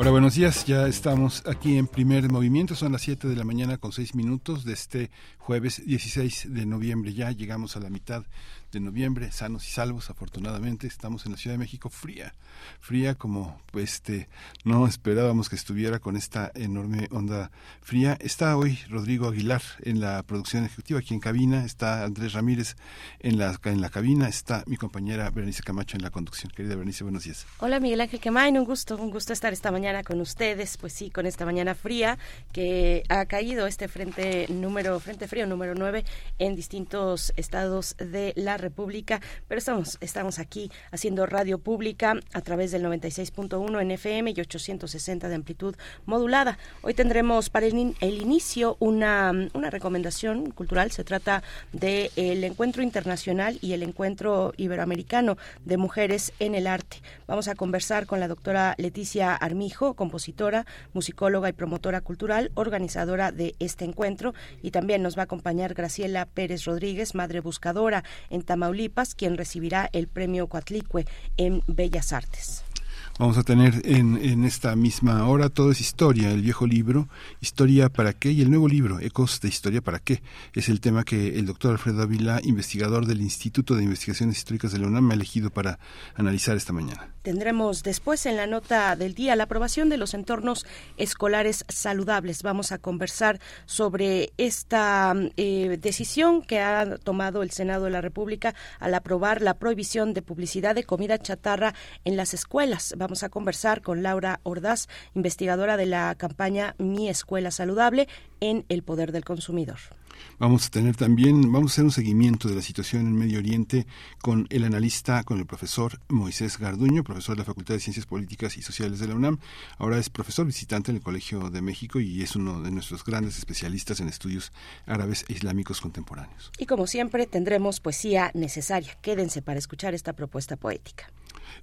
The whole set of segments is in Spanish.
Hola, buenos días. Ya estamos aquí en primer movimiento. Son las 7 de la mañana con 6 minutos de este jueves 16 de noviembre. Ya llegamos a la mitad de noviembre, sanos y salvos, afortunadamente. Estamos en la Ciudad de México fría, fría como pues, este no esperábamos que estuviera con esta enorme onda fría. Está hoy Rodrigo Aguilar en la producción ejecutiva, aquí en cabina, está Andrés Ramírez en la, en la cabina, está mi compañera Berenice Camacho en la conducción. Querida Berenice, buenos días. Hola Miguel Ángel Quemain, un gusto, un gusto estar esta mañana con ustedes, pues sí, con esta mañana fría que ha caído este frente número, frente frío número 9 en distintos estados de la República, pero estamos, estamos aquí haciendo radio pública a través del 96.1 en FM y 860 de amplitud modulada. Hoy tendremos para el, inicio una, una, recomendación cultural. Se trata del el Encuentro Internacional y el Encuentro Iberoamericano de Mujeres en el Arte. Vamos a conversar con la doctora Leticia Armijo, compositora, musicóloga y promotora cultural, organizadora de este encuentro, y también nos va a acompañar Graciela Pérez Rodríguez, madre buscadora en Tamaulipas, quien recibirá el premio Coatlicue en Bellas Artes. Vamos a tener en, en, esta misma hora todo es historia, el viejo libro, Historia para qué y el nuevo libro, Ecos de Historia para qué. Es el tema que el doctor Alfredo Ávila, investigador del Instituto de Investigaciones Históricas de la UNAM, ha elegido para analizar esta mañana. Tendremos después en la nota del día la aprobación de los entornos escolares saludables. Vamos a conversar sobre esta eh, decisión que ha tomado el Senado de la República al aprobar la prohibición de publicidad de comida chatarra en las escuelas. Vamos a conversar con Laura Ordaz, investigadora de la campaña Mi Escuela Saludable en el Poder del Consumidor. Vamos a tener también, vamos a hacer un seguimiento de la situación en Medio Oriente con el analista, con el profesor Moisés Garduño, profesor de la Facultad de Ciencias Políticas y Sociales de la UNAM. Ahora es profesor visitante en el Colegio de México y es uno de nuestros grandes especialistas en estudios árabes e islámicos contemporáneos. Y como siempre tendremos poesía necesaria. Quédense para escuchar esta propuesta poética.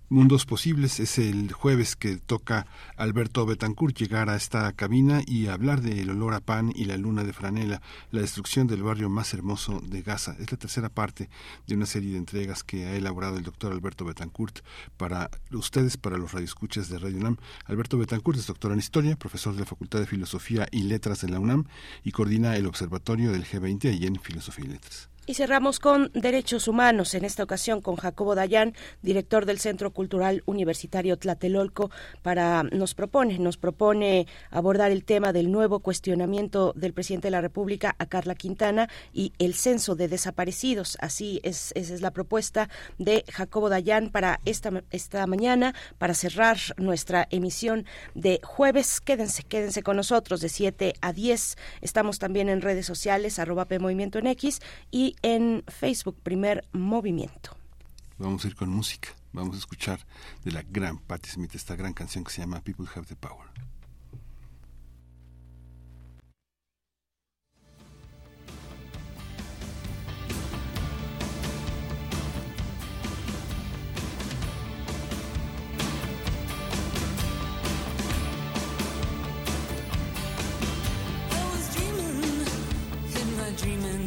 Mundos Posibles es el jueves que toca Alberto Betancourt llegar a esta cabina y hablar del olor a pan y la luna de franela, la destrucción del barrio más hermoso de Gaza. Es la tercera parte de una serie de entregas que ha elaborado el doctor Alberto Betancourt para ustedes, para los radioescuchas de Radio UNAM. Alberto Betancourt es doctor en Historia, profesor de la Facultad de Filosofía y Letras de la UNAM y coordina el Observatorio del G20 allí en Filosofía y Letras. Y cerramos con Derechos Humanos, en esta ocasión con Jacobo Dayan, director del Centro Cultural Universitario Tlatelolco, para nos propone, nos propone abordar el tema del nuevo cuestionamiento del presidente de la República a Carla Quintana y el censo de desaparecidos. Así es, esa es la propuesta de Jacobo Dayan para esta, esta mañana, para cerrar nuestra emisión de jueves. Quédense, quédense con nosotros de 7 a 10. Estamos también en redes sociales, arroba P Movimiento en X y en Facebook, Primer Movimiento. Vamos a ir con música. Vamos a escuchar de la gran Patti Smith esta gran canción que se llama People Have the Power. dreaming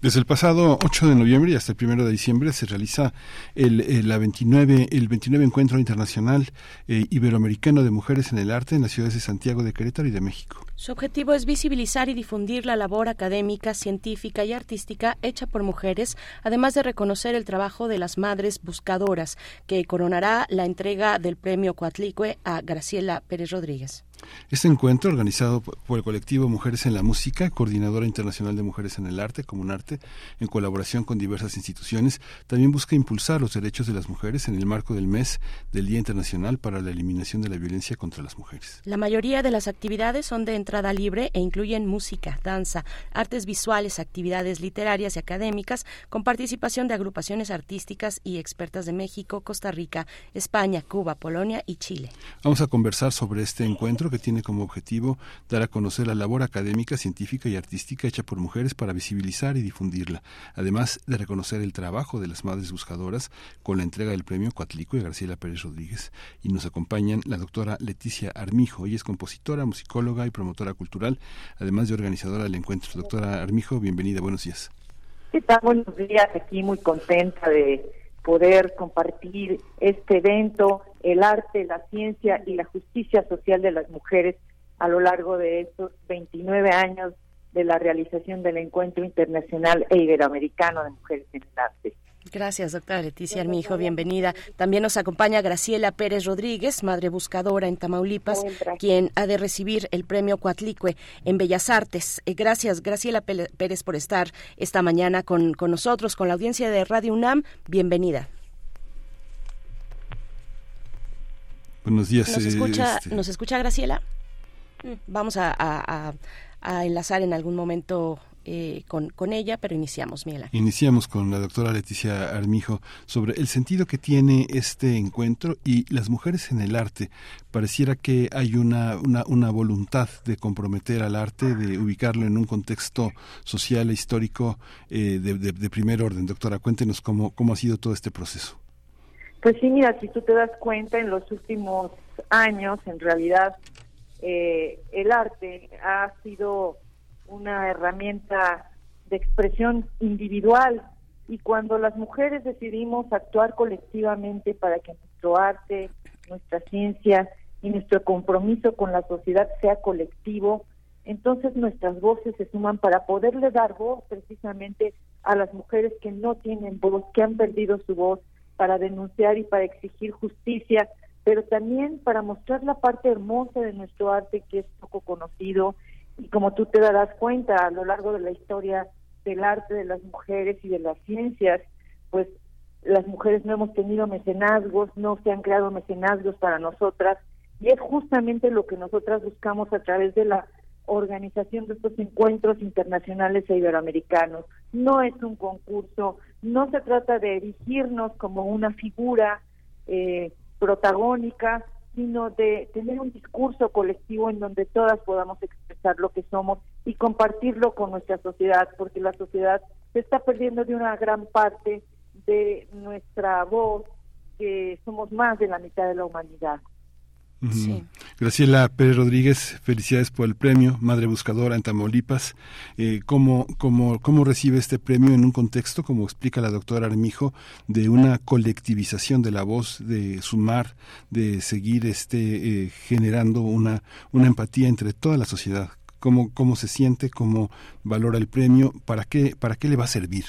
Desde el pasado 8 de noviembre y hasta el 1 de diciembre se realiza el, el la 29, el 29 Encuentro Internacional eh, Iberoamericano de Mujeres en el Arte en las ciudades de Santiago de Querétaro y de México. Su objetivo es visibilizar y difundir la labor académica, científica y artística hecha por mujeres, además de reconocer el trabajo de las madres buscadoras, que coronará la entrega del premio Coatlicue a Graciela Pérez Rodríguez. Este encuentro, organizado por el colectivo Mujeres en la Música, Coordinadora Internacional de Mujeres en el Arte, Comunarte, en colaboración con diversas instituciones, también busca impulsar los derechos de las mujeres en el marco del mes del Día Internacional para la Eliminación de la Violencia contra las Mujeres. La mayoría de las actividades son de entrada libre e incluyen música, danza, artes visuales, actividades literarias y académicas, con participación de agrupaciones artísticas y expertas de México, Costa Rica, España, Cuba, Polonia y Chile. Vamos a conversar sobre este encuentro que tiene como objetivo dar a conocer la labor académica, científica y artística hecha por mujeres para visibilizar y difundirla, además de reconocer el trabajo de las madres buscadoras con la entrega del premio Coatlico y García Pérez Rodríguez. Y nos acompañan la doctora Leticia Armijo, ella es compositora, musicóloga y promotora cultural, además de organizadora del encuentro. Doctora Armijo, bienvenida, buenos días. ¿Qué tal? Buenos días, aquí muy contenta de poder compartir este evento, el arte, la ciencia y la justicia social de las mujeres a lo largo de estos 29 años de la realización del Encuentro Internacional e Iberoamericano de Mujeres en el Arte. Gracias, doctora Leticia Armijo, bienvenida. También nos acompaña Graciela Pérez Rodríguez, madre buscadora en Tamaulipas, quien ha de recibir el premio Coatlicue en Bellas Artes. Eh, gracias, Graciela Pérez, por estar esta mañana con, con nosotros, con la audiencia de Radio UNAM. Bienvenida. Buenos días. ¿Nos eh, escucha, este, ¿nos escucha Graciela? Mm, Vamos a, a- a- a enlazar en algún momento eh, con, con ella, pero iniciamos, Miguel Ángel. Iniciamos con la doctora Leticia Armijo sobre el sentido que tiene este encuentro y las mujeres en el arte. Pareciera que hay una, una, una voluntad de comprometer al arte, de ubicarlo en un contexto social e histórico eh, de, de- de primer orden. Doctora, cuéntenos cómo, cómo ha sido todo este proceso. Pues sí, mira, si tú te das cuenta, en los últimos años, en realidad, eh, el arte ha sido una herramienta de expresión individual. Y cuando las mujeres decidimos actuar colectivamente para que nuestro arte, nuestra ciencia y nuestro compromiso con la sociedad sea colectivo, entonces nuestras voces se suman para poderle dar voz precisamente a las mujeres que no tienen voz, que han perdido su voz, para denunciar y para exigir justicia, pero también para mostrar la parte hermosa de nuestro arte que es poco conocido y como tú te darás cuenta a lo largo de la historia del arte de las mujeres y de las ciencias, pues las mujeres no hemos tenido mecenazgos, no se han creado mecenazgos para nosotras y es justamente lo que nosotras buscamos a través de la organización de estos encuentros internacionales e iberoamericanos. No es un concurso, no se trata de erigirnos como una figura eh, protagónica, sino de tener un discurso colectivo en donde todas podamos expresar lo que somos y compartirlo con nuestra sociedad, porque la sociedad se está perdiendo de una gran parte de nuestra voz, que somos más de la mitad de la humanidad. Sí. Graciela Pérez Rodríguez, felicidades por el premio, Madre Buscadora en Tamaulipas. Eh, ¿cómo, cómo, ¿Cómo recibe este premio en un contexto, como explica la doctora Armijo, de una colectivización de la voz, de sumar, de seguir este, eh, generando una, una empatía entre toda la sociedad? ¿Cómo, ¿Cómo se siente? ¿Cómo valora el premio? ¿Para qué, para qué le va a servir?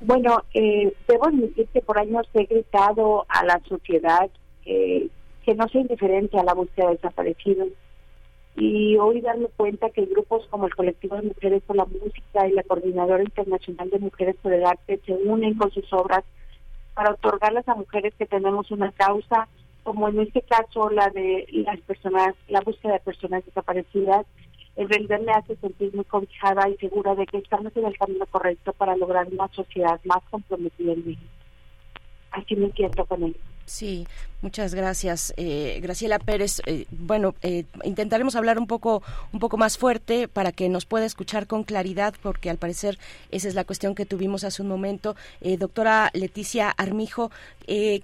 Bueno, eh, debo admitir que por años he gritado a la sociedad eh, que no sea indiferente a la búsqueda de desaparecidos. Y hoy darme cuenta que grupos como el Colectivo de Mujeres por la Música y la Coordinadora Internacional de Mujeres por el Arte se unen con sus obras para otorgarlas a mujeres que tenemos una causa, como en este caso la de las personas, la búsqueda de personas desaparecidas, en realidad me hace sentir muy cobijada y segura de que estamos en el camino correcto para lograr una sociedad más comprometida en México. Así me siento con él. Sí, muchas gracias, eh, Graciela Pérez. Eh, bueno, eh, intentaremos hablar un poco, un poco más fuerte para que nos pueda escuchar con claridad, porque al parecer esa es la cuestión que tuvimos hace un momento. doctora Leticia Armijo,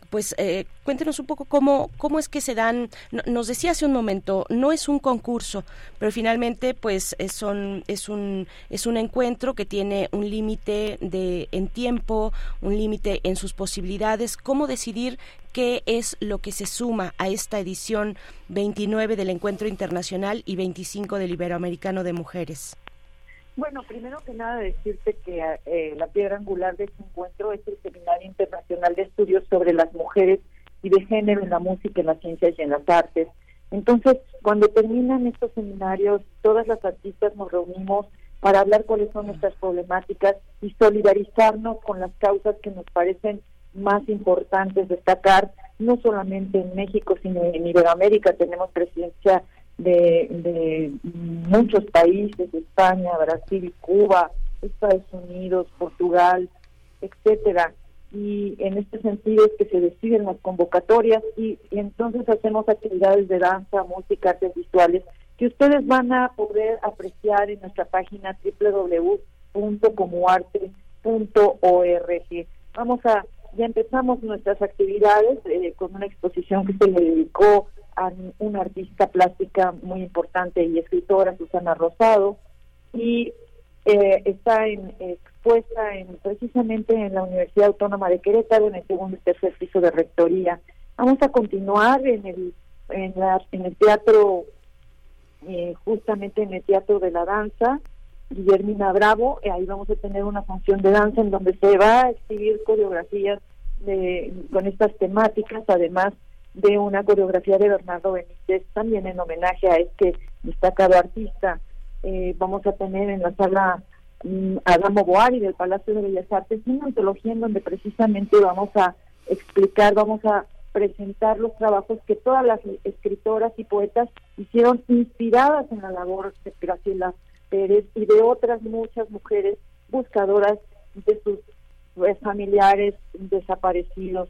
pues cuéntenos un poco cómo, cómo es que se dan. nos decía hace un momento, no es un concurso, pero finalmente, pues son, es un, es un encuentro que tiene un límite de en tiempo, un límite en sus posibilidades. ¿Cómo decidir qué es lo que se suma a esta edición 29 del Encuentro Internacional y 25 del Iberoamericano de Mujeres? Bueno, primero que nada decirte que eh, la piedra angular de este encuentro es el Seminario Internacional de Estudios sobre las Mujeres y de Género en la Música, en las Ciencias y en las Artes. Entonces, cuando terminan estos seminarios, todas las artistas nos reunimos para hablar cuáles son nuestras problemáticas y solidarizarnos con las causas que nos parecen más importantes destacar, no solamente en México, sino en Iberoamérica. Tenemos presencia de, de muchos países, España, Brasil, Cuba, Estados Unidos, Portugal, etcétera. Y en este sentido es que se deciden las convocatorias y, entonces hacemos actividades de danza, música, artes visuales que ustedes van a poder apreciar en nuestra página www.comuarte.org. Vamos a ya empezamos nuestras actividades eh, con una exposición que se le dedicó a una artista plástica muy importante y escritora, Susana Rosado, y eh, está en, expuesta en, precisamente en la Universidad Autónoma de Querétaro, en el segundo y tercer piso de rectoría. Vamos a continuar en el, en, la, en el teatro, eh, justamente en el Teatro de la Danza, Guillermina Bravo, ahí vamos a tener una función de danza en donde se va a exhibir coreografías de, con estas temáticas, además de una coreografía de Bernardo Benítez, también en homenaje a este destacado artista. Eh, vamos a tener en la sala um, Adamo Boari del Palacio de Bellas Artes una antología en donde precisamente vamos a explicar, vamos a presentar los trabajos que todas las escritoras y poetas hicieron inspiradas en la labor de Graciela Pérez y de otras muchas mujeres buscadoras de sus pues, familiares desaparecidos.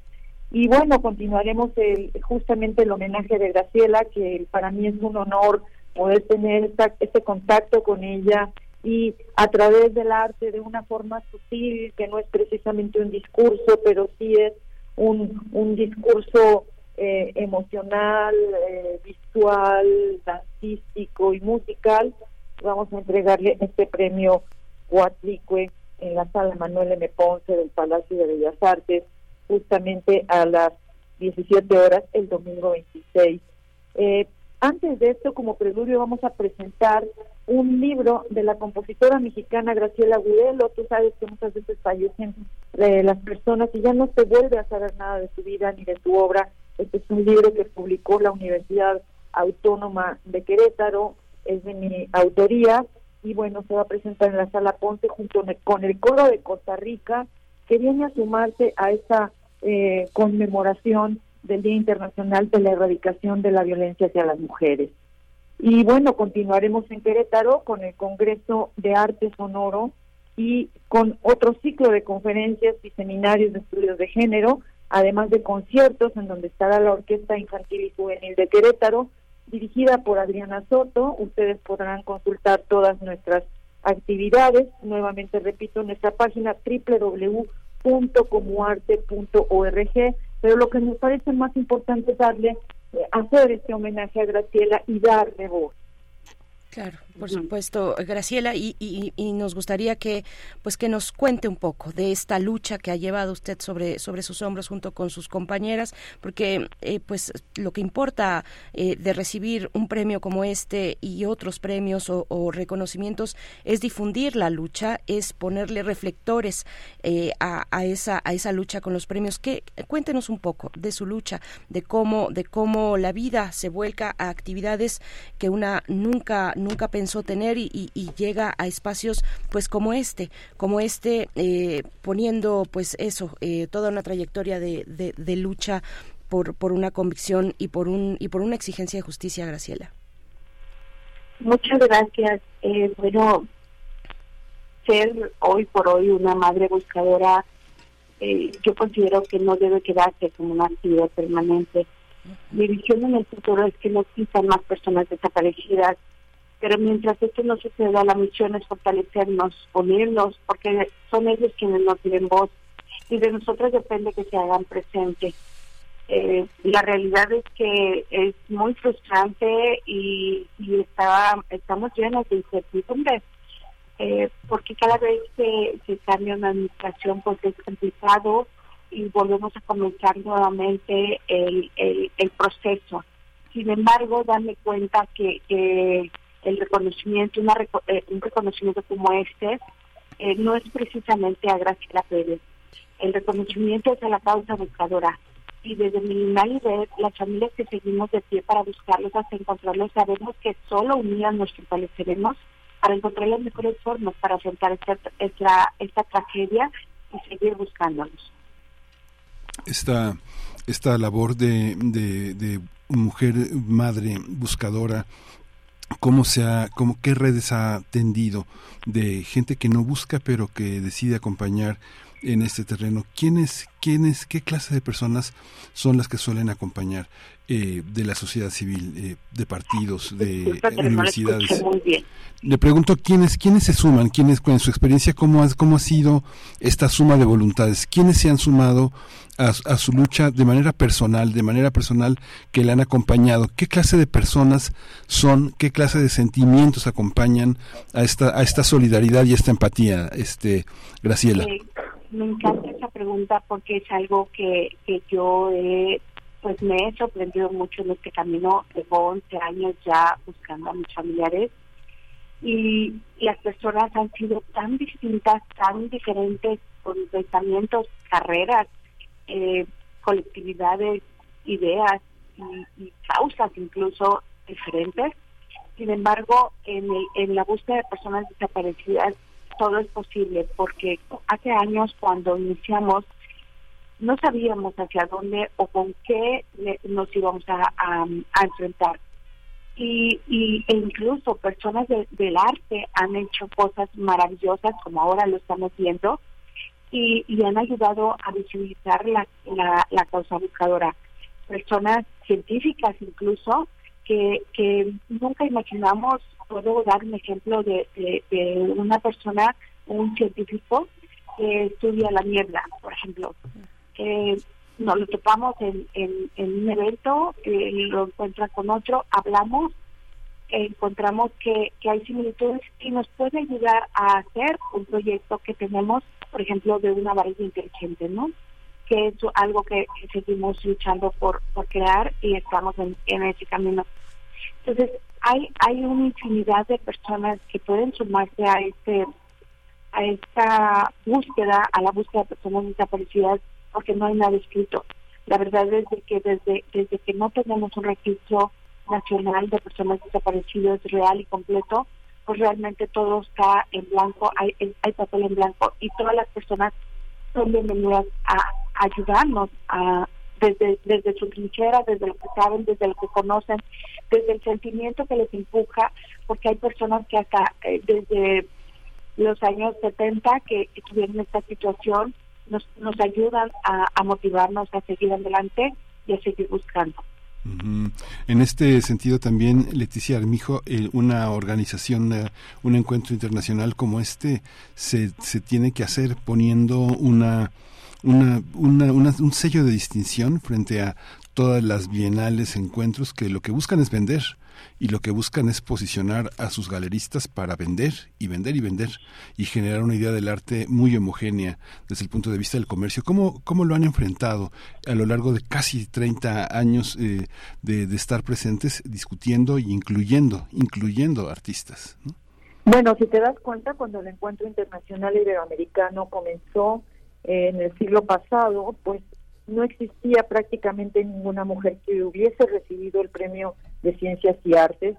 Y bueno, continuaremos el, justamente el homenaje de Graciela, que para mí es un honor poder tener este contacto con ella y a través del arte de una forma sutil, que no es precisamente un discurso, pero sí es un, discurso eh, emocional, eh, visual, dancístico y musical, vamos a entregarle este premio Cuatlicue en la sala Manuel M. Ponce del Palacio de Bellas Artes, justamente a las 17 horas el domingo 26. Eh, antes de esto, como preludio, vamos a presentar un libro de la compositora mexicana Graciela Gudelo. Tú sabes que muchas veces fallecen eh, las personas y ya no se vuelve a saber nada de su vida ni de su obra. Este es un libro que publicó la Universidad Autónoma de Querétaro es de mi autoría y bueno, se va a presentar en la sala Ponce junto con el coro de Costa Rica que viene a sumarse a esta eh, conmemoración del Día Internacional de la Erradicación de la Violencia hacia las Mujeres. Y bueno, continuaremos en Querétaro con el Congreso de Arte Sonoro y con otro ciclo de conferencias y seminarios de estudios de género, además de conciertos en donde estará la Orquesta Infantil y Juvenil de Querétaro, dirigida por Adriana Soto. Ustedes podrán consultar todas nuestras actividades. Nuevamente repito, nuestra página www.comuarte.org. Pero lo que nos parece más importante es darle, eh, hacer este homenaje a Graciela y darle voz. Claro, por supuesto, Graciela, y, y, nos gustaría que, pues, que nos cuente un poco de esta lucha que ha llevado usted sobre, sobre sus hombros junto con sus compañeras, porque, eh, pues, lo que importa eh, de recibir un premio como este y otros premios o, reconocimientos es difundir la lucha, es ponerle reflectores eh, a, a, esa a esa lucha con los premios. Que cuéntenos un poco de su lucha, de cómo de cómo la vida se vuelca a actividades que una nunca nunca pensó tener y, llega a espacios pues como este, como este, eh, poniendo pues eso, eh, toda una trayectoria de, de, lucha por, por una convicción y por, un, y por una exigencia de justicia, Graciela. Muchas gracias. Eh, bueno, ser hoy por hoy una madre buscadora, eh, yo considero que no debe quedarse como una actividad permanente. Mi visión en el futuro es que no existan más personas desaparecidas, pero mientras esto no suceda, la misión es fortalecernos, unirnos, porque son ellos quienes nos tienen voz y de nosotros depende que se hagan presentes. Eh, la realidad es que es muy frustrante y, y estamos llenos de incertidumbre, eh, porque cada vez que se cambia una administración pues es complicado y volvemos a comenzar nuevamente el, el, proceso. Sin embargo, darme cuenta que, el reconocimiento, una, eh, un reconocimiento como este, no es precisamente a Graciela Pérez. El reconocimiento es a la causa buscadora y desde mi nivel las familias que seguimos de pie para buscarlos hasta encontrarlos, sabemos que solo unidas nos fortaleceremos para encontrar las mejores formas para afrontar esta, esta, esta tragedia y seguir buscándolos. Esta, esta labor de, de, de mujer, madre, buscadora, cómo se ha, cómo, qué redes ha tendido de gente que no busca pero que decide acompañar en este terreno. ¿Quiénes, quiénes, qué clase de personas son las que suelen acompañar eh, de la sociedad civil, eh, de partidos, de universidades? Le pregunto quiénes, quiénes se suman, quiénes, con su experiencia, cómo ha, cómo ha sido esta suma de voluntades, quiénes se han sumado a, su lucha de manera personal, de manera personal que le han acompañado, qué clase de personas son, qué clase de sentimientos acompañan a esta, a esta solidaridad y esta empatía, este, Graciela. Me encanta esa pregunta porque es algo que, que yo he, pues me he sorprendido mucho en este camino. Llevo 11 años ya buscando a mis familiares y las personas han sido tan distintas, tan diferentes, con pensamientos, carreras, eh, colectividades, ideas y, causas incluso diferentes. Sin embargo, en, en la búsqueda de personas desaparecidas todo es posible, porque hace años cuando iniciamos no sabíamos hacia dónde o con qué nos íbamos a, enfrentar. Y, y, e incluso personas del arte han hecho cosas maravillosas, como ahora lo estamos viendo, y, y han ayudado a visibilizar la, la, la causa buscadora. Personas científicas incluso que, nunca imaginamos puedo dar un ejemplo de, de, una persona, un científico que estudia la mierda, por ejemplo. Eh, nos lo topamos en, en, un evento, eh, lo encuentra con otro, hablamos, encontramos que, que hay similitudes y nos puede ayudar a hacer un proyecto que tenemos, por ejemplo, de una varilla inteligente, ¿no? Que es algo que, seguimos luchando por, por crear y estamos en, en ese camino. Entonces, hay hay una infinidad de personas que pueden sumarse a este a esta búsqueda, a la búsqueda de personas desaparecidas, porque no hay nada escrito. La verdad es que desde desde que no tenemos un registro nacional de personas desaparecidas real y completo, pues realmente todo está en blanco, hay, hay papel en blanco y todas las personas son bienvenidas a ayudarnos a desde, desde su trinchera, desde lo que saben, desde lo que conocen, desde el sentimiento que les empuja, porque hay personas que hasta eh, desde los años 70 que, tuvieron esta situación nos, nos ayudan a, motivarnos a seguir adelante y a seguir buscando. En este sentido también, Leticia Armijo, una organización, eh, un encuentro internacional como este se, se tiene que hacer poniendo una una, una, un sello de distinción frente a todas las bienales, encuentros que lo que buscan es vender y lo que buscan es posicionar a sus galeristas para vender y vender y vender y generar una idea del arte muy homogénea desde el punto de vista del comercio. ¿Cómo, cómo lo han enfrentado a lo largo de casi 30 años eh, de, estar presentes discutiendo e incluyendo, incluyendo artistas? Bueno, si te das cuenta, cuando el Encuentro Internacional Iberoamericano comenzó, en el siglo pasado, pues no existía prácticamente ninguna mujer que hubiese recibido el premio de Ciencias y Artes,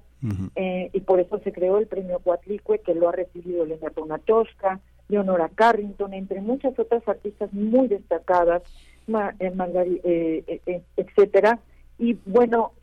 eh, y por eso se creó el premio Cuatlicue, que lo ha recibido Elena Ponatosca, Leonora Carrington, entre muchas otras artistas muy destacadas, eh, eh, etcétera. Y bueno,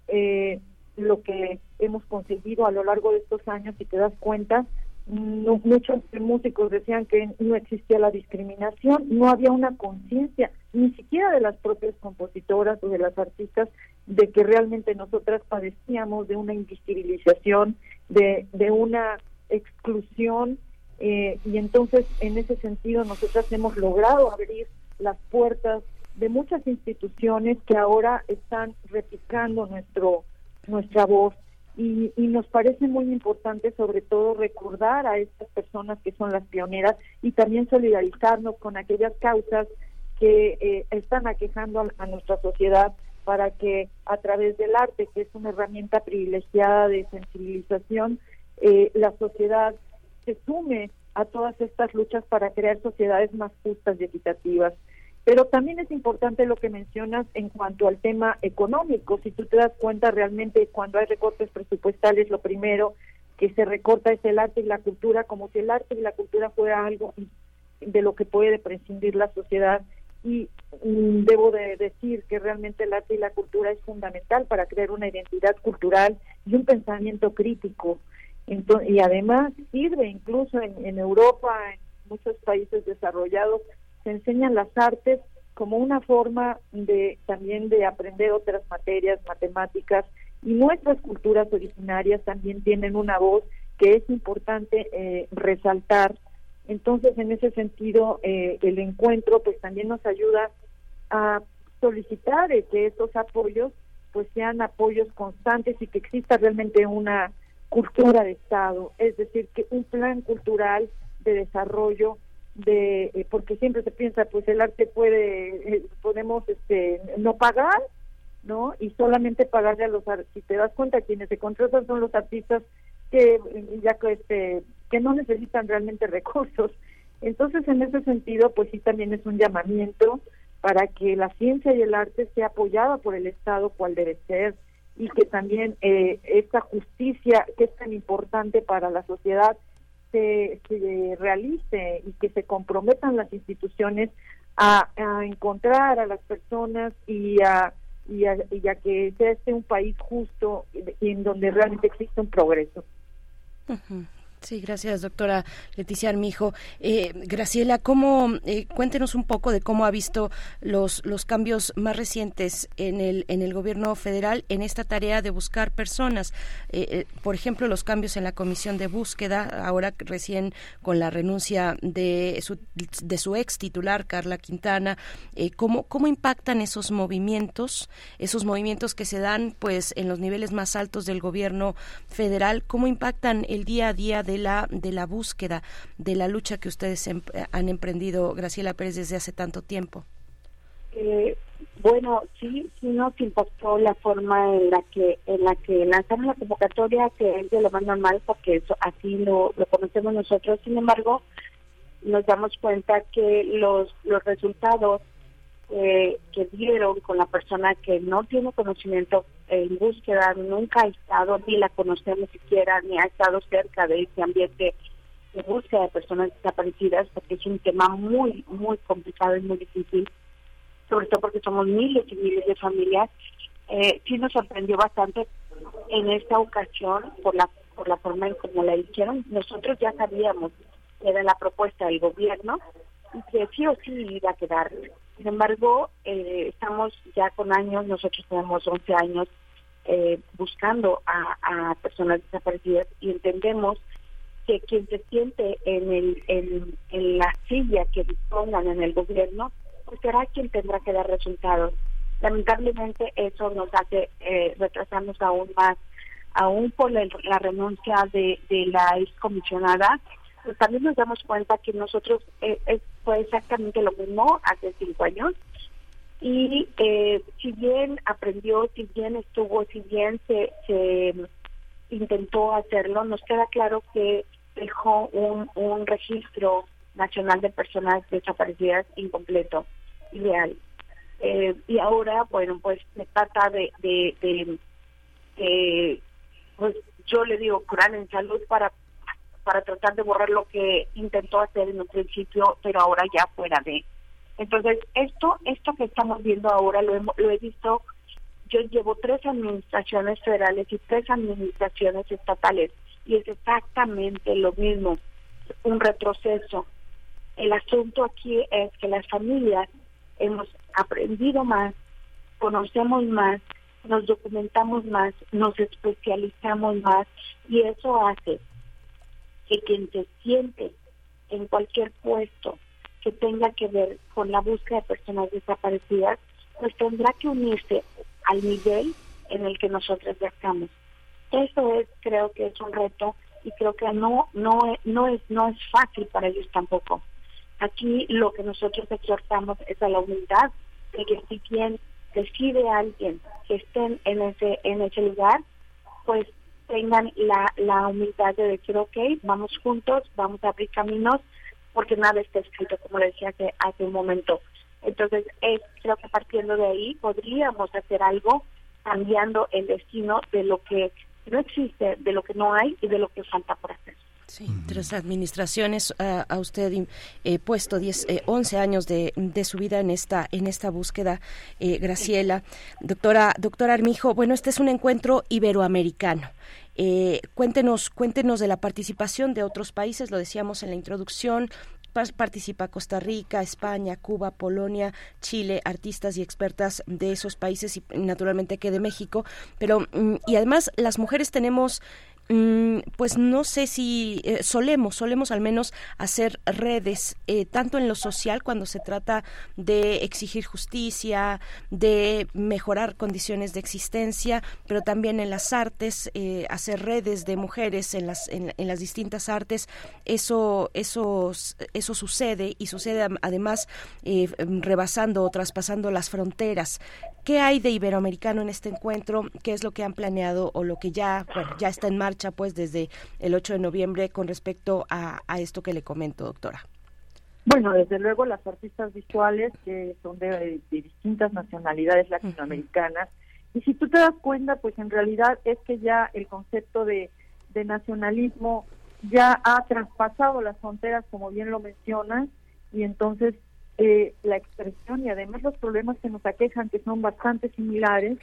lo que hemos conseguido a lo largo de estos años, y te das cuenta, muchos músicos decían que no existía la discriminación, no había una conciencia, ni siquiera de las propias compositoras o de las artistas, de que realmente nosotras padecíamos de una invisibilización, de, de una exclusión, eh, y entonces en ese sentido nosotras hemos logrado abrir las puertas de muchas instituciones que ahora están replicando nuestro nuestra voz y, nos parece muy importante sobre todo recordar a estas personas que son las pioneras y también solidarizarnos con aquellas causas que eh, están aquejando a, nuestra sociedad para que a través del arte, que es una herramienta privilegiada de sensibilización, eh, la sociedad se sume a todas estas luchas para crear sociedades más justas y equitativas. Pero también es importante lo que mencionas en cuanto al tema económico. Si tú te das cuenta, realmente cuando hay recortes presupuestales, lo primero que se recorta es el arte y la cultura, como si el arte y la cultura fuera algo de lo que puede prescindir la sociedad. Y mm, debo de decir que realmente el arte y la cultura es fundamental para crear una identidad cultural y un pensamiento crítico. Y además sirve incluso en, en Europa, en muchos países desarrollados, se enseñan las artes como una forma de también de aprender otras materias, matemáticas, y nuestras culturas originarias también tienen una voz que es importante eh, resaltar. Entonces, en ese sentido, eh, el encuentro pues también nos ayuda a solicitar que estos apoyos pues sean apoyos constantes y que exista realmente una cultura de Estado, es decir, que un plan cultural de desarrollo de eh, porque siempre se piensa pues el arte puede eh, podemos este no pagar no y solamente pagarle a los si te das cuenta quienes se contratan son los artistas que eh, ya que este que no necesitan realmente recursos. Entonces en ese sentido pues sí también es un llamamiento para que la ciencia y el arte sea apoyada por el Estado cual debe ser y que también eh, esta justicia que es tan importante para la sociedad se, realice y que se comprometan las instituciones a, encontrar a las personas y a, y a, que sea este un país justo en donde realmente existe un progreso. Sí, gracias, doctora Leticia Armijo. Eh, Graciela, ¿cómo, eh, cuéntenos un poco de cómo ha visto los, los cambios más recientes en el, en el gobierno federal en esta tarea de buscar personas. Eh, eh, por ejemplo, los cambios en la comisión de búsqueda, ahora recién con la renuncia de su, de su ex titular, Carla Quintana. ¿cómo, ¿Cómo impactan esos movimientos, esos movimientos que se dan pues en los niveles más altos del gobierno federal? ¿Cómo impactan el día a día de la, de la búsqueda, de la lucha que ustedes em, han emprendido, Graciela Pérez, desde hace tanto tiempo? Eh, bueno, sí, sí nos impactó la forma en la que en la que lanzamos la convocatoria, que es de lo más normal, porque eso así lo, lo conocemos nosotros. Sin embargo, nos damos cuenta que los los resultados eh, que dieron con la persona que no tiene conocimiento en búsqueda, nunca ha estado, ni la conocemos siquiera, ni ha estado cerca de ese ambiente de búsqueda de personas desaparecidas, porque es un tema muy, muy complicado y muy difícil, sobre todo porque somos miles y miles de familias. Eh, sí nos sorprendió bastante en esta ocasión por la por la forma en cómo la hicieron. Nosotros ya sabíamos que era la propuesta del gobierno y que sí o sí iba a quedar sin embargo, eh, estamos ya con años, nosotros tenemos 11 años eh, buscando a, personas desaparecidas y entendemos que quien se siente en, el, en, la silla que dispongan en el gobierno, pues será quien tendrá que dar resultados. Lamentablemente eso nos hace eh, retrasarnos aún más, aún por la, renuncia de, de la excomisionada, pues también nos damos cuenta que nosotros eh, fue exactamente lo mismo hace cinco años y eh, si bien aprendió, si bien estuvo, si bien se, se intentó hacerlo, nos queda claro que dejó un, un registro nacional de personas desaparecidas incompleto, ideal. Eh, y ahora, bueno, pues se trata de, de, pues yo le digo, curar en salud para para tratar de borrar lo que intentó hacer en un principio, pero ahora ya fuera de. Entonces, esto esto que estamos viendo ahora lo, lo he visto yo llevo tres administraciones federales y tres administraciones estatales y es exactamente lo mismo, un retroceso. El asunto aquí es que las familias hemos aprendido más, conocemos más, nos documentamos más, nos especializamos más y eso hace que quien se siente en cualquier puesto que tenga que ver con la búsqueda de personas desaparecidas, pues tendrá que unirse al nivel en el que nosotros estamos. Eso es, creo que es un reto y creo que no, no, no es, no es fácil para ellos tampoco. Aquí lo que nosotros exhortamos es a la humildad de que si quien decide alguien que estén en ese, en ese lugar, pues tengan la, la humildad de decir, ok, vamos juntos, vamos a abrir caminos, porque nada está escrito, como le decía hace, hace un momento. Entonces, es, creo que partiendo de ahí podríamos hacer algo cambiando el destino de lo que no existe, de lo que no hay y de lo que falta por hacer. Sí, tres administraciones uh, a usted eh, puesto 10, eh, 11 años de, de, su vida en esta en esta búsqueda, eh, Graciela. Doctora, doctora Armijo, bueno, este es un encuentro iberoamericano. Eh, cuéntenos, cuéntenos de la participación de otros países, lo decíamos en la introducción, participa Costa Rica, España, Cuba, Polonia, Chile, artistas y expertas de esos países y naturalmente que de México, pero mm, y además las mujeres tenemos pues no sé si eh, solemos, solemos al menos hacer redes, eh, tanto en lo social cuando se trata de exigir justicia, de mejorar condiciones de existencia, pero también en las artes, eh, hacer redes de mujeres en las, en, en, las distintas artes, eso, eso, eso sucede y sucede además rebasando o traspasando las fronteras. ¿Qué hay de iberoamericano en este encuentro? ¿Qué es lo que han planeado o lo que ya, bueno, ya está en marcha pues desde el 8 de noviembre con respecto a, a esto que le comento, doctora? Bueno, desde luego las artistas visuales que son de, de distintas nacionalidades latinoamericanas. Y si tú te das cuenta, pues en realidad es que ya el concepto de, de nacionalismo ya ha traspasado las fronteras, como bien lo mencionas, y entonces eh, la expresión y además los problemas que nos aquejan, que son bastante similares,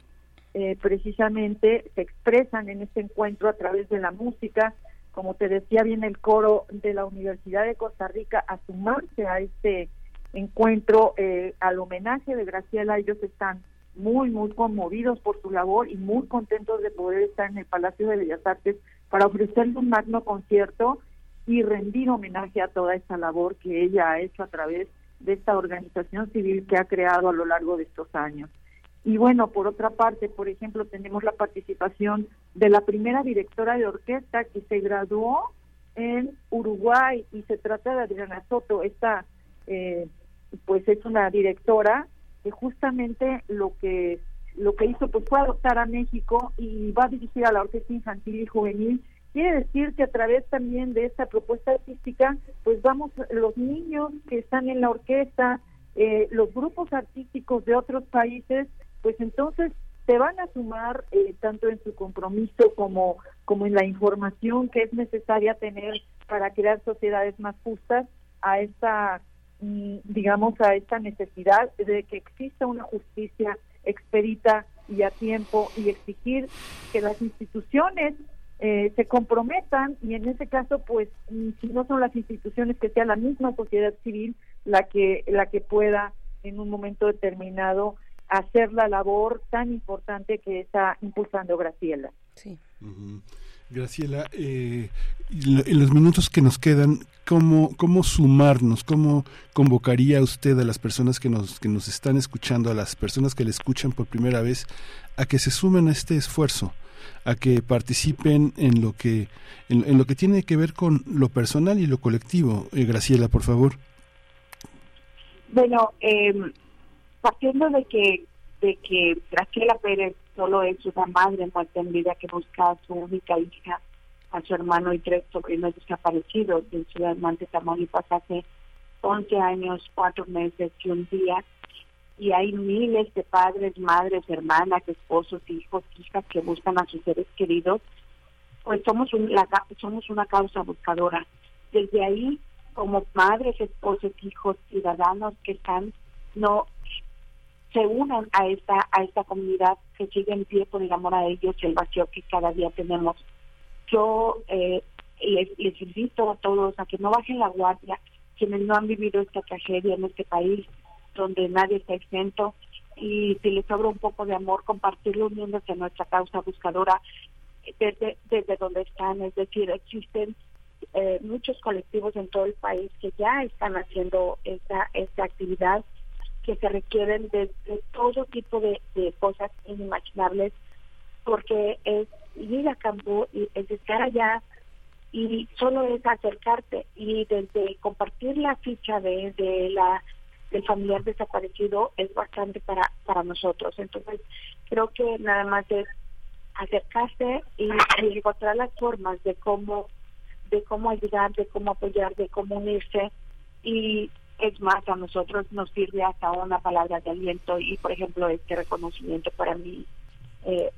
eh, precisamente se expresan en este encuentro a través de la música. Como te decía bien el coro de la Universidad de Costa Rica, a sumarse a este encuentro, eh, al homenaje de Graciela, ellos están muy, muy conmovidos por su labor y muy contentos de poder estar en el Palacio de Bellas Artes para ofrecerle un magno concierto y rendir homenaje a toda esa labor que ella ha hecho a través de esta organización civil que ha creado a lo largo de estos años. Y bueno, por otra parte, por ejemplo, tenemos la participación de la primera directora de orquesta que se graduó en Uruguay y se trata de Adriana Soto. Esta, eh, pues es una directora que justamente lo que lo que hizo pues fue adoptar a México y va a dirigir a la orquesta infantil y juvenil Quiere decir que a través también de esta propuesta artística, pues vamos, los niños que están en la orquesta, eh, los grupos artísticos de otros países, pues entonces se van a sumar eh, tanto en su compromiso como, como en la información que es necesaria tener para crear sociedades más justas a esta, mm, digamos, a esta necesidad de que exista una justicia expedita y a tiempo y exigir que las instituciones eh, se comprometan y en ese caso pues mm, si no son las instituciones que sea la misma sociedad civil la que la que pueda en un momento determinado hacer la labor tan importante que está impulsando Graciela. Sí. Graciela, eh, en los minutos que nos quedan, ¿cómo, ¿cómo sumarnos? ¿Cómo convocaría usted a las personas que nos, que nos están escuchando, a las personas que le escuchan por primera vez, a que se sumen a este esfuerzo? a que participen en lo que en, lo que tiene que ver con lo personal y lo colectivo. Eh, Graciela, por favor. Bueno, eh, partiendo de que de que Graciela Pérez solo es una madre muerta en vida que busca a su única hija, a su hermano y tres sobrinos desaparecidos en Ciudad Mante, Tamaulipas hace 11 años, cuatro meses y un día y hay miles de padres, madres, hermanas, esposos, hijos, hijas que buscan a sus seres queridos, pues somos, un, la, somos una causa buscadora. Desde ahí, como madres, esposos, hijos, ciudadanos que están, no se unan a esta a esta comunidad que sigue en pie por el amor a ellos el vacío que cada día tenemos. Yo eh, les, les invito a todos a que no bajen la guardia, quienes no han vivido esta tragedia en este país, donde nadie está exento, y si les sobra un poco de amor, compartirlo uniéndose a nuestra causa buscadora desde, desde donde están. Es decir, existen eh, muchos colectivos en todo el país que ya están haciendo esta, esta actividad que se requieren de, todo tipo de, cosas inimaginables porque es ir a campo y es estar allá y solo es acercarte y desde compartir la ficha de, de la del familiar desaparecido es bastante para para nosotros. Entonces creo que nada más es acercarse y, y encontrar las formas de cómo de cómo ayudar de cómo apoyar de cómo unirse y es más, a nosotros nos sirve hasta una palabra de aliento y, por ejemplo, este reconocimiento para mí eh,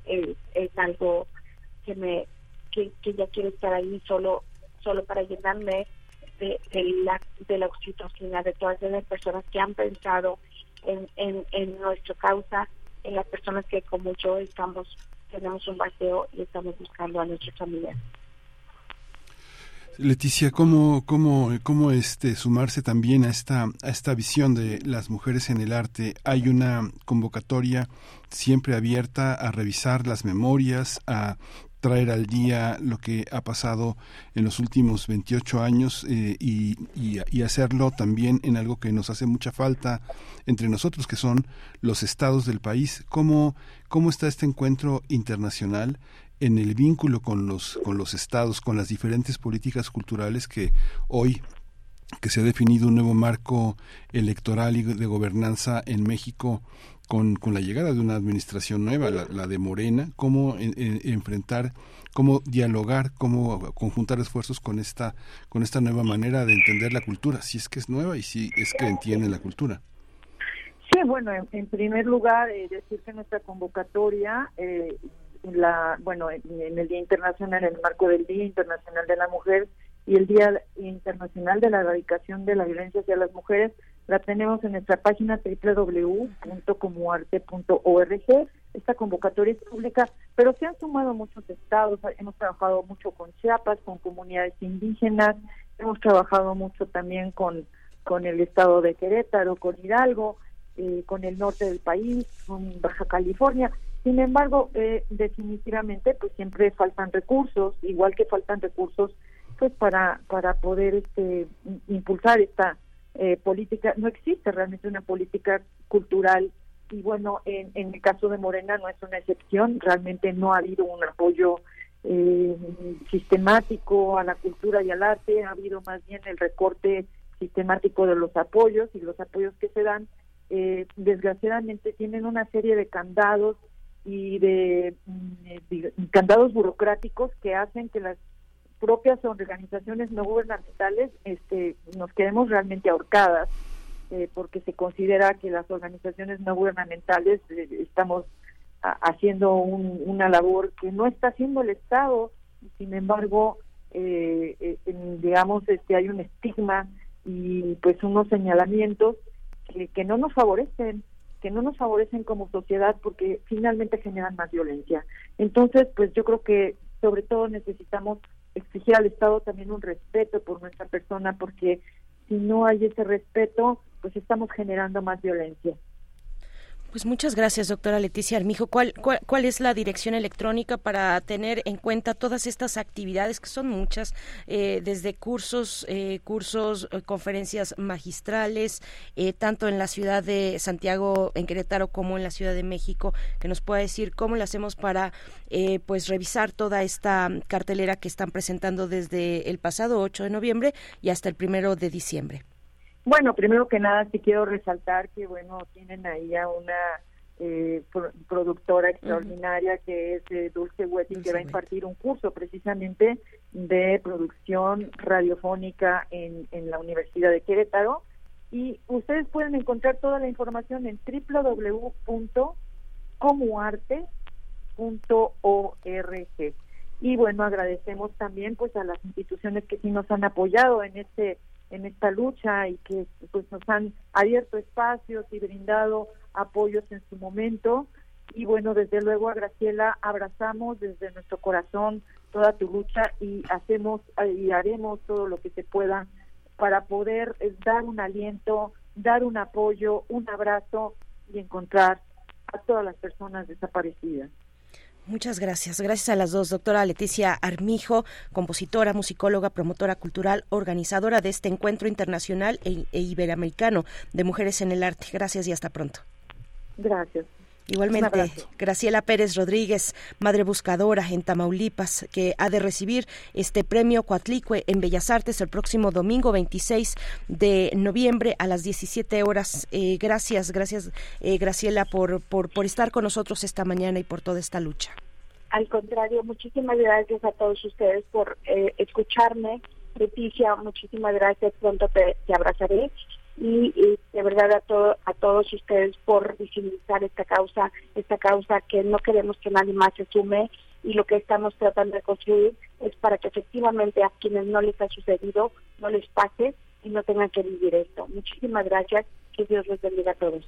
es, algo que me que, ya quiero estar ahí solo solo para llenarme de, la de la oxitocina de todas las personas que han pensado en, en, en nuestra causa en las personas que como yo estamos tenemos un vacío y estamos buscando a nuestras familias. Leticia, ¿cómo, cómo, cómo este, sumarse también a esta, a esta visión de las mujeres en el arte? Hay una convocatoria siempre abierta a revisar las memorias, a traer al día lo que ha pasado en los últimos 28 años eh, y, y, hacerlo también en algo que nos hace mucha falta entre nosotros, que son los estados del país. ¿Cómo, cómo está este encuentro internacional? En el vínculo con los, con los estados, con las diferentes políticas culturales que hoy que se ha definido un nuevo marco electoral y de gobernanza en México con, con la llegada de una administración nueva, la, de Morena, cómo enfrentar, cómo dialogar, cómo conjuntar esfuerzos con esta, con esta nueva manera de entender la cultura, si es que es nueva y si es que entiende la cultura. Sí, bueno, en, primer lugar, eh, decir que nuestra convocatoria eh, la bueno en, el Día Internacional, en el marco del Día Internacional de la Mujer y el Día Internacional de la Erradicación de la Violencia hacia las Mujeres, la tenemos en nuestra página www.comuarte.org. Esta convocatoria es pública, pero se han sumado muchos estados, hemos trabajado mucho con Chiapas, con comunidades indígenas, hemos trabajado mucho también con, con el estado de Querétaro, con Hidalgo, eh, con el norte del país, con Baja California. Sin embargo, eh, definitivamente, pues siempre faltan recursos, igual que faltan recursos, pues para para poder este impulsar esta eh, política. No existe realmente una política cultural y bueno, en, en el caso de Morena no es una excepción. Realmente no ha habido un apoyo eh, sistemático a la cultura y al arte. Ha habido más bien el recorte sistemático de los apoyos y los apoyos que se dan eh, desgraciadamente tienen una serie de candados y de, mm, candados burocráticos que hacen que las propias organizaciones no gubernamentales este, nos quedemos realmente ahorcadas eh, porque se considera que las organizaciones no gubernamentales eh, estamos haciendo una labor que no está haciendo el Estado. Sin embargo eh, digamos este hay un estigma y pues unos señalamientos que, que no nos favorecen que no nos favorecen como sociedad porque finalmente generan más violencia. Entonces, pues yo creo que sobre todo necesitamos exigir al Estado también un respeto por nuestra persona porque si no hay ese respeto, pues estamos generando más violencia. Pues muchas gracias, doctora Leticia Armijo. ¿Cuál, cuál, es la dirección electrónica para tener en cuenta todas estas actividades, que son muchas, eh, desde cursos, eh, cursos, eh, conferencias magistrales, tanto en la ciudad de Santiago, en Querétaro, como en la Ciudad de México, que nos pueda decir cómo lo hacemos para pues revisar toda esta cartelera que están presentando desde el pasado 8 de noviembre y hasta el primero de diciembre? Bueno, primero que nada sí quiero resaltar que, bueno, tienen ahí a una eh, productora extraordinaria que es eh, Dulce Wetting, que va a impartir un curso precisamente de producción radiofónica en, en la Universidad de Querétaro. Y ustedes pueden encontrar toda la información en www.comuarte.org. Y bueno, agradecemos también pues a las instituciones que sí nos han apoyado en este en esta lucha y que pues nos han abierto espacios y brindado apoyos en su momento. Y bueno, desde luego a Graciela abrazamos desde nuestro corazón toda tu lucha y hacemos y haremos todo lo que se pueda para poder eh, dar un aliento, dar un apoyo, un abrazo y encontrar a todas las personas desaparecidas. Muchas gracias. Gracias a las dos, doctora Leticia Armijo, compositora, musicóloga, promotora cultural, organizadora de este encuentro internacional e, e iberoamericano de mujeres en el arte. Gracias y hasta pronto. Gracias. Igualmente, Graciela Pérez Rodríguez, madre buscadora en Tamaulipas, que ha de recibir este premio Coatlicue en Bellas Artes el próximo domingo 26 de noviembre a las 17 horas. Eh, gracias, gracias eh, Graciela por, por, por estar con nosotros esta mañana y por toda esta lucha. Al contrario, muchísimas gracias a todos ustedes por eh, escucharme. Leticia, muchísimas gracias. Pronto te, te abrazaré y, de verdad a, todo, a todos ustedes por visibilizar esta causa, esta causa que no queremos que nadie más se sume y lo que estamos tratando de construir es para que efectivamente a quienes no les ha sucedido no les pase y no tengan que vivir esto. Muchísimas gracias, que Dios les bendiga a todos.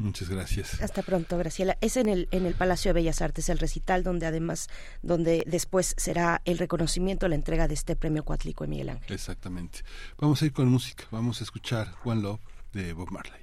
Muchas gracias. Hasta pronto, Graciela. Es en el, en el Palacio de Bellas Artes, el recital, donde además, donde después será el reconocimiento, la entrega de este premio Cuatlico de Miguel Ángel. Exactamente. Vamos a ir con música. Vamos a escuchar One Love de Bob Marley.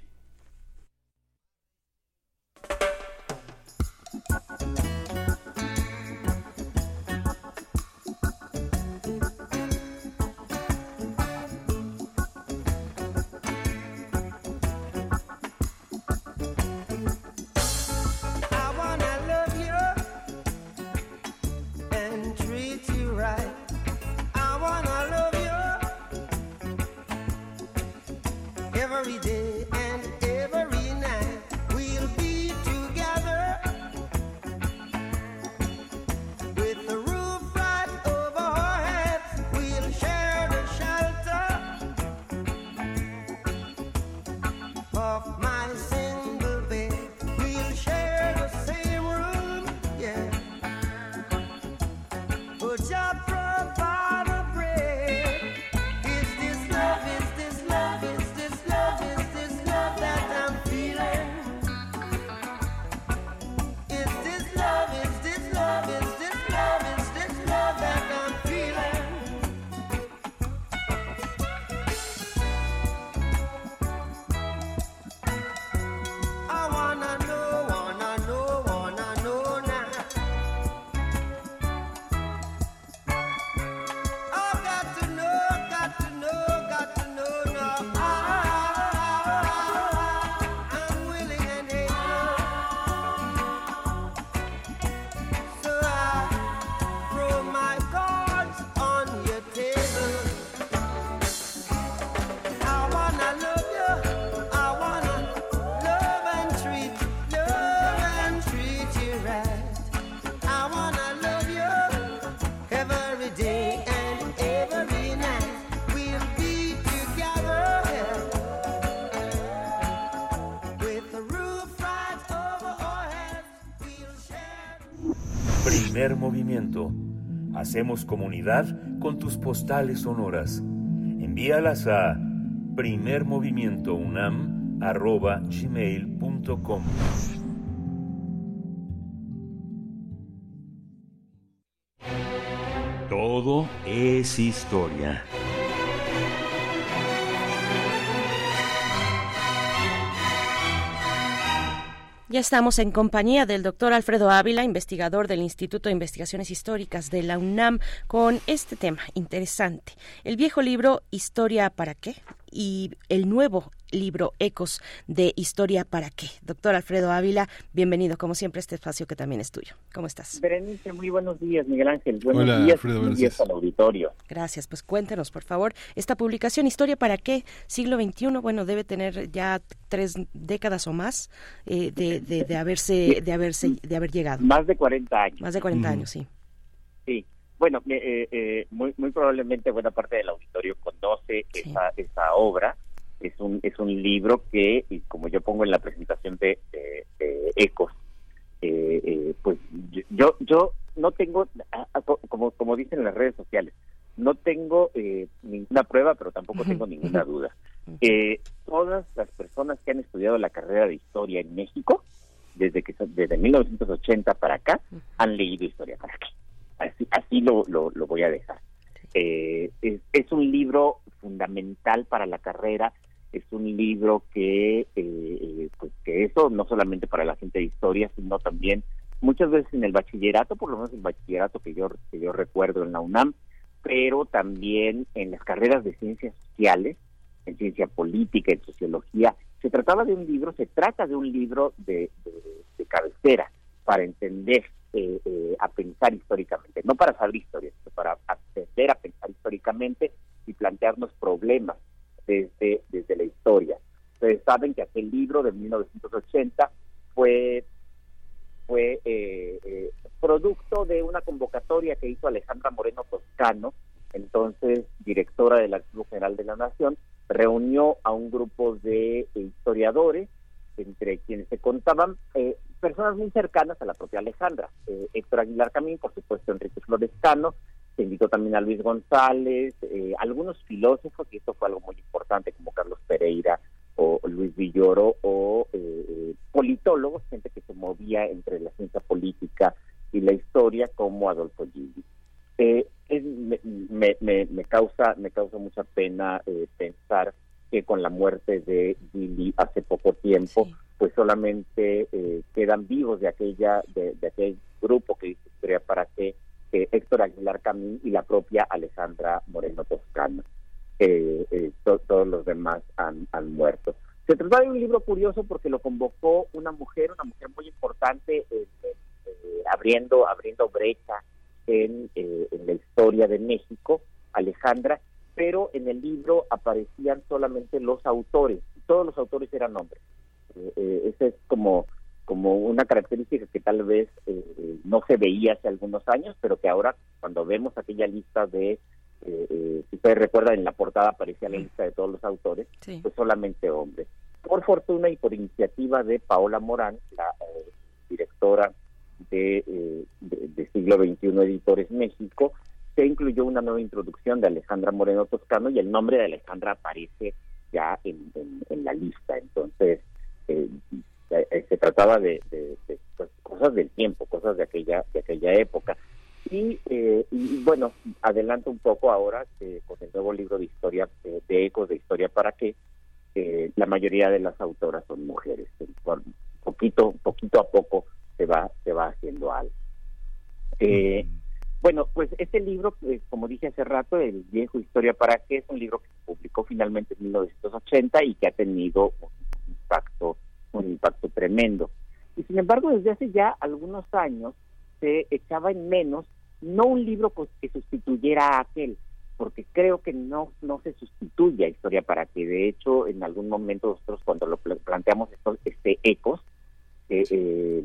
Hacemos comunidad con tus postales sonoras. Envíalas a primermovimientounam.gmail.com Todo es historia. Ya estamos en compañía del doctor Alfredo Ávila, investigador del Instituto de Investigaciones Históricas de la UNAM, con este tema interesante. El viejo libro Historia para qué y el nuevo libro Ecos de Historia para qué. Doctor Alfredo Ávila, bienvenido como siempre a este espacio que también es tuyo. ¿Cómo estás? Berenice, muy buenos días, Miguel Ángel. Buenos Hola, días, Alfredo, buenos días al auditorio. Gracias. Pues cuéntenos, por favor, esta publicación Historia para qué, siglo XXI, bueno, debe tener ya tres décadas o más eh, de, de, de haberse, de haberse, de haber llegado. Más de 40 años. Más de 40 Ujú. años, sí. Sí. Bueno, eh, eh, muy, muy probablemente buena parte del auditorio conoce Sí. esa, esa obra. Es un, es un libro que, y como yo pongo en la presentación de, de- de Ecos, eh, eh, pues yo, yo no tengo, ah, ah, co- como, como dicen en las redes sociales, no tengo eh, ninguna prueba, pero tampoco tengo ninguna duda. Eh, todas las personas que han estudiado la carrera de historia en México, desde que desde 1980 para acá, han leído historia para acá. Así, así lo, lo, lo voy a dejar. Eh, es, es un libro fundamental para la carrera, es un libro que, eh, eh, pues que eso no solamente para la gente de historia, sino también muchas veces en el bachillerato, por lo menos el bachillerato que yo, que yo recuerdo en la UNAM, pero también en las carreras de ciencias sociales, en ciencia política, en sociología. Se trataba de un libro, se trata de un libro de, de- cabecera para entender eh, eh, a pensar históricamente, no para saber historia, sino para aprender a pensar históricamente y plantearnos problemas desde, desde la historia. Ustedes saben que aquel libro de 1980 fue fue eh, eh, producto de una convocatoria que hizo Alejandra Moreno Toscano, entonces directora del Archivo General de la Nación, reunió a un grupo de historiadores, entre quienes se contaban eh, personas muy cercanas a la propia Alejandra, eh, Héctor Aguilar Camín, por supuesto Enrique Florescano, se invitó también a Luis González, eh, algunos filósofos, y esto fue algo muy importante, como Carlos Pereira o Luis Villoro, o eh, politólogos, gente que se movía entre la ciencia política y la historia, como Adolfo Gili. Eh, es- me, me- me- me causa me causa mucha pena eh, pensar que con la muerte de Gili hace poco tiempo, pues solamente eh, quedan vivos de aquella de, de aquel grupo que hizo Historia para que eh, Héctor Aguilar Camín y la propia Alejandra Moreno Toscano. Eh, to- todos los demás han, muerto. Se trata de un libro curioso porque lo convocó una mujer, una mujer muy importante, eh, abriendo, abriendo brecha en, eh, en la historia de México, Alejandra, pero en el libro aparecían solamente los autores, todos los autores eran hombres. Eh, eh, esa es como, como una característica que tal vez eh, eh, no se veía hace algunos años, pero que ahora cuando vemos aquella lista de, eh, eh, si ustedes recuerdan, en la portada aparecía la lista de todos los autores, Sí. pues solamente hombres. Por fortuna y por iniciativa de Paola Morán, la eh, directora de, de, de Siglo XXI Editores México, se incluyó una nueva introducción de Alejandra Moreno Toscano y el nombre de Alejandra aparece ya en, en- en la lista. Entonces, eh, eh, se trataba de, de- de, pues, cosas del tiempo, cosas de aquella, de aquella época. Y, eh, y, bueno, adelanto un poco ahora que con el nuevo libro de historia, eh, de ecos de historia para qué, eh, la mayoría de las autoras son mujeres. Poquito, poquito a poco se va, se va haciendo algo. Eh, bueno, pues este libro, pues, como dije hace rato, El viejo Historia para qué, es un libro que se publicó finalmente en 1980 y que ha tenido un impacto, un impacto tremendo. Y sin embargo, desde hace ya algunos años se echaba en menos no un libro co- que sustituyera a aquel, porque creo que no no se sustituye a Historia para qué. De hecho, en algún momento nosotros cuando lo pla- planteamos esto, este ecos, eh, eh,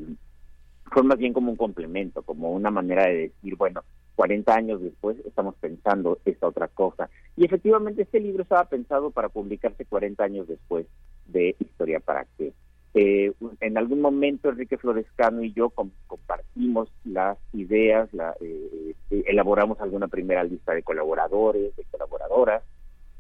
fue más bien como un complemento, como una manera de decir, bueno, 40 años después estamos pensando esta otra cosa. Y efectivamente este libro estaba pensado para publicarse 40 años después de Historia para qué. Eh, en algún momento Enrique Florescano y yo com- compartimos las ideas, la, eh, eh, elaboramos alguna primera lista de colaboradores, de colaboradoras.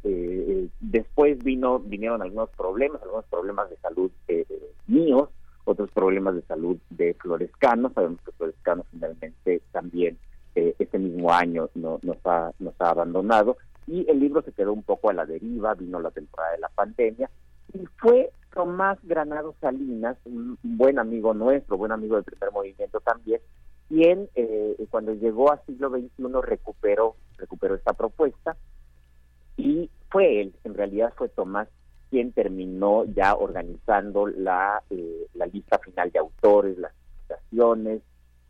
Eh, eh, después vino vinieron algunos problemas, algunos problemas de salud eh, míos, otros problemas de salud de Florescano. Sabemos que Florescano finalmente también este mismo año no, nos, ha, nos ha abandonado y el libro se quedó un poco a la deriva, vino la temporada de la pandemia y fue Tomás Granado Salinas, un buen amigo nuestro, buen amigo del primer movimiento también, quien eh, cuando llegó a siglo XXI recuperó, recuperó esta propuesta y fue él, en realidad fue Tomás quien terminó ya organizando la, eh, la lista final de autores, las citaciones,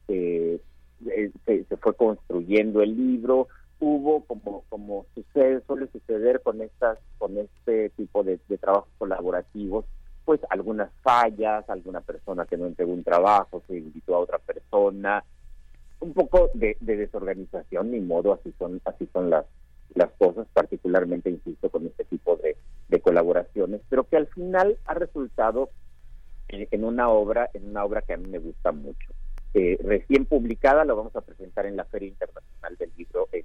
eh, eh, se, se fue construyendo el libro, hubo como como sucede suele suceder con estas con este tipo de, de trabajos colaborativos pues algunas fallas alguna persona que no entregó un trabajo se invitó a otra persona un poco de, de desorganización ni modo así son así son las las cosas particularmente insisto con este tipo de, de colaboraciones pero que al final ha resultado en, en una obra en una obra que a mí me gusta mucho. Eh, recién publicada, lo vamos a presentar en la Feria Internacional del Libro en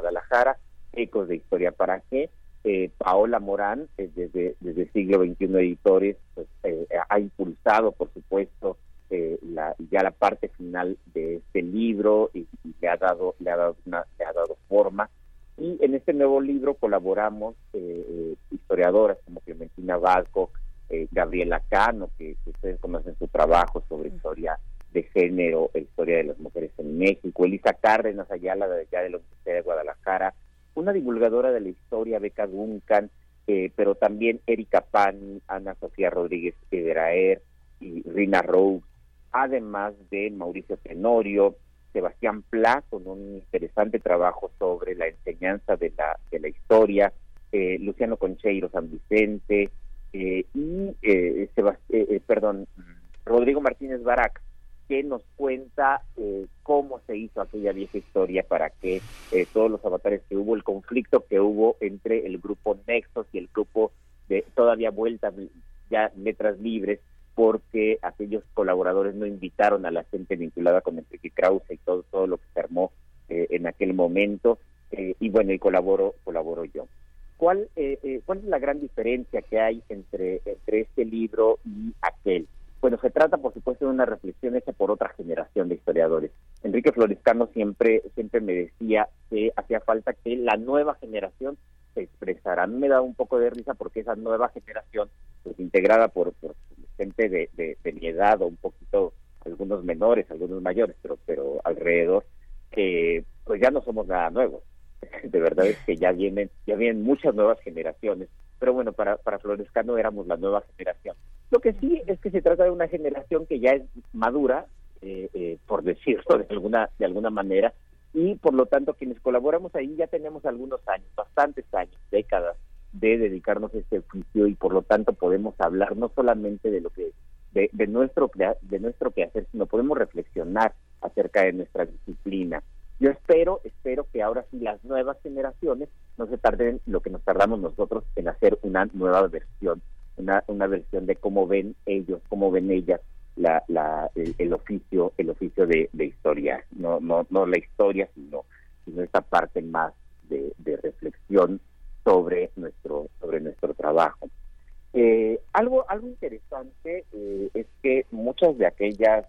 Guadalajara, Ecos de Historia. Para qué. Eh, Paola Morán, eh, desde desde, el siglo XXI Editores pues, eh, ha impulsado, por supuesto, eh, la, ya la parte final de este libro y, y le ha dado le ha dado una, le ha dado forma. Y en este nuevo libro colaboramos eh, eh, historiadoras como Clementina Balco, eh, Gabriela Cano, que, que ustedes conocen su trabajo sobre historia de género, e historia de las mujeres en México, Elisa Cárdenas Ayala de allá de la Universidad de Guadalajara, una divulgadora de la historia, Beca Duncan, eh, pero también Erika Pan, Ana Sofía Rodríguez Pederaer y Rina Rose, además de Mauricio Tenorio, Sebastián Pla, con un interesante trabajo sobre la enseñanza de la, de la historia, eh, Luciano Concheiro San Vicente, eh, y eh, eh, eh, perdón, Rodrigo Martínez Barac, que nos cuenta eh, cómo se hizo aquella vieja historia para que eh, todos los avatares que hubo, el conflicto que hubo entre el grupo Nexos y el grupo de todavía vuelta ya letras libres, porque aquellos colaboradores no invitaron a la gente vinculada con Enrique Krause y todo, todo lo que se armó eh, en aquel momento, eh, y bueno, y colaboro, colaboro yo. ¿Cuál, eh, ¿Cuál es la gran diferencia que hay entre, entre este libro y aquel? Bueno, se trata, por supuesto, de una reflexión hecha por otra generación de historiadores. Enrique Florescano siempre, siempre me decía que hacía falta que la nueva generación se expresara. A mí me da un poco de risa porque esa nueva generación, pues integrada por, gente de, mi edad o un poquito, algunos menores, algunos mayores, pero, pero alrededor, que pues ya no somos nada nuevos. De verdad es que ya vienen, ya vienen muchas nuevas generaciones. Pero bueno, para Florescano éramos la nueva generación. Lo que sí es que se trata de una generación que ya es madura, eh, eh, por decirlo de alguna, de alguna manera, y por lo tanto quienes colaboramos ahí ya tenemos algunos años, bastantes años, décadas de dedicarnos a este oficio y por lo tanto podemos hablar no solamente de lo que de, de nuestro de nuestro quehacer, sino podemos reflexionar acerca de nuestra disciplina. Yo espero, espero que ahora sí las nuevas generaciones no se tarden lo que nos tardamos nosotros en hacer una nueva versión, una, una versión de cómo ven ellos, cómo ven ellas la, la, el, el oficio, el oficio de, de historia, no, no, no la historia, sino, sino esta parte más de, reflexión sobre nuestro, sobre nuestro trabajo. Eh, algo, algo interesante eh, es que muchas de aquellas,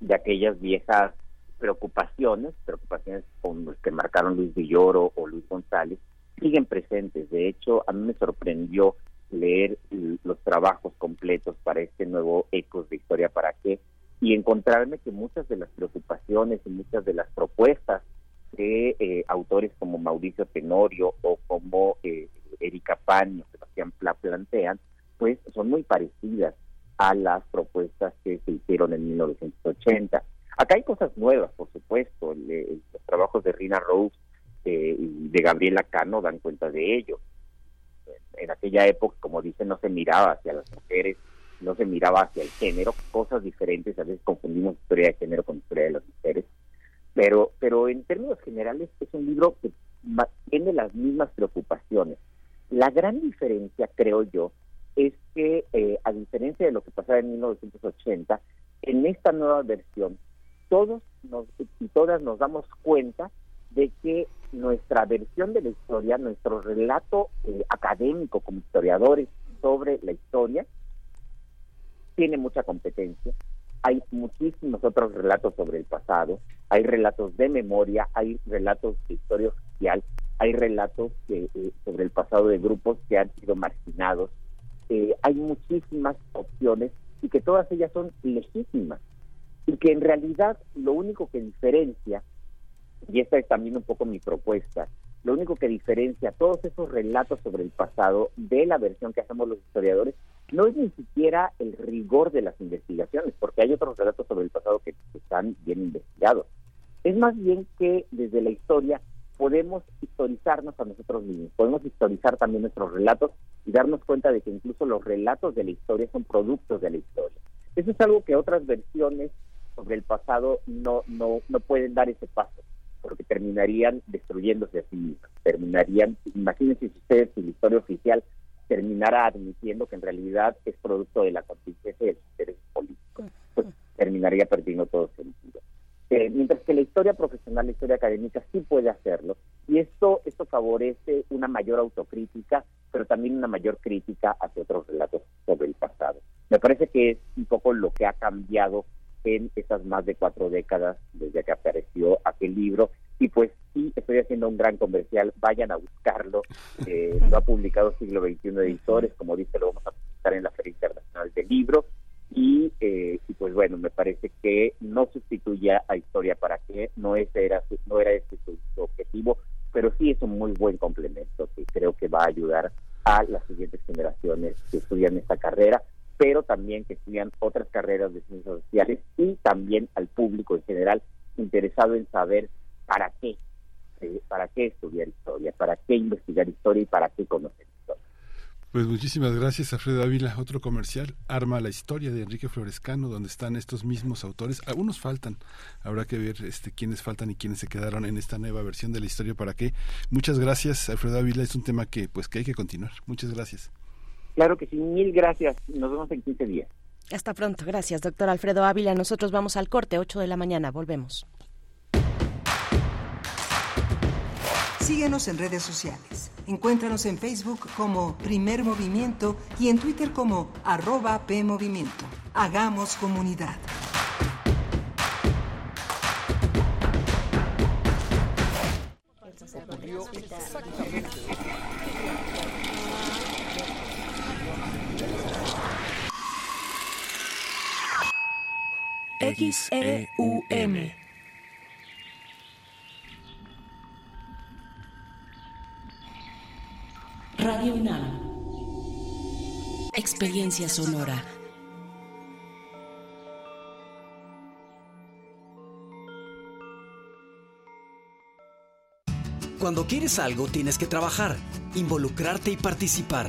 de aquellas viejas preocupaciones, preocupaciones con los que marcaron Luis Villoro o Luis González, siguen presentes. De hecho, a mí me sorprendió leer los trabajos completos para este nuevo Ecos de Historia para qué y encontrarme que muchas de las preocupaciones y muchas de las propuestas de eh, autores como Mauricio Tenorio o como eh, Erika Pan o Sebastián Pla plantean, pues son muy parecidas a las propuestas que se hicieron en 1980. Acá hay cosas nuevas, por supuesto. Los trabajos de Rina Rose eh, y de Gabriela Cano dan cuenta de ello. En aquella época, como dicen, no se miraba hacia las mujeres, no se miraba hacia el género, cosas diferentes, a veces confundimos historia de género con historia de las mujeres, pero, pero en términos generales es un libro que tiene las mismas preocupaciones. La gran diferencia, creo yo, es que eh, a diferencia de lo que pasaba en 1980, en esta nueva versión, todos nos, y todas nos damos cuenta de que nuestra versión de la historia, nuestro relato eh, académico como historiadores sobre la historia, tiene mucha competencia. Hay muchísimos otros relatos sobre el pasado, hay relatos de memoria, hay relatos de historia oficial, hay relatos eh, eh, sobre el pasado de grupos que han sido marginados. Eh, hay muchísimas opciones y que todas ellas son legítimas y que en realidad lo único que diferencia, y esta es también un poco mi propuesta, lo único que diferencia todos esos relatos sobre el pasado de la versión que hacemos los historiadores no es ni siquiera el rigor de las investigaciones, porque hay otros relatos sobre el pasado que están bien investigados. Es más bien que desde la historia podemos historizarnos a nosotros mismos, podemos historizar también nuestros relatos y darnos cuenta de que incluso los relatos de la historia son productos de la historia. Eso es algo que otras versiones sobre el pasado no, no, no pueden dar ese paso, porque terminarían destruyéndose a sí mismas, terminarían, imagínense si ustedes si la historia oficial terminara admitiendo que en realidad es producto de la contingencia de los intereses políticos, pues terminaría perdiendo todo sentido. Eh, mientras que la historia profesional, la historia académica sí puede hacerlo, y esto, esto favorece una mayor autocrítica pero también una mayor crítica hacia otros relatos sobre el pasado. Me parece que es un poco lo que ha cambiado en estas más de cuatro décadas desde que apareció aquel libro. Y pues sí estoy haciendo un gran comercial vayan a buscarlo. Eh, lo ha publicado siglo XXI editores como dice lo vamos a presentar en la feria internacional del libro. Y, eh, y pues bueno me parece que no sustituye a historia para qué no ese era no era ese su, su objetivo pero sí es un muy buen complemento que creo que va a ayudar a las siguientes generaciones que estudian esta carrera pero también que estudian otras carreras de ciencias sociales y también al público en general interesado en saber para qué, eh, para qué estudiar historia, para qué investigar historia y para qué conocer historia. Pues muchísimas gracias, Alfredo Ávila. Otro comercial, Arma la historia de Enrique Florescano, donde están estos mismos autores. Algunos faltan. Habrá que ver este, quiénes faltan y quiénes se quedaron en esta nueva versión de la historia. ¿Para qué? Muchas gracias, Alfredo Ávila. Es un tema que, pues, que hay que continuar. Muchas gracias. Claro que sí, mil gracias. Nos vemos en 15 días. Hasta pronto. Gracias, doctor Alfredo Ávila. Nosotros vamos al corte, 8 de la mañana. Volvemos. Síguenos en redes sociales. Encuéntranos en Facebook como Primer Movimiento y en Twitter como arroba PMovimiento. Hagamos comunidad. XEUM. Radio UNAM. Experiencia sonora. Cuando quieres algo tienes que trabajar, involucrarte y participar.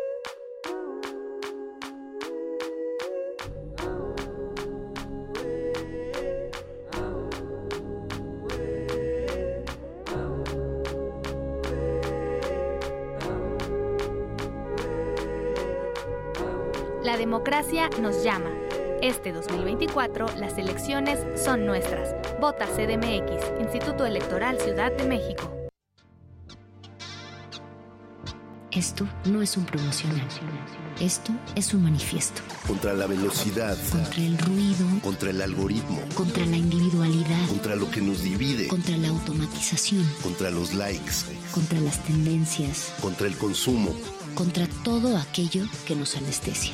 Democracia nos llama. Este 2024 las elecciones son nuestras. Vota CDMX, Instituto Electoral Ciudad de México. Esto no es un promocional. Esto es un manifiesto. Contra la velocidad. Contra el ruido. Contra el algoritmo. Contra la individualidad. Contra lo que nos divide. Contra la automatización. Contra los likes. Contra las tendencias. Contra el consumo. Contra todo aquello que nos anestesia.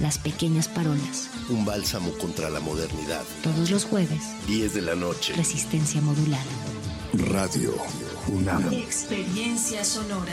Las pequeñas parolas. Un bálsamo contra la modernidad. Todos los jueves. 10 de la noche. Resistencia modulada. Radio UNAM. Experiencia sonora.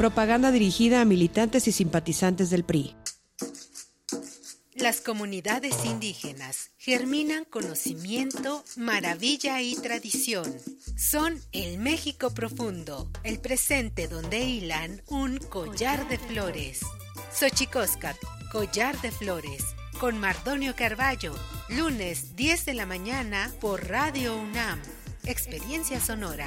Propaganda dirigida a militantes y simpatizantes del PRI. Las comunidades indígenas germinan conocimiento, maravilla y tradición. Son el México profundo, el presente donde hilan un collar de flores. Xochicóscat, collar de flores, con Mardonio Carballo, lunes 10 de la mañana por Radio UNAM. Experiencia sonora.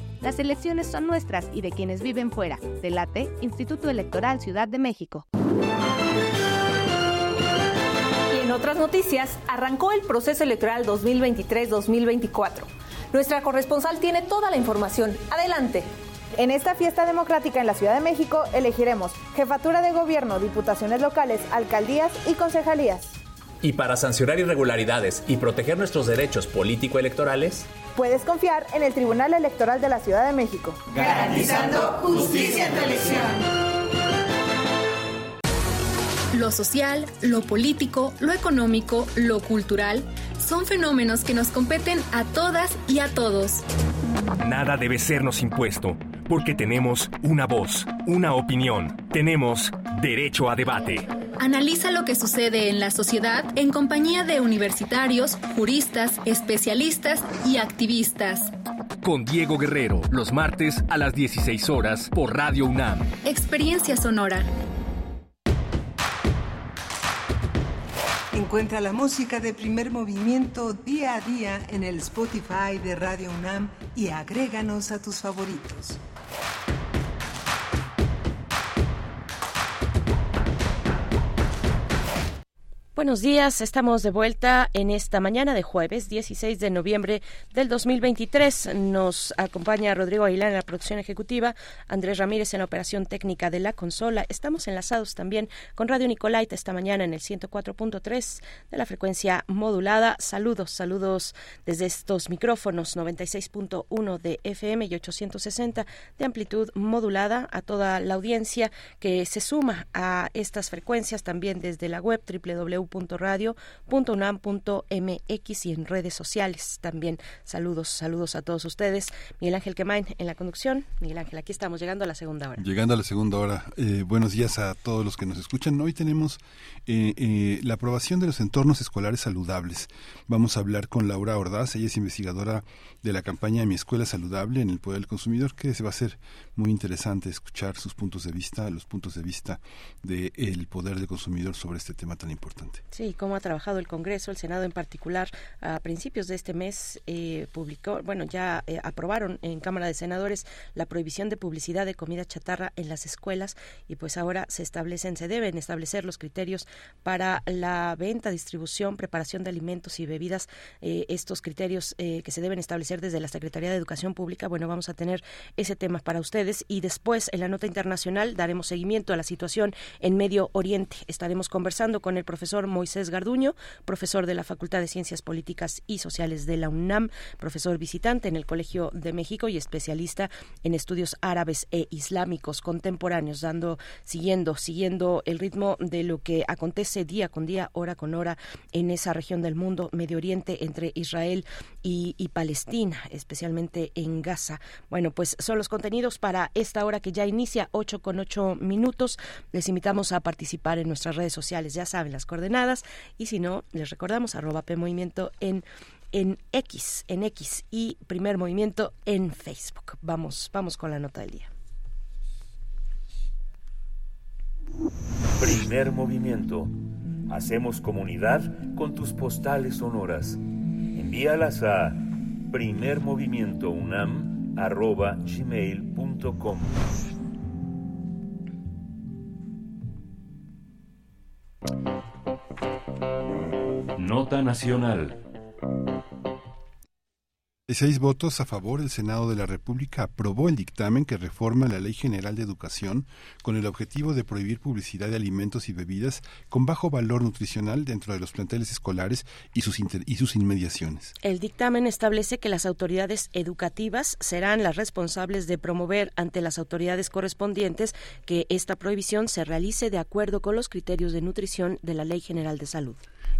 Las elecciones son nuestras y de quienes viven fuera. Delate, Instituto Electoral Ciudad de México. Y en otras noticias, arrancó el proceso electoral 2023-2024. Nuestra corresponsal tiene toda la información. Adelante. En esta fiesta democrática en la Ciudad de México elegiremos jefatura de gobierno, diputaciones locales, alcaldías y concejalías. Y para sancionar irregularidades y proteger nuestros derechos político-electorales, Puedes confiar en el Tribunal Electoral de la Ciudad de México. Garantizando justicia en tu elección. Lo social, lo político, lo económico, lo cultural son fenómenos que nos competen a todas y a todos. Nada debe sernos impuesto, porque tenemos una voz, una opinión, tenemos derecho a debate. Analiza lo que sucede en la sociedad en compañía de universitarios, juristas, especialistas y activistas. Con Diego Guerrero, los martes a las 16 horas por Radio UNAM. Experiencia sonora. Encuentra la música de primer movimiento día a día en el Spotify de Radio UNAM y agréganos a tus favoritos. Buenos días, estamos de vuelta en esta mañana de jueves 16 de noviembre del 2023. Nos acompaña Rodrigo Aguilar en la producción ejecutiva, Andrés Ramírez en la operación técnica de la consola. Estamos enlazados también con Radio Nicolaita esta mañana en el 104.3 de la frecuencia modulada. Saludos, saludos desde estos micrófonos 96.1 de FM y 860 de amplitud modulada a toda la audiencia que se suma a estas frecuencias también desde la web www www.radio.unam.mx y en redes sociales también. Saludos, saludos a todos ustedes. Miguel Ángel Quemain en la conducción. Miguel Ángel, aquí estamos llegando a la segunda hora. Llegando a la segunda hora. Eh, buenos días a todos los que nos escuchan. Hoy tenemos eh, eh, la aprobación de los entornos escolares saludables. Vamos a hablar con Laura Ordaz. Ella es investigadora de la campaña Mi Escuela Saludable en el Poder del Consumidor, que se va a ser muy interesante escuchar sus puntos de vista, los puntos de vista del poder del consumidor sobre este tema tan importante. Sí, cómo ha trabajado el Congreso, el Senado en particular. A principios de este mes eh, publicó, bueno, ya eh, aprobaron en Cámara de Senadores la prohibición de publicidad de comida chatarra en las escuelas y pues ahora se establecen, se deben establecer los criterios para la venta, distribución, preparación de alimentos y bebidas. Eh, estos criterios que se deben establecer desde la Secretaría de Educación Pública. Bueno, vamos a tener ese tema para ustedes y después en la nota internacional daremos seguimiento a la situación en Medio Oriente. Estaremos conversando con el profesor Moisés Garduño, profesor de la Facultad de Ciencias Políticas y Sociales de la UNAM, profesor visitante en el Colegio de México y especialista en estudios árabes e islámicos contemporáneos, dando, siguiendo, siguiendo el ritmo de lo que acontece día con día, hora con hora en esa región del mundo, Medio Oriente, entre Israel y, Palestina especialmente en Gaza. Bueno, pues son los contenidos para esta hora que ya inicia, 8 con 8 minutos. Les invitamos a participar en nuestras redes sociales, ya saben las coordenadas, y si no, les recordamos arroba P Movimiento en en X, en X y primer movimiento en Facebook. Vamos, vamos con la nota del día. Primer movimiento. Hacemos comunidad con tus postales sonoras. Envíalas a primermovimientounam.gmail.com Nota Nacional. De seis votos a favor, el Senado de la República aprobó el dictamen que reforma la Ley General de Educación con el objetivo de prohibir publicidad de alimentos y bebidas con bajo valor nutricional dentro de los planteles escolares y sus, y sus inmediaciones. El dictamen establece que las autoridades educativas serán las responsables de promover ante las autoridades correspondientes que esta prohibición se realice de acuerdo con los criterios de nutrición de la Ley General de Salud.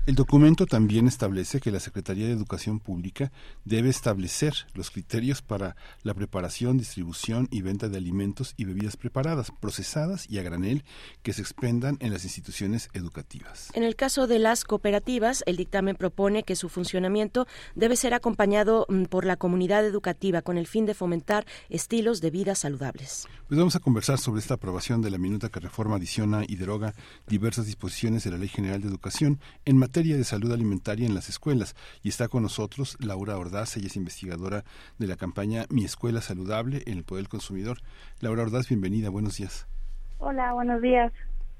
El documento también establece que la Secretaría de Educación Pública debe establecer los criterios para la preparación, distribución y venta de alimentos y bebidas preparadas, procesadas y a granel que se expendan en las instituciones educativas. En el caso de las cooperativas, el dictamen propone que su funcionamiento debe ser acompañado mm, por la comunidad educativa con el fin de fomentar estilos de vida saludables. Pues vamos a conversar sobre esta aprobación de la minuta que reforma, adiciona y deroga diversas disposiciones de la Ley General de Educación en materia de salud alimentaria en las escuelas. Y está con nosotros Laura Ordaz, ella es investigadora de la campaña Mi Escuela Saludable en el Poder del Consumidor. Laura Ordaz, bienvenida, buenos días. Hola, buenos días.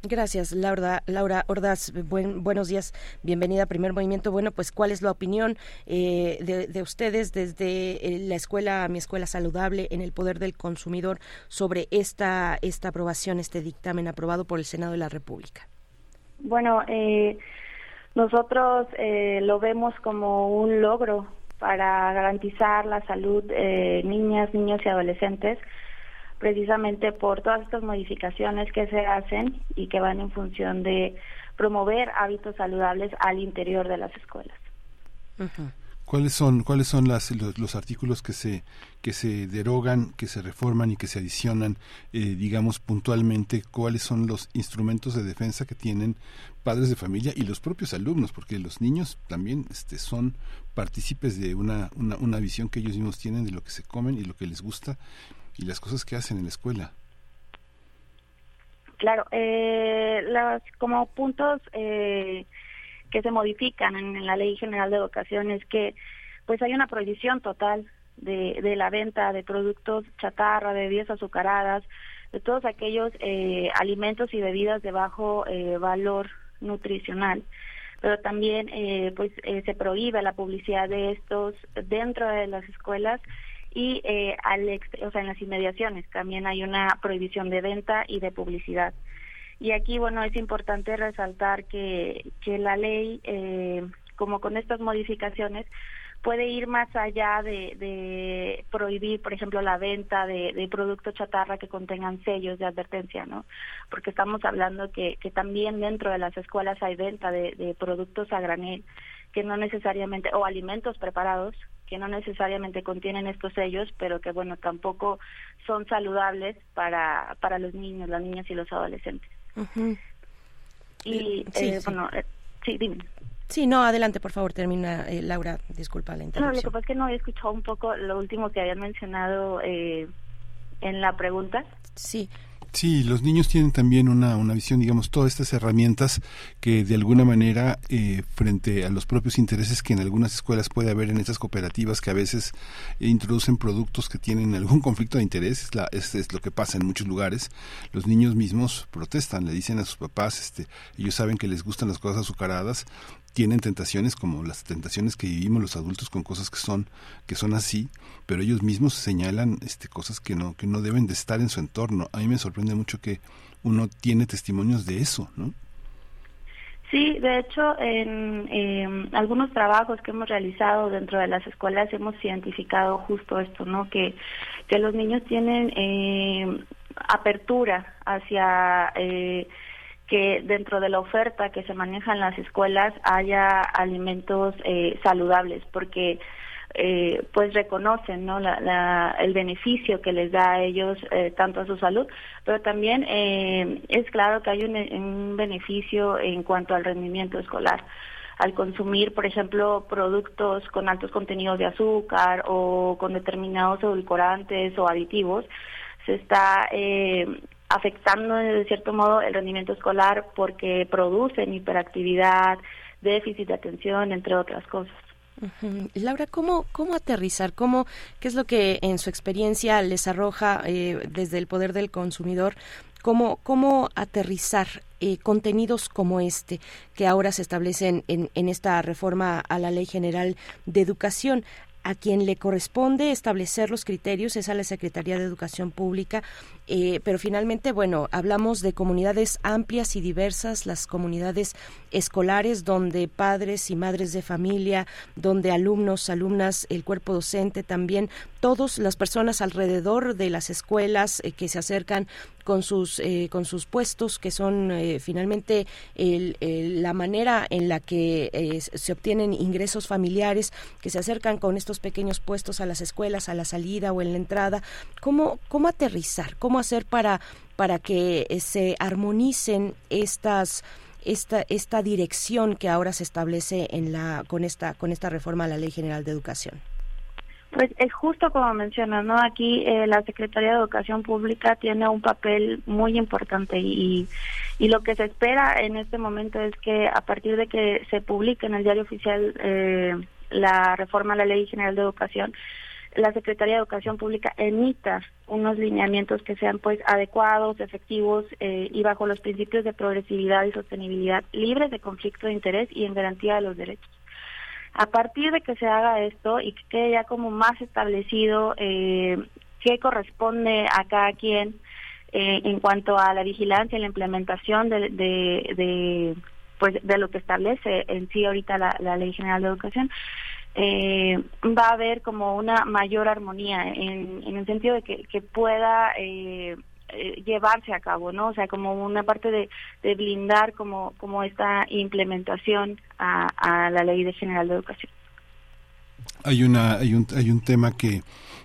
Gracias, Laura, Laura Ordaz. buenos días, bienvenida a Primer Movimiento. Bueno, pues, ¿cuál es la opinión eh, de, ustedes desde eh, la escuela, mi escuela saludable, en el poder del consumidor sobre esta, esta aprobación, este dictamen aprobado por el Senado de la República? Bueno, eh, nosotros lo vemos como un logro para garantizar la salud de niñas, niños y adolescentes precisamente por todas estas modificaciones que se hacen y que van en función de promover hábitos saludables al interior de las escuelas. ¿Cuáles son cuáles son las, los, artículos que se que se derogan, que se reforman y que se adicionan, eh, digamos puntualmente, cuáles son los instrumentos de defensa que tienen padres de familia y los propios alumnos, porque los niños también este, son partícipes de una, una, una visión que ellos mismos tienen de lo que se comen y lo que les gusta y las cosas que hacen en la escuela. Claro, eh, los, como puntos eh, que se modifican en, la Ley General de Educación es que pues hay una prohibición total de, de la venta de productos chatarra, de bebidas azucaradas, de todos aquellos eh, alimentos y bebidas de bajo eh, valor nutricional pero también eh, pues eh, se prohíbe la publicidad de estos dentro de las escuelas y eh, al o sea, en las inmediaciones también hay una prohibición de venta y de publicidad. Y aquí, bueno, es importante resaltar que, que la ley, eh, como con estas modificaciones, puede ir más allá de, prohibir, por ejemplo, la venta de, de, productos chatarra que contengan sellos de advertencia, ¿no? Porque estamos hablando que, que también dentro de las escuelas hay venta de, de productos a granel que no necesariamente, o alimentos preparados que no necesariamente contienen estos sellos, pero que bueno, tampoco son saludables para, para los niños, las niñas y los adolescentes. Y sí, eh, bueno, eh, sí, dime. Sí, no, adelante, por favor, termina, eh, Laura, disculpa la interrupción. No, lo que pasa es que no he escuchado un poco lo último que habían mencionado en la pregunta. Sí, Sí, los niños tienen también una, una visión, digamos, todas estas herramientas que de alguna manera, eh, frente a los propios intereses que en algunas escuelas puede haber en estas cooperativas que a veces introducen productos que tienen algún conflicto de interés, es, la, es, lo que pasa en muchos lugares, los niños mismos protestan, le dicen a sus papás, este, ellos saben que les gustan las cosas azucaradas, tienen tentaciones como las tentaciones que vivimos los adultos con cosas que son que son así pero ellos mismos señalan este cosas que no que no deben de estar en su entorno a mí me sorprende mucho que uno tiene testimonios de eso no Sí, de hecho, en eh, algunos trabajos que hemos realizado dentro de las escuelas hemos identificado justo esto, ¿no? Que, que los niños tienen eh, apertura hacia eh, que dentro de la oferta que se maneja en las escuelas haya alimentos eh, saludables, porque eh, pues reconocen ¿no? La, el beneficio que les da a ellos eh, tanto a su salud, pero también eh, es claro que hay un, un beneficio en cuanto al rendimiento escolar al consumir, por ejemplo, productos con altos contenidos de azúcar o con determinados edulcorantes o aditivos, se está eh, afectando de cierto modo el rendimiento escolar porque producen hiperactividad, déficit de atención, entre otras cosas. Laura, ¿cómo, ¿cómo aterrizar? ¿Cómo, ¿Qué es lo que en su experiencia les arroja eh, desde el poder del consumidor? ¿Cómo, cómo aterrizar eh, contenidos como este que ahora se establecen en, en esta reforma a la Ley General de Educación? a quien le corresponde establecer los criterios es a la Secretaría de Educación Pública. Eh, pero finalmente, bueno, hablamos de comunidades amplias y diversas, las comunidades escolares donde padres y madres de familia, donde alumnos, alumnas, el cuerpo docente también, todas las personas alrededor de las escuelas eh, que se acercan con sus eh, con sus puestos que son eh, finalmente la manera en la que se obtienen ingresos familiares que se acercan con estos pequeños puestos a las escuelas a la salida o en la entrada. Cómo cómo aterrizar cómo hacer para para que se armonicen estas esta, esta dirección que ahora se establece en la, con, esta, con esta reforma a la Ley General de Educación? Pues es justo como mencionas, ¿no? Aquí eh, la Secretaría de Educación Pública tiene un papel muy importante y, y lo que se espera en este momento es que a partir de que se publique en el diario oficial eh, la reforma a la Ley General de Educación, la Secretaría de Educación Pública emita unos lineamientos que sean pues adecuados, efectivos eh, y bajo los principios de progresividad y sostenibilidad, libres de conflicto de interés y en garantía de los derechos. A partir de que se haga esto y que quede ya como más establecido eh, qué corresponde a cada quien eh, en cuanto a la vigilancia y la implementación de, de, pues de lo que establece en sí ahorita la Ley General de Educación, eh, va a haber como una mayor armonía en, en el sentido de que, que pueda eh, eh, llevarse a cabo, ¿no? O sea, como una parte de, blindar como, como esta implementación a, a la Ley de General de Educación. Hay, una, hay, un, hay un tema que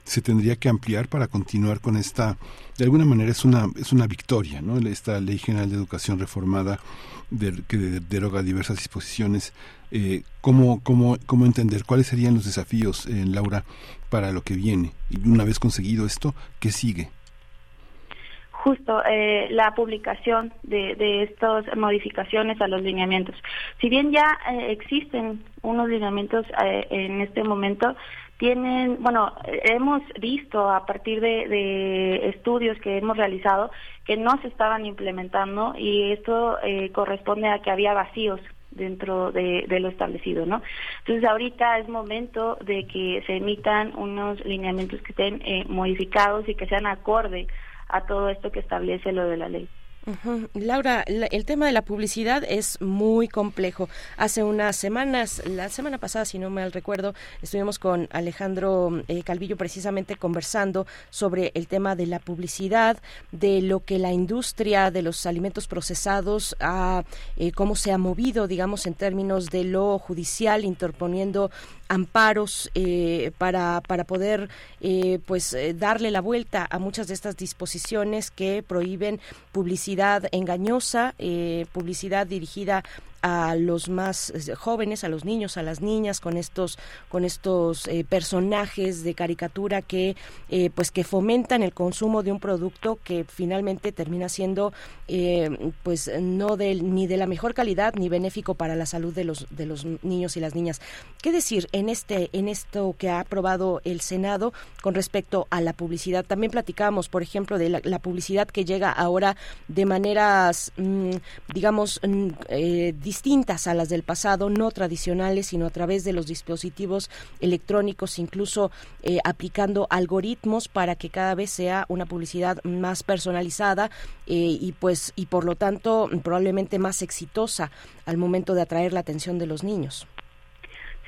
se tendría que ampliar para continuar con esta, de alguna manera es una, es una victoria, ¿no? Esta Ley General de Educación reformada que deroga diversas disposiciones. Eh, ¿cómo, cómo, ¿Cómo entender cuáles serían los desafíos, eh, Laura, para lo que viene? Y una vez conseguido esto, ¿qué sigue? justo eh, la publicación de, de estas modificaciones a los lineamientos. Si bien ya eh, existen unos lineamientos eh, en este momento, tienen, bueno, hemos visto a partir de, de, estudios que hemos realizado que no se estaban implementando y esto corresponde a que había vacíos dentro de, lo establecido, ¿no? Entonces ahorita es momento de que se emitan unos lineamientos que estén modificados y que sean acorde a todo esto que establece lo de la ley. Laura, el tema de la publicidad es muy complejo. Hace unas semanas, la semana pasada, si no mal recuerdo, estuvimos con Alejandro eh, Calvillo precisamente conversando sobre el tema de la publicidad, de lo que la industria de los alimentos procesados ha, eh, cómo se ha movido, digamos, en términos de lo judicial, interponiendo amparos eh, para, para poder eh, pues eh, darle la vuelta a muchas de estas disposiciones que prohíben publicidad engañosa, publicidad dirigida a los más eh, jóvenes, a los niños, a las niñas, con estos, con estos eh, personajes de caricatura que, eh, pues, que fomentan el consumo de un producto que finalmente termina siendo, pues, no de, ni de la mejor calidad ni benéfico para la salud de los, de los niños y las niñas. ¿Qué decir en este, en esto que ha aprobado el Senado con respecto a la publicidad? También platicamos, por ejemplo, de la, publicidad que llega ahora de maneras, mm, digamos, mm, distintas a las del pasado, no tradicionales, sino a través de los dispositivos electrónicos, incluso eh, aplicando algoritmos para que cada vez sea una publicidad más personalizada eh, y pues y por lo tanto probablemente más exitosa al momento de atraer la atención de los niños.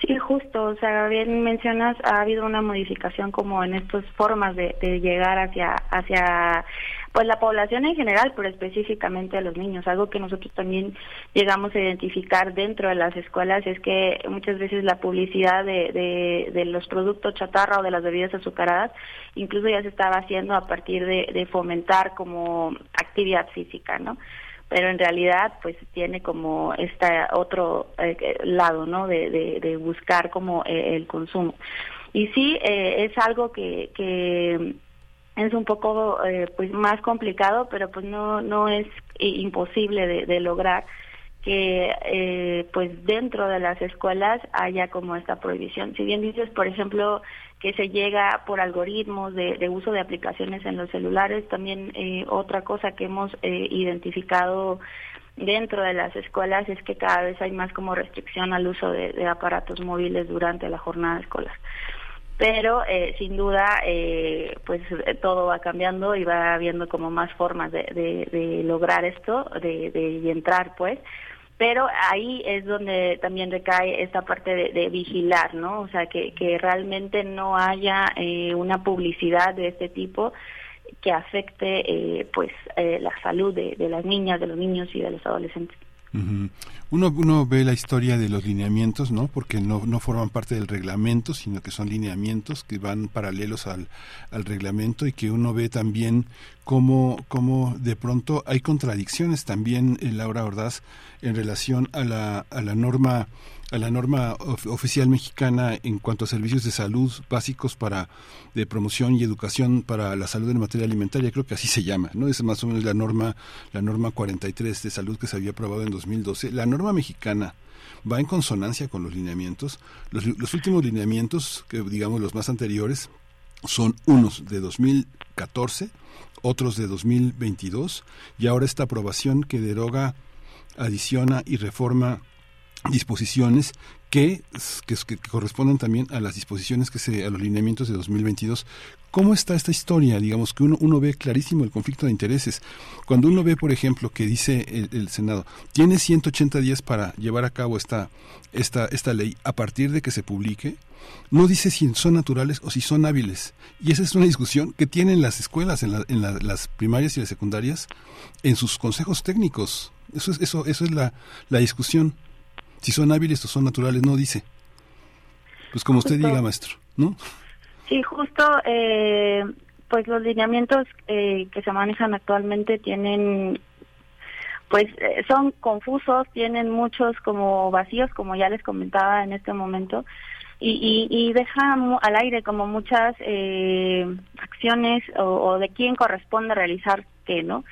Sí, justo, o sea, bien mencionas, ha habido una modificación como en estas formas de, de llegar hacia hacia pues la población en general, pero específicamente a los niños. Algo que nosotros también llegamos a identificar dentro de las escuelas es que muchas veces la publicidad de, los productos chatarra o de las bebidas azucaradas incluso ya se estaba haciendo a partir de fomentar como actividad física, ¿no? Pero en realidad pues tiene como este otro eh, lado no de, de, buscar como eh, el consumo. Y sí eh, es algo que, que es un poco eh, pues más complicado pero pues no no es imposible de lograr que eh, pues dentro de las escuelas haya como esta prohibición. Si bien dices por ejemplo que se llega por algoritmos de, de uso de aplicaciones en los celulares también eh, otra cosa que hemos eh, identificado dentro de las escuelas es que cada vez hay más como restricción al uso de, aparatos móviles durante la jornada escolar. Pero eh, sin duda eh, pues todo va cambiando y va habiendo como más formas de, de, lograr esto de, de entrar pues pero ahí es donde también recae esta parte de, vigilar, ¿no? O sea, que, realmente no haya eh, una publicidad de este tipo que afecte, eh, pues, eh, la salud de las niñas, de los niños y de los adolescentes. Uno, uno ve la historia de los lineamientos, ¿no? Porque no, no forman parte del reglamento, sino que son lineamientos que van paralelos al, al reglamento y que uno ve también cómo, cómo de pronto hay contradicciones también, en Laura Ordaz, en relación a la, a la norma a la norma oficial mexicana en cuanto a servicios de salud básicos para de promoción y educación para la salud en materia alimentaria, creo que así se llama, ¿no? Es más o menos la norma la norma 43 de salud que se había aprobado en 2012. La norma mexicana va en consonancia con los lineamientos. Los, los últimos lineamientos, que digamos los más anteriores, son unos de 2014, otros de 2022 y ahora esta aprobación que deroga, adiciona y reforma disposiciones que, que, corresponden también a las disposiciones que se a los lineamientos de 2022 ¿Cómo está esta historia? Digamos que uno, uno ve clarísimo el conflicto de intereses. Cuando uno ve, por ejemplo, que dice el, Senado, tiene 180 días para llevar a cabo esta, esta, esta ley a partir de que se publique, no dice si son naturales o si son hábiles. Y esa es una discusión que tienen las escuelas, en, en las primarias y las secundarias, en sus consejos técnicos. Eso es, eso, eso es la, la discusión. Si son hábiles o son naturales, no dice. Pues como usted diga, maestro, ¿no? Sí, justo, eh, pues los lineamientos eh, que se manejan actualmente tienen, pues eh, son confusos, tienen muchos como vacíos, como ya les comentaba en este momento, y, y, y deja al aire como muchas acciones o, o de quién corresponde realizar qué, ¿no?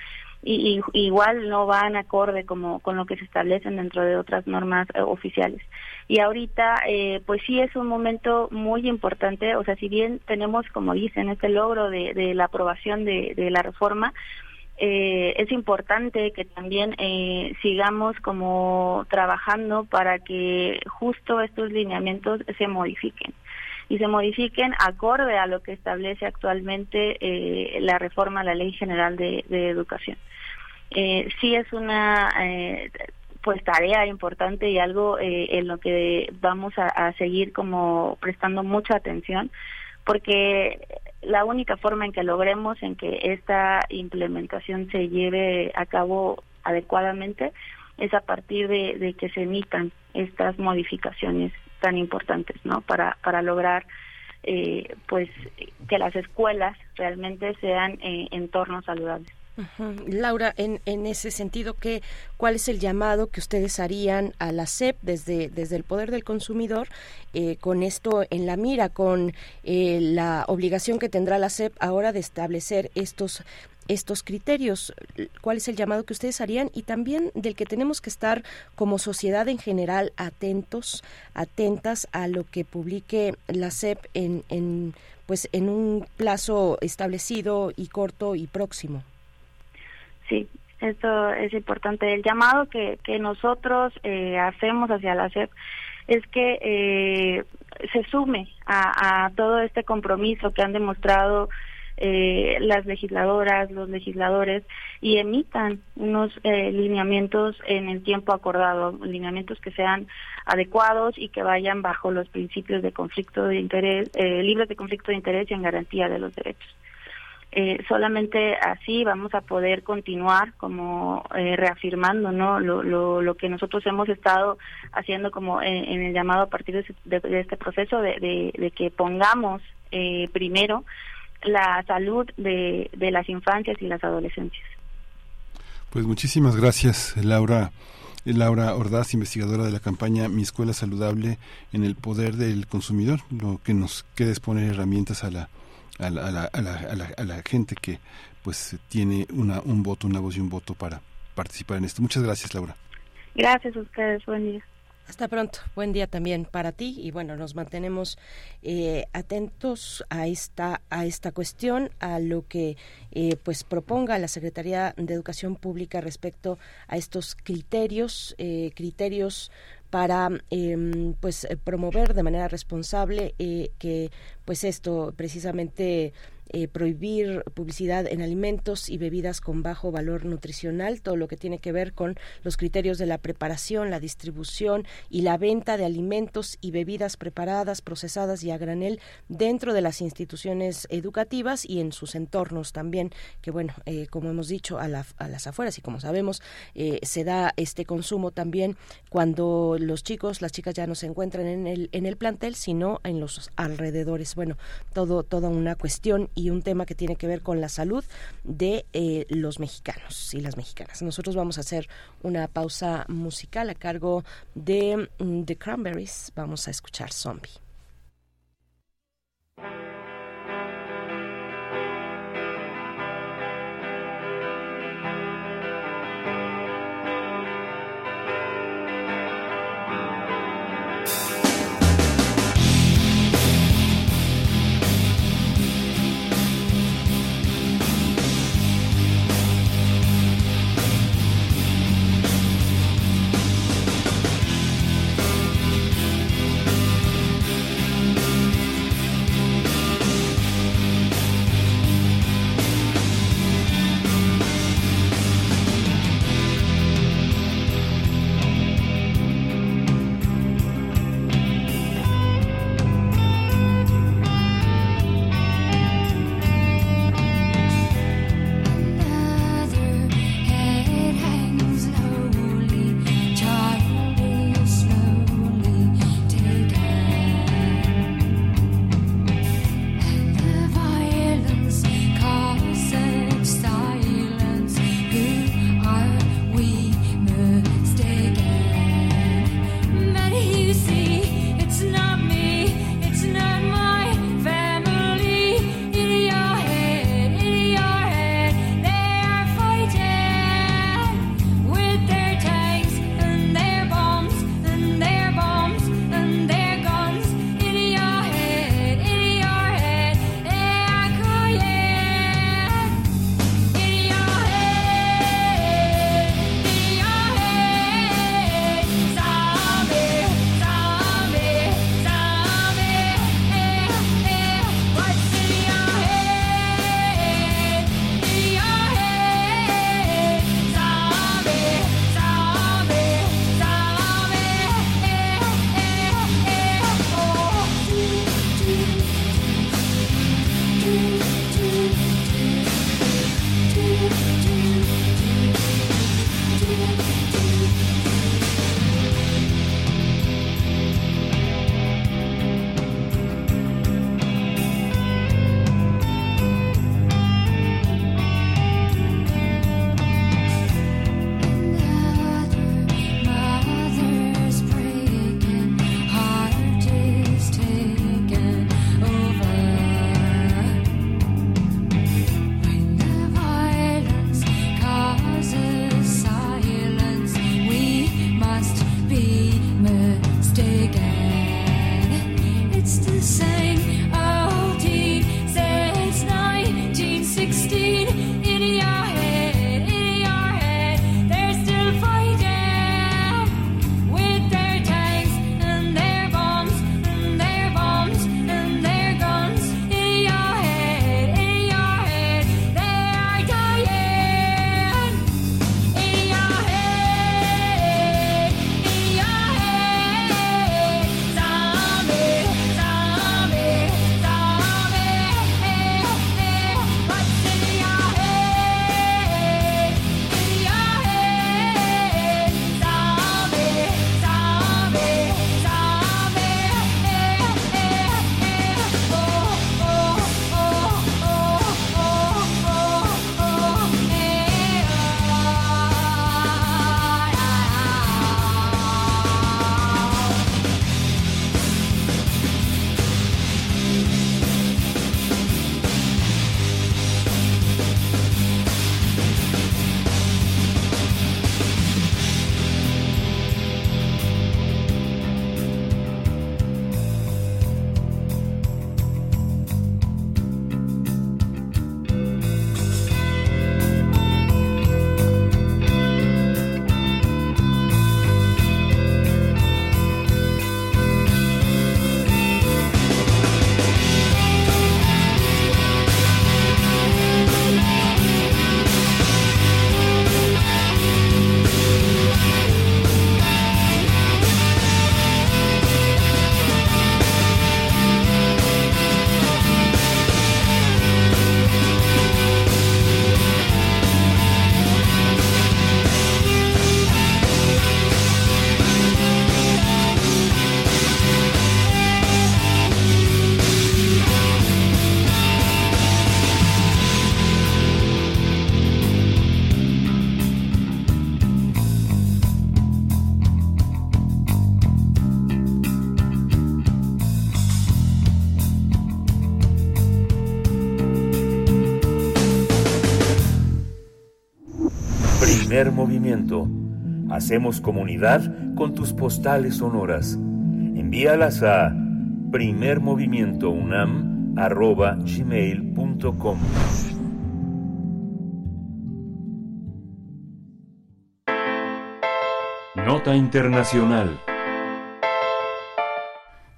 Y, igual no van acorde como con lo que se establecen dentro de otras normas eh, oficiales. Y ahorita, eh, pues sí es un momento muy importante, o sea, si bien tenemos, como dicen, este logro de, la aprobación de, de la reforma, eh, es importante que también eh, sigamos como trabajando para que justo estos lineamientos se modifiquen y se modifiquen acorde a lo que establece actualmente eh, la reforma a la Ley General de, Educación. Eh, sí es una eh, pues tarea importante y algo eh, en lo que vamos a, seguir como prestando mucha atención porque la única forma en que logremos en que esta implementación se lleve a cabo adecuadamente es a partir de, que se emitan estas modificaciones tan importantes no para para lograr eh, pues que las escuelas realmente sean eh, entornos saludables Laura, en, en ese sentido, ¿qué, ¿cuál es el llamado que ustedes harían a la SEP desde, el Poder del Consumidor eh, con esto en la mira, con eh, la obligación que tendrá la SEP ahora de establecer estos criterios, cuál es el llamado que ustedes harían y también del que tenemos que estar como sociedad en general atentos, atentas a lo que publique la SEP en pues en un plazo establecido y corto y próximo. Sí, esto es importante. El llamado que, que nosotros eh, hacemos hacia la SEP es que eh, se sume a, todo este compromiso que han demostrado eh, las legisladoras, los legisladores y emitan unos eh, lineamientos en el tiempo acordado, lineamientos que sean adecuados y que vayan bajo los principios de conflicto de interés, eh, libres de conflicto de interés y en garantía de los derechos. Eh, solamente así vamos a poder continuar como eh, reafirmando no lo, lo, lo, que nosotros hemos estado haciendo como en, el llamado a partir de, de, este proceso de, de, que pongamos eh, primero la salud de, de las infancias y las adolescencias. Pues muchísimas gracias, Laura. Laura Ordaz, investigadora de la campaña Mi Escuela Saludable en el Poder del Consumidor, lo que nos queda es poner herramientas a la a la, a la, a la, a la, gente que pues tiene una, un voto, una voz y un voto para participar en esto. Muchas gracias, Laura. Gracias a ustedes, buen día. Hasta pronto. Buen día también para ti y bueno, nos mantenemos eh, atentos a esta a esta cuestión, a lo que eh, pues proponga la Secretaría de Educación Pública respecto a estos criterios, eh, criterios para em, pues promover de manera responsable que pues esto precisamente eh, prohibir publicidad en alimentos y bebidas con bajo valor nutricional, todo lo que tiene que ver con los criterios de la preparación, la distribución y la venta de alimentos y bebidas preparadas, procesadas y a granel dentro de las instituciones educativas y en sus entornos también, que bueno, eh, como hemos dicho, a, las afueras y como sabemos, eh, se da este consumo también cuando los chicos, las chicas ya no se encuentran en el, en el plantel, sino en los alrededores. Bueno, todo, toda una cuestión y un tema que tiene que ver con la salud de eh, los mexicanos y las mexicanas. Nosotros vamos a hacer una pausa musical a cargo de mm, The Cranberries. Vamos a escuchar Zombie. Hacemos comunidad con tus postales sonoras. Envíalas a primermovimientounam.gmail.com Nota Internacional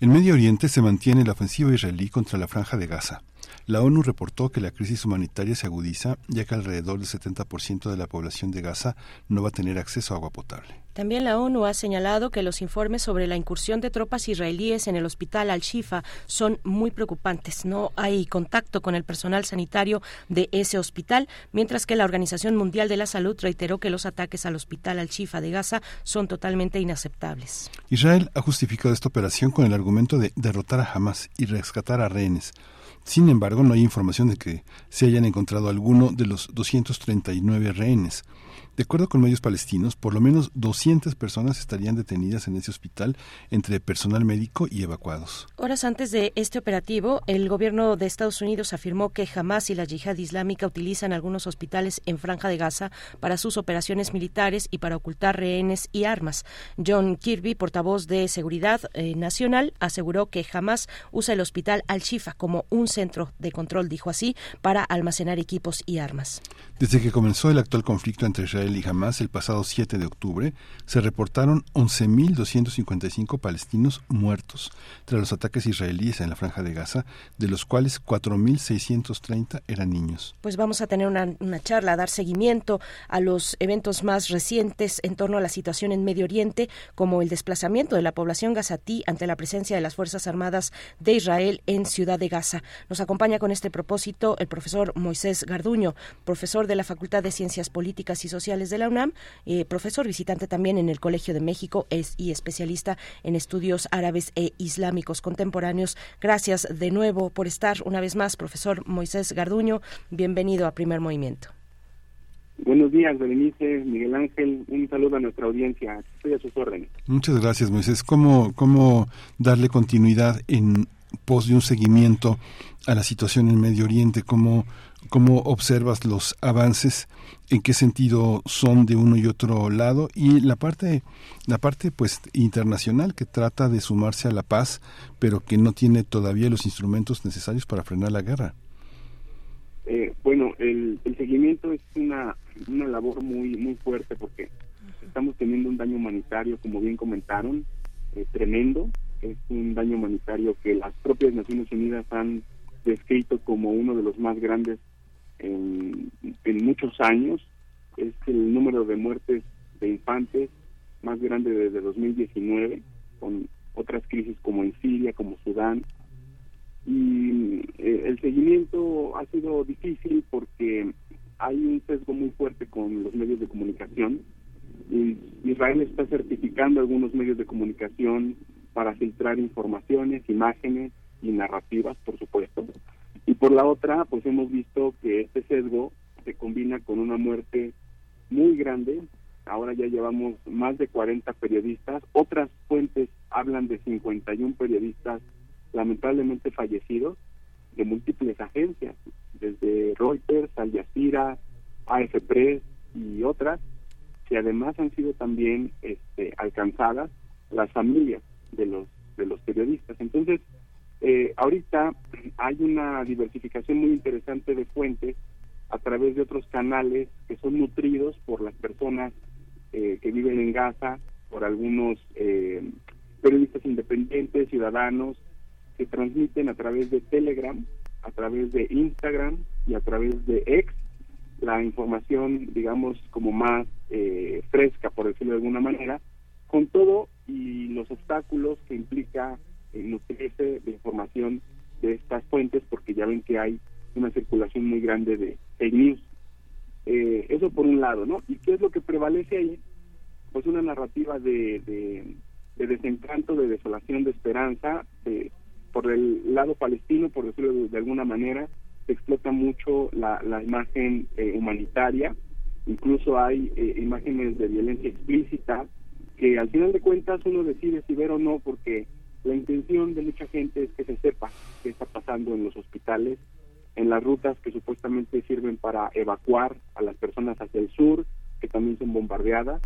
En Medio Oriente se mantiene la ofensiva israelí contra la franja de Gaza. La ONU reportó que la crisis humanitaria se agudiza ya que alrededor del 70% de la población de Gaza no va a tener acceso a agua potable. También la ONU ha señalado que los informes sobre la incursión de tropas israelíes en el hospital Al-Shifa son muy preocupantes. No hay contacto con el personal sanitario de ese hospital, mientras que la Organización Mundial de la Salud reiteró que los ataques al hospital Al-Shifa de Gaza son totalmente inaceptables. Israel ha justificado esta operación con el argumento de derrotar a Hamas y rescatar a rehenes. Sin embargo, no hay información de que se hayan encontrado alguno de los 239 rehenes. De acuerdo con medios palestinos, por lo menos 200 personas estarían detenidas en ese hospital entre personal médico y evacuados. Horas antes de este operativo, el gobierno de Estados Unidos afirmó que Hamas y la yihad islámica utilizan algunos hospitales en Franja de Gaza para sus operaciones militares y para ocultar rehenes y armas. John Kirby, portavoz de Seguridad eh, Nacional, aseguró que Hamas usa el hospital Al-Shifa como un centro de control, dijo así, para almacenar equipos y armas. Desde que comenzó el actual conflicto entre Israel y Hamas el pasado 7 de octubre, se reportaron 11.255 palestinos muertos tras los ataques israelíes en la franja de Gaza, de los cuales 4.630 eran niños. Pues vamos a tener una, una, charla, a dar seguimiento a los eventos más recientes en torno a la situación en Medio Oriente, como el desplazamiento de la población gazatí ante la presencia de las Fuerzas Armadas de Israel en Ciudad de Gaza. Nos acompaña con este propósito el profesor Moisés Garduño, profesor de la Facultad de Ciencias Políticas y Sociales de la UNAM, eh, profesor visitante también en el Colegio de México es, y especialista en estudios árabes e islámicos contemporáneos. Gracias de nuevo por estar una vez más, profesor Moisés Garduño. Bienvenido a Primer Movimiento. Buenos días, Berenice, Miguel Ángel. Un saludo a nuestra audiencia. Estoy a sus órdenes. Muchas gracias, Moisés. ¿Cómo, cómo darle continuidad en pos de un seguimiento a la situación en Medio Oriente? ¿Cómo, cómo observas los avances? ¿En qué sentido son de uno y otro lado? Y la parte, la parte pues internacional que trata de sumarse a la paz, pero que no tiene todavía los instrumentos necesarios para frenar la guerra. Eh, bueno, el, el, seguimiento es una, una labor muy muy fuerte porque estamos teniendo un daño humanitario, como bien comentaron, eh, tremendo. Es un daño humanitario que las propias Naciones Unidas han descrito como uno de los más grandes en, muchos años. Es el número de muertes de infantes más grande desde 2019, con otras crisis como en Siria, como Sudán, y eh, el seguimiento ha sido difícil porque hay un sesgo muy fuerte con los medios de comunicación. Israel está certificando algunos medios de comunicación para filtrar informaciones, imágenes y narrativas, por supuesto. Por la otra, pues hemos visto que este sesgo se combina con una muerte muy grande. Ahora ya llevamos más de 40 periodistas. Otras fuentes hablan de 51 periodistas lamentablemente fallecidos de múltiples agencias, desde Reuters, Al Jazeera, AF Press y otras, que además han sido también este, alcanzadas las familias de los de los periodistas. Entonces, eh, ahorita hay una diversificación muy interesante de fuentes a través de otros canales que son nutridos por las personas eh, que viven en Gaza, por algunos eh, periodistas independientes, ciudadanos, que transmiten a través de Telegram, a través de Instagram y a través de X la información, digamos, como más eh, fresca, por decirlo de alguna manera, con todo y los obstáculos que implica nutrirse de información de estas fuentes, porque ya ven que hay una circulación muy grande de fake news. Eh, eso por un lado, ¿no? ¿Y qué es lo que prevalece ahí? Pues una narrativa de, de, de desencanto, de desolación, de esperanza, por el lado palestino, por decirlo de, de alguna manera, se explota mucho la, la imagen eh, humanitaria, incluso hay eh, imágenes de violencia explícita, que al final de cuentas uno decide si ver o no, porque la intención de mucha gente es que se sepa qué está pasando en los hospitales, en las rutas que supuestamente sirven para evacuar a las personas hacia el sur, que también son bombardeadas,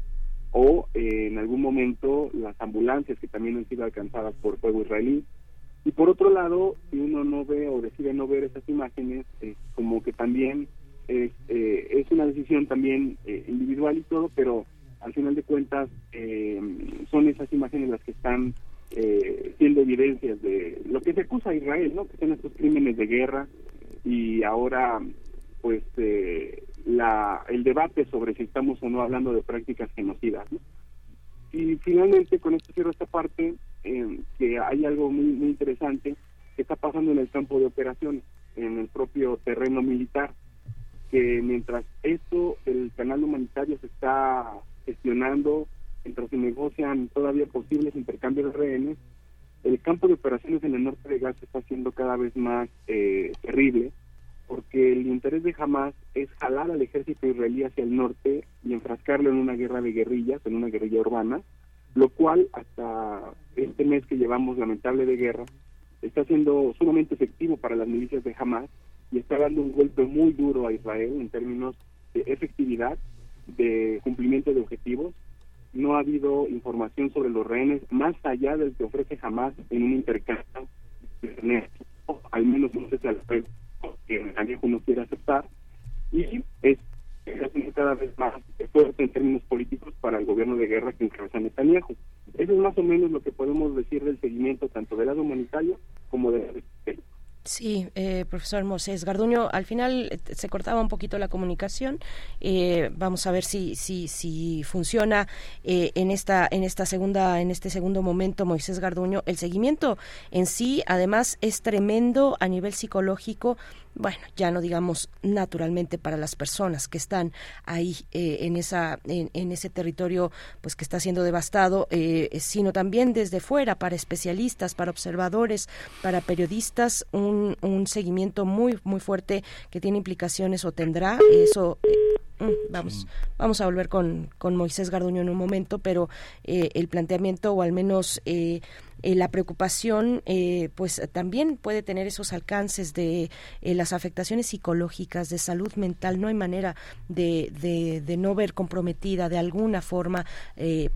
o eh, en algún momento las ambulancias que también han sido alcanzadas por fuego israelí. Y por otro lado, si uno no ve o decide no ver esas imágenes, como que también es, eh, es una decisión también eh, individual y todo, pero al final de cuentas son esas imágenes las que están siendo evidencias de lo que se acusa a Israel, ¿no? Que son estos crímenes de guerra y ahora, pues, la, el debate sobre si estamos o no hablando de prácticas genocidas. Y finalmente, con esto cierro esta parte, eh, que hay algo muy, muy interesante que está pasando en el campo de operaciones, en el propio terreno militar, que mientras esto, el canal humanitario se está gestionando, mientras se negocian todavía posibles intercambios de rehenes, el campo de operaciones en el norte de Gaza está siendo cada vez más eh, terrible porque el interés de Hamas es jalar al ejército israelí hacia el norte y enfrascarlo en una guerra de guerrillas, en una guerrilla urbana, lo cual hasta este mes que llevamos lamentable de guerra está siendo sumamente efectivo para las milicias de Hamas y está dando un golpe muy duro a Israel en términos de efectividad, de cumplimiento de objetivos. No ha habido información sobre los rehenes más allá del que ofrece Hamas en un intercambio, al menos no sé si al que Netanyahu no quiere aceptar y es cada vez más fuerte en términos políticos para el gobierno de guerra que encabeza Netanyahu. Eso es más o menos lo que podemos decir del seguimiento tanto del lado humanitario como del Sí, eh, profesor Mosés Garduño, al final eh, se cortaba un poquito la comunicación. Eh, vamos a ver si si, si funciona en esta en esta segunda en este segundo momento, Moisés Garduño. El seguimiento en sí, además, es tremendo a nivel psicológico bueno, ya no digamos naturalmente para las personas que están ahí eh, en esa en, ese territorio pues que está siendo devastado, eh, sino también desde fuera para especialistas, para observadores, para periodistas, un, un seguimiento muy muy fuerte que tiene implicaciones o tendrá eso. Eh, mm, vamos, vamos a volver con, con Moisés Garduño en un momento, pero el planteamiento o al menos eh, la preocupación eh, pues también puede tener esos alcances de eh, las afectaciones psicológicas de salud mental. No hay manera de, de, no ver comprometida de alguna forma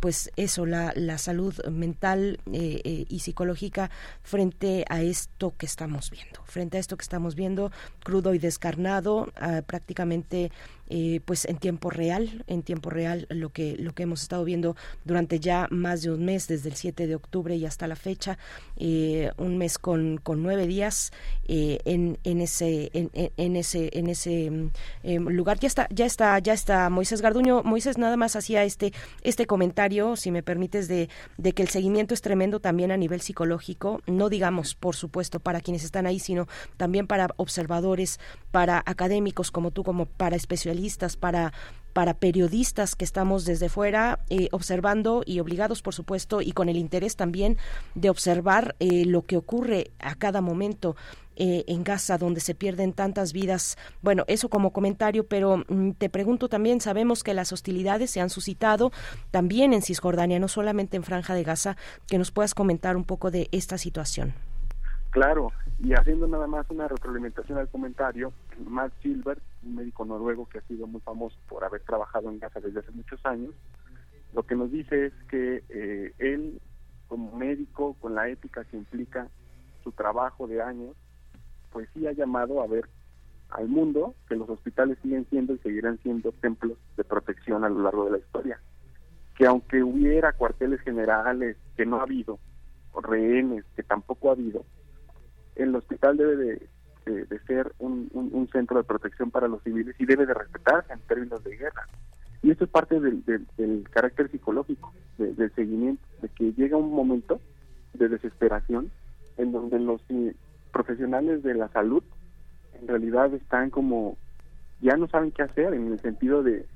pues eso la, la salud mental y psicológica frente a esto que estamos viendo. Frente a esto que estamos viendo crudo y descarnado ah, prácticamente eh, pues en tiempo real, en tiempo real lo que lo que hemos estado viendo durante ya más de un mes, desde el 7 de octubre y hasta la fecha, eh, un mes con, con nueve días eh, en, en ese en, ese en ese mm, lugar. Ya está ya está ya está Moisés Garduño. Moisés nada más hacía este este comentario, si me permites, de, de que el seguimiento es tremendo también a nivel psicológico, no digamos por supuesto para quienes están ahí, sino también para observadores, para académicos como tú, como para especialistas para para periodistas que estamos desde fuera eh, observando y obligados, por supuesto, y con el interés también de observar eh, lo que ocurre a cada momento eh, en Gaza, donde se pierden tantas vidas. Bueno, eso como comentario, pero mm, te pregunto también, sabemos que las hostilidades se han suscitado también en Cisjordania, no solamente en Franja de Gaza, que nos puedas comentar un poco de esta situación. Claro, y haciendo nada más una retroalimentación al comentario, Matt Silver, un médico noruego que ha sido muy famoso por haber trabajado en Gaza desde hace muchos años, lo que nos dice es que eh, él, como médico, con la ética que implica su trabajo de años, pues sí ha llamado a ver al mundo que los hospitales siguen siendo y seguirán siendo templos de protección a lo largo de la historia. Que aunque hubiera cuarteles generales, que no ha habido, rehenes, que tampoco ha habido, el hospital debe de, ser un, centro de protección para los civiles y debe de respetarse en términos de guerra. Y esto es parte del, carácter psicológico, del seguimiento, de que llega un momento de desesperación en donde los eh, profesionales de la salud en realidad están como ya no saben qué hacer en el sentido de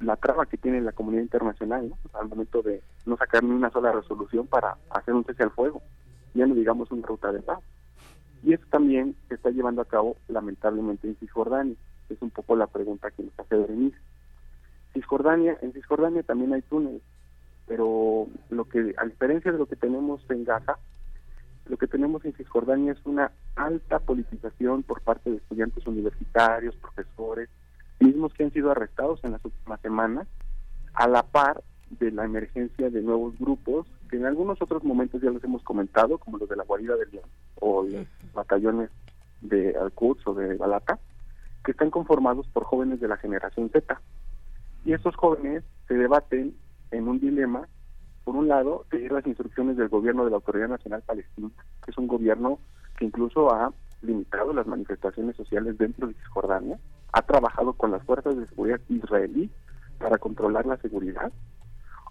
la traba que tiene la comunidad internacional al momento de no sacar ni una sola resolución para hacer un cese al fuego ya no digamos una ruta de paz. Y eso también se está llevando a cabo lamentablemente en Cisjordania. Es un poco la pregunta que nos hace Berenice. Cisjordania, en Cisjordania también hay túneles, pero lo que, a diferencia de lo que tenemos en Gaza, lo que tenemos en Cisjordania es una alta politización por parte de estudiantes universitarios, profesores, mismos que han sido arrestados en las últimas semanas, a la par de la emergencia de nuevos grupos que en algunos otros momentos ya los hemos comentado, como los de la Guarida del León o los batallones de Alcuts o de Balata, que están conformados por jóvenes de la generación Z. Y estos jóvenes se debaten en un dilema, por un lado, seguir las instrucciones del gobierno de la Autoridad Nacional Palestina, que es un gobierno que incluso ha limitado las manifestaciones sociales dentro de Cisjordania, ha trabajado con las fuerzas de seguridad israelí para controlar la seguridad,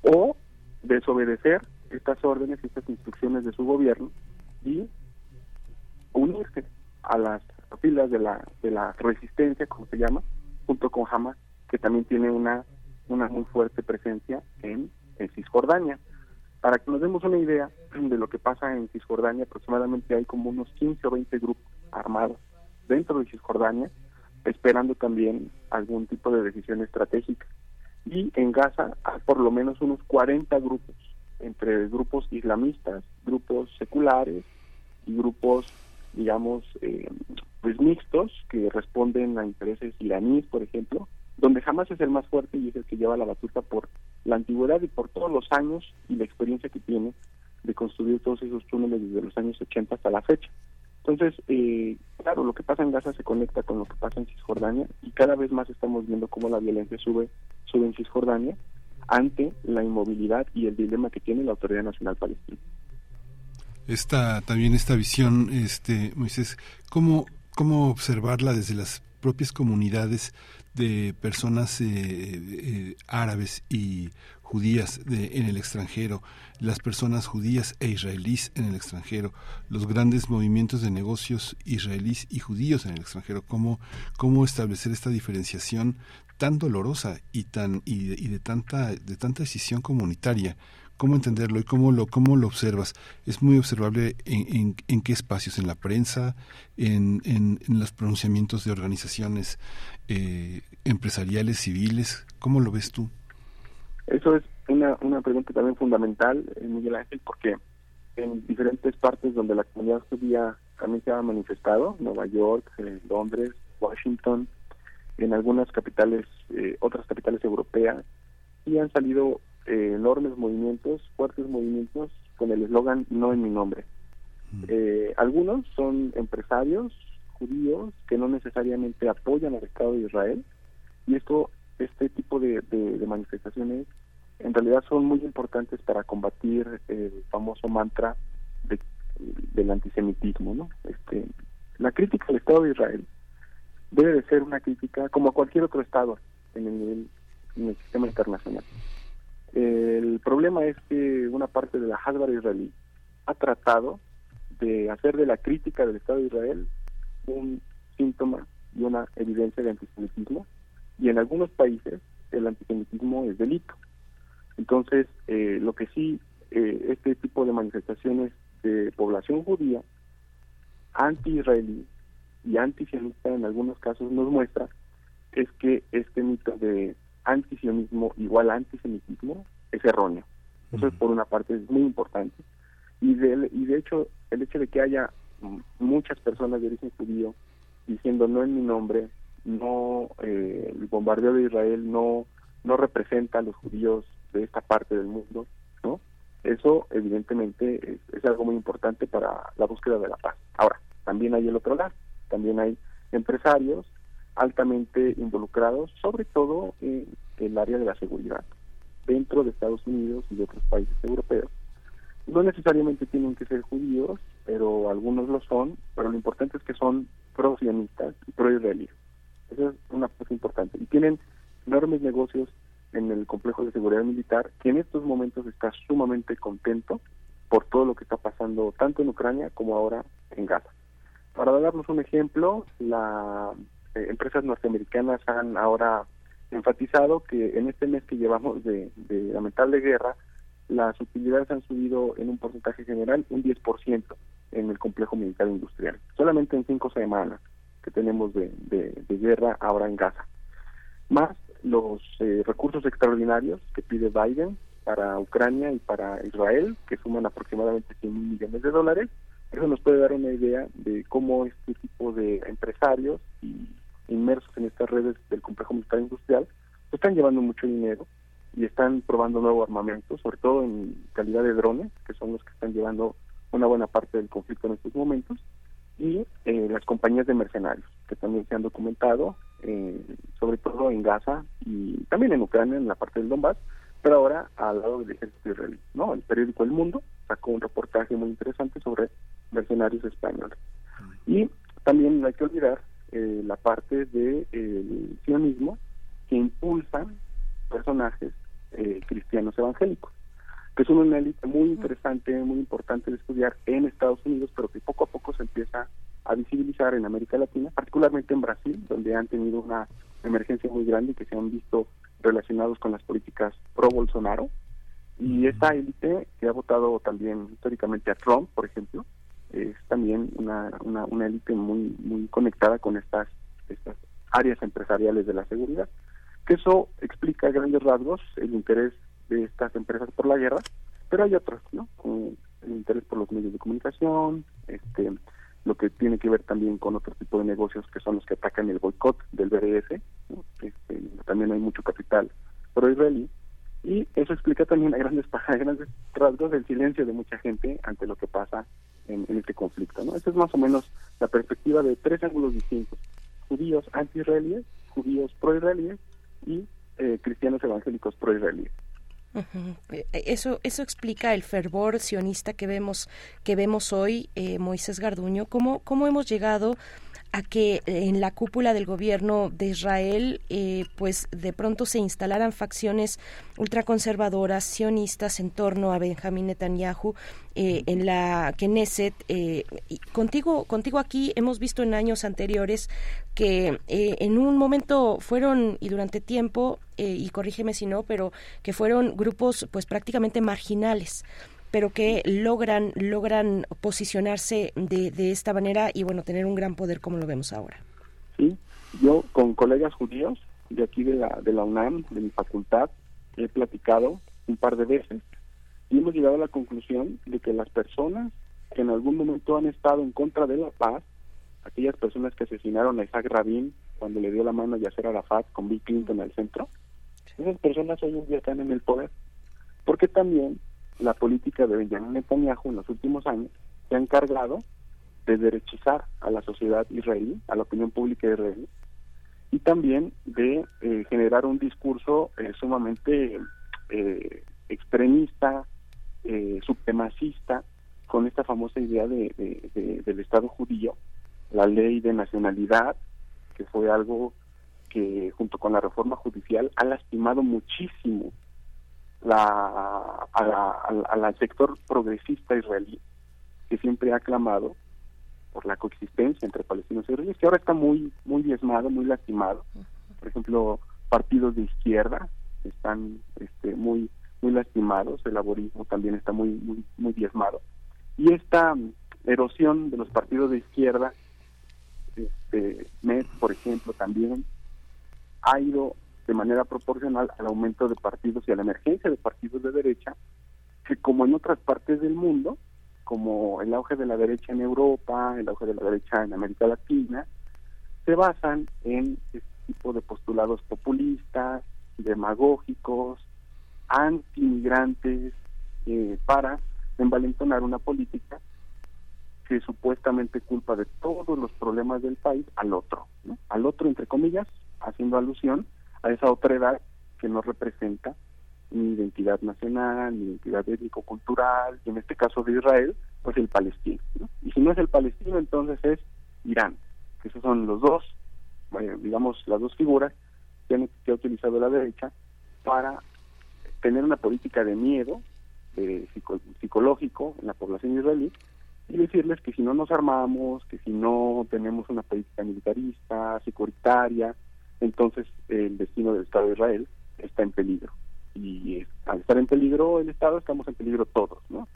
o desobedecer estas órdenes y estas instrucciones de su gobierno y unirse a las filas de la de la resistencia, como se llama, junto con Hamas, que también tiene una una muy fuerte presencia en, en Cisjordania. Para que nos demos una idea de lo que pasa en Cisjordania, aproximadamente hay como unos 15 o 20 grupos armados dentro de Cisjordania, esperando también algún tipo de decisión estratégica. Y en Gaza hay por lo menos unos 40 grupos, entre grupos islamistas, grupos seculares y grupos, digamos, eh, pues mixtos, que responden a intereses iraníes, por ejemplo, donde jamás es el más fuerte y es el que lleva la batuta por la antigüedad y por todos los años y la experiencia que tiene de construir todos esos túneles desde los años 80 hasta la fecha. Entonces, eh, claro, lo que pasa en Gaza se conecta con lo que pasa en Cisjordania y cada vez más estamos viendo cómo la violencia sube, sube en Cisjordania ante la inmovilidad y el dilema que tiene la Autoridad Nacional Palestina. Esta, también esta visión, este, Moisés, ¿cómo, cómo observarla desde las propias comunidades de personas eh, eh, árabes y judías de, en el extranjero, las personas judías e israelíes en el extranjero, los grandes movimientos de negocios israelíes y judíos en el extranjero, cómo, cómo establecer esta diferenciación tan dolorosa y tan y de, tanta de tanta decisión comunitaria cómo entenderlo y cómo lo, cómo lo observas. Es muy observable en, en, qué espacios, en la prensa, en, en, los pronunciamientos de organizaciones eh, empresariales, civiles. ¿Cómo lo ves tú? Eso es una, una pregunta también fundamental, eh, Miguel Ángel, porque en diferentes partes donde la comunidad judía también se ha manifestado, Nueva York, eh, Londres, Washington, en algunas capitales, eh, otras capitales europeas, y han salido eh, enormes movimientos, fuertes movimientos con el eslogan No en mi nombre. Eh, algunos son empresarios judíos que no necesariamente apoyan al Estado de Israel y esto este tipo de, manifestaciones en realidad son muy importantes para combatir el famoso mantra del antisemitismo no este la crítica al Estado de Israel debe de ser una crítica como a cualquier otro Estado en el, en el sistema internacional. El problema es que una parte de la Hasbara israelí ha tratado de hacer de la crítica del Estado de Israel un síntoma y una evidencia de antisemitismo y en algunos países el antisemitismo es delito. Entonces, eh, lo que sí, eh, este tipo de manifestaciones de población judía anti-israelí y antisionista en algunos casos nos muestra es que este mito de antisionismo igual a antisemitismo es erróneo. Eso es por una parte es muy importante. Y de, y de hecho, el hecho de que haya muchas personas de origen judío diciendo no en mi nombre, no eh, el bombardeo de Israel no no representa a los judíos de esta parte del mundo, ¿no? Eso evidentemente es, algo muy importante para la búsqueda de la paz. Ahora, también hay el otro lado, también hay empresarios altamente involucrados, sobre todo en el área de la seguridad, dentro de Estados Unidos y de otros países europeos. No necesariamente tienen que ser judíos, pero algunos lo son, pero lo importante es que son pro-sionistas y pro-israelíes. Eso es una cosa importante. Y tienen enormes negocios en el complejo de seguridad militar, que en estos momentos está sumamente contento por todo lo que está pasando tanto en Ucrania como ahora en Gaza. Para darnos un ejemplo, la eh, empresas norteamericanas han ahora enfatizado que en este mes que llevamos de, de lamentable guerra, las utilidades han subido en un porcentaje general un 10% en el complejo militar industrial, solamente en cinco semanas que tenemos de, de, guerra ahora en Gaza. Más los eh, recursos extraordinarios que pide Biden para Ucrania y para Israel, que suman aproximadamente 100 mil millones de dólares, eso nos puede dar una idea de cómo este tipo de empresarios inmersos en estas redes del complejo militar industrial, están llevando mucho dinero y están probando nuevo armamento, sobre todo en calidad de drones, que son los que están llevando una buena parte del conflicto en estos momentos, y eh, las compañías de mercenarios, que también se han documentado, eh, sobre todo en Gaza y también en Ucrania, en la parte del Donbass, pero ahora al lado del ejército israelí. ¿no? El periódico El Mundo sacó un reportaje muy interesante sobre mercenarios españoles. Y también no hay que olvidar eh, la parte del sionismo que impulsan personajes eh, cristianos evangélicos, que son una élite muy interesante, muy importante de estudiar en Estados Unidos, pero que poco a poco se empieza a visibilizar en América Latina, particularmente en Brasil, donde han tenido una emergencia muy grande y que se han visto relacionados con las políticas pro Bolsonaro. Y esta élite que ha votado también históricamente a Trump, por ejemplo, es también una, una, una élite muy, muy conectada con estas, estas áreas empresariales de la seguridad. Que eso explica a grandes rasgos el interés de estas empresas por la guerra, pero hay otros, ¿no? El interés por los medios de comunicación, este, lo que tiene que ver también con otro tipo de negocios que son los que atacan el boicot del BDS, este, también hay mucho capital pro-israelí, y eso explica también a grandes, a grandes rasgos el silencio de mucha gente ante lo que pasa en, en este conflicto, ¿no? Esa es más o menos la perspectiva de tres ángulos distintos, judíos anti-israelíes, judíos pro-israelíes y eh, cristianos evangélicos pro-israelíes. Eso eso explica el fervor sionista que vemos que vemos hoy eh, Moisés Garduño cómo cómo hemos llegado a que en la cúpula del gobierno de Israel eh, pues de pronto se instalaran facciones ultraconservadoras sionistas en torno a Benjamín Netanyahu eh, en la Knesset eh, y contigo contigo aquí hemos visto en años anteriores que en un momento fueron y durante tiempo y corrígeme si no pero que fueron grupos pues prácticamente marginales pero que logran logran posicionarse de, de esta manera y bueno tener un gran poder como lo vemos ahora. Sí, yo con colegas judíos de aquí de la de la UNAM, de mi facultad, he platicado un par de veces y hemos llegado a la conclusión de que las personas que en algún momento han estado en contra de la paz, aquellas personas que asesinaron a Isaac Rabin cuando le dio la mano a Yasser Arafat con Bill Clinton al centro, esas personas hoy en día están en el poder. Porque también la política de Benjamin Netanyahu en los últimos años se ha encargado de derechizar a la sociedad israelí, a la opinión pública israelí, y también de eh, generar un discurso eh, sumamente eh, extremista, supremacista, con esta famosa idea de, del Estado judío, la ley de nacionalidad, que fue algo que junto con la reforma judicial ha lastimado muchísimo la, al sector progresista israelí, que siempre ha clamado por la coexistencia entre palestinos y israelíes, que ahora está muy, muy diezmado, muy lastimado. Por ejemplo, partidos de izquierda están este, muy, muy lastimados, el laborismo también está muy, muy, muy diezmado. Y esta erosión de los partidos de izquierda, este, MED, por ejemplo, también ha ido de manera proporcional al aumento de partidos y a la emergencia de partidos de derecha, que como en otras partes del mundo, como el auge de la derecha en Europa, el auge de la derecha en América Latina, se basan en este tipo de postulados populistas, demagógicos, anti-inmigrantes, eh, para envalentonar una política que supuestamente culpa de todos los problemas del país al otro, al otro entre comillas, haciendo alusión a esa otra edad que no representa ni identidad nacional, ni identidad étnico-cultural, y en este caso de Israel, pues el palestino. Y si no es el palestino, entonces es Irán, que esos son los dos, digamos, las dos figuras que, ha utilizado la derecha para tener una política de miedo de psicológico en la población israelí y decirles que si no nos armamos, que si no tenemos una política militarista, securitaria, entonces el destino del Estado de Israel está en peligro. Y al estar en peligro el Estado, estamos en peligro todos, ¿no?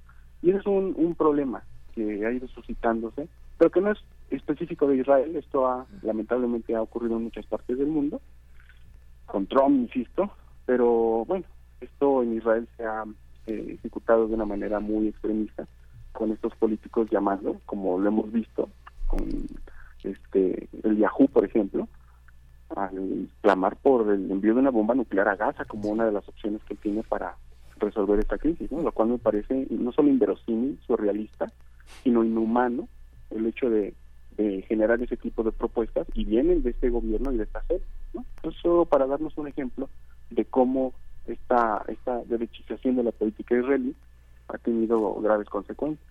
Y es un, un problema que ha ido suscitándose, pero que no es específico de Israel, esto ha, lamentablemente ha ocurrido en muchas partes del mundo, con Trump, insisto, pero bueno, esto en Israel se ha eh, ejecutado de una manera muy extremista, con estos políticos llamando, como lo hemos visto, con este el Yahoo, por ejemplo, al clamar por el envío de una bomba nuclear a Gaza como una de las opciones que tiene para resolver esta crisis, ¿no? lo cual me parece no solo inverosímil, surrealista, sino inhumano el hecho de, generar ese tipo de propuestas y vienen de este gobierno y de esta sede. ¿no? Eso para darnos un ejemplo de cómo esta, esta derechización de la política israelí ha tenido graves consecuencias.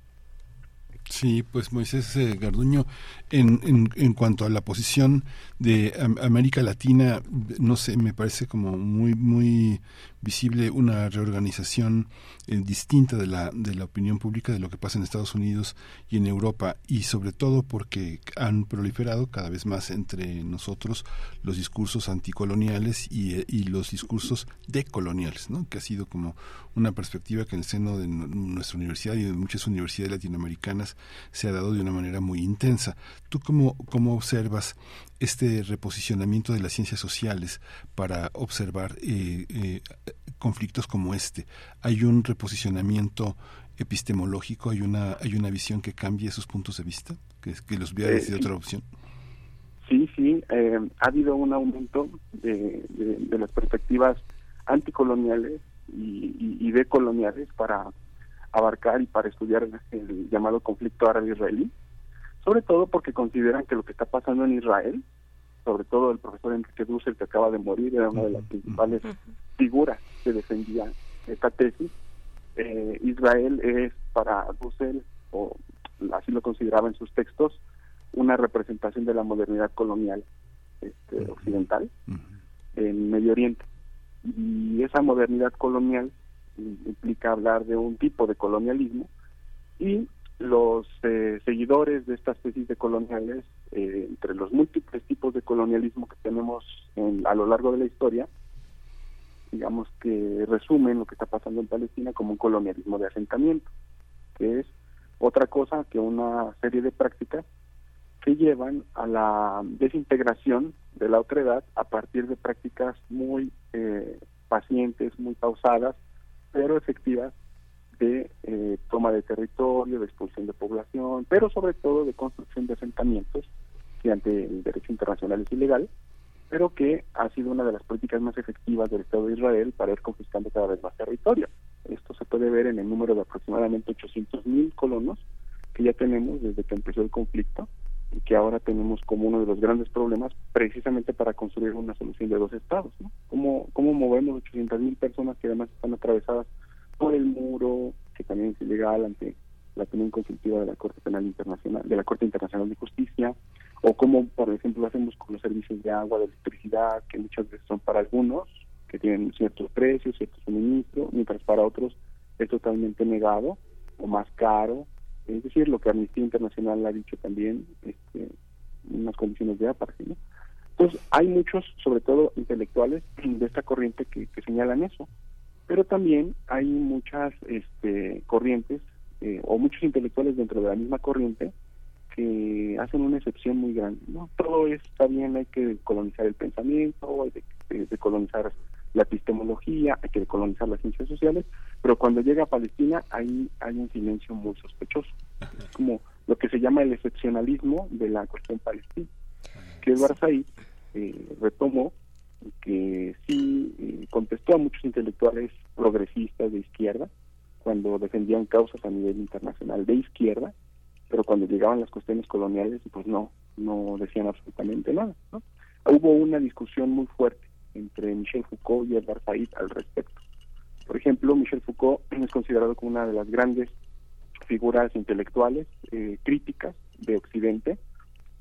Sí, pues Moisés eh, Garduño, en, en, en, cuanto a la posición de América Latina, no sé, me parece como muy, muy visible una reorganización eh, distinta de la, de la opinión pública de lo que pasa en Estados Unidos y en Europa y sobre todo porque han proliferado cada vez más entre nosotros los discursos anticoloniales y, eh, y los discursos decoloniales, ¿no? que ha sido como una perspectiva que en el seno de nuestra universidad y de muchas universidades latinoamericanas se ha dado de una manera muy intensa. ¿Tú cómo, cómo observas este reposicionamiento de las ciencias sociales para observar eh, eh, conflictos como este? ¿Hay un reposicionamiento epistemológico? ¿Hay una, hay una visión que cambie esos puntos de vista? ¿Que, que los vea desde otra opción? Sí, sí, eh, ha habido un aumento de, de, las perspectivas anticoloniales y, y, decoloniales para abarcar y para estudiar el llamado conflicto árabe-israelí sobre todo porque consideran que lo que está pasando en Israel, sobre todo el profesor Enrique Dussel que acaba de morir, era una de las principales figuras que defendía esta tesis, eh, Israel es para Dussel, o así lo consideraba en sus textos, una representación de la modernidad colonial este, occidental en Medio Oriente. Y esa modernidad colonial implica hablar de un tipo de colonialismo y los eh, seguidores de estas tesis de coloniales, eh, entre los múltiples tipos de colonialismo que tenemos a lo largo de la historia, digamos que resumen lo que está pasando en Palestina como un colonialismo de asentamiento, que es otra cosa que una serie de prácticas que llevan a la desintegración de la otredad a partir de prácticas muy eh, pacientes, muy pausadas, pero efectivas de eh, toma de territorio, de expulsión de población, pero sobre todo de construcción de asentamientos, que ante el derecho internacional es ilegal, pero que ha sido una de las políticas más efectivas del Estado de Israel para ir conquistando cada vez más territorio. Esto se puede ver en el número de aproximadamente 800 mil colonos que ya tenemos desde que empezó el conflicto y que ahora tenemos como uno de los grandes problemas precisamente para construir una solución de dos estados. ¿no? ¿Cómo, cómo movemos 800 mil personas que además están atravesadas por el muro, que también es ilegal ante la opinión consultiva de la Corte Penal Internacional, de la Corte Internacional de Justicia, o como por ejemplo hacemos con los servicios de agua, de electricidad, que muchas veces son para algunos, que tienen ciertos precios, cierto suministro, mientras para otros es totalmente negado o más caro. Es decir, lo que Amnistía Internacional ha dicho también, este, unas condiciones de aparte, ¿no? Entonces, hay muchos, sobre todo intelectuales de esta corriente, que señalan eso pero también hay muchas este, corrientes eh, o muchos intelectuales dentro de la misma corriente que hacen una excepción muy grande. ¿no? Todo está bien, hay que colonizar el pensamiento, hay que colonizar la epistemología, hay que colonizar las ciencias sociales, pero cuando llega a Palestina ahí hay un silencio muy sospechoso. Es como lo que se llama el excepcionalismo de la cuestión palestina, que Edward Said eh, retomó que sí eh, contestó a muchos intelectuales progresistas de izquierda cuando defendían causas a nivel internacional de izquierda, pero cuando llegaban las cuestiones coloniales, pues no, no decían absolutamente nada. ¿no? Hubo una discusión muy fuerte entre Michel Foucault y Edward Said al respecto. Por ejemplo, Michel Foucault es considerado como una de las grandes figuras intelectuales eh, críticas de Occidente,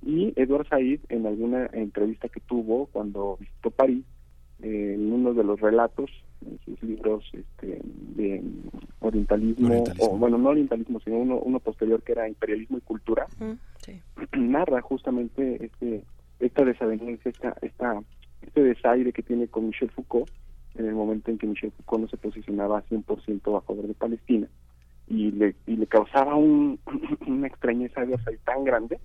y Edward Said, en alguna entrevista que tuvo cuando visitó París, eh, en uno de los relatos, en sus libros este, de orientalismo, o bueno, no orientalismo, sino uno, uno posterior que era imperialismo y cultura, narra justamente este, esta desavenencia, esta, esta, este desaire que tiene con Michel Foucault en el momento en que Michel Foucault no se posicionaba 100% a favor de Palestina y le, y le causaba un, una extrañeza a Edward Said tan grande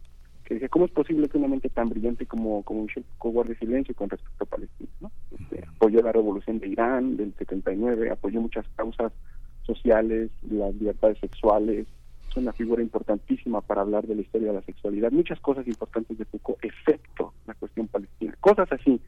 que decía, ¿cómo es posible que una mente tan brillante como, como Michel Foucault guarde silencio con respecto a Palestina? ¿no? Este, apoyó la revolución de Irán del 79, apoyó muchas causas sociales, las libertades sexuales, es una figura importantísima para hablar de la historia de la sexualidad, muchas cosas importantes de Foucault, excepto la cuestión palestina. cosas así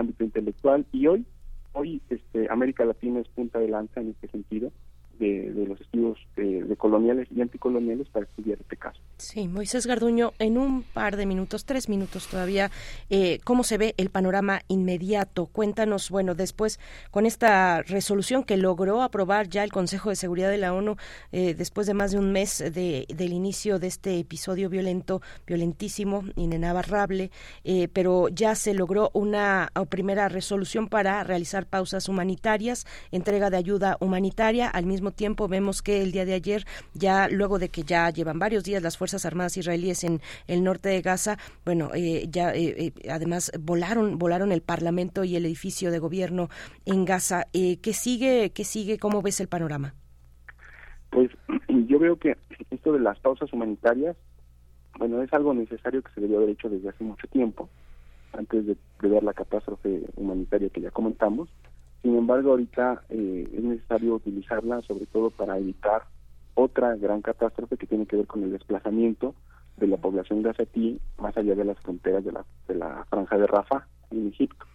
ámbito intelectual y hoy hoy este América Latina es punta de lanza en este sentido de, los estudios de, coloniales y anticoloniales para estudiar este caso. Sí, Moisés Garduño, en un par de minutos, tres minutos todavía, eh, ¿cómo se ve el panorama inmediato? Cuéntanos, bueno, después con esta resolución que logró aprobar ya el Consejo de Seguridad de la ONU eh, después de más de un mes de, del inicio de este episodio violento, violentísimo, inenarrable, eh, pero ya se logró una primera resolución para realizar pausas humanitarias, entrega de ayuda humanitaria al mismo tiempo vemos que el día de ayer, ya luego de que ya llevan varios días las Fuerzas Armadas israelíes en el norte de Gaza, bueno, eh, ya eh, eh, además volaron, volaron el Parlamento y el edificio de gobierno en Gaza. ¿Qué sigue? ¿Qué sigue? ¿Cómo ves el panorama? Pues yo veo que esto de las pausas humanitarias, bueno, es algo necesario que se debió haber hecho desde hace mucho tiempo, antes de, de ver la catástrofe humanitaria que ya comentamos. Sin embargo, ahorita eh, es necesario utilizarla sobre todo para evitar otra gran catástrofe que tiene que ver con el desplazamiento de la población gazatí más allá de las fronteras de la, de la franja de Rafa en Egipto,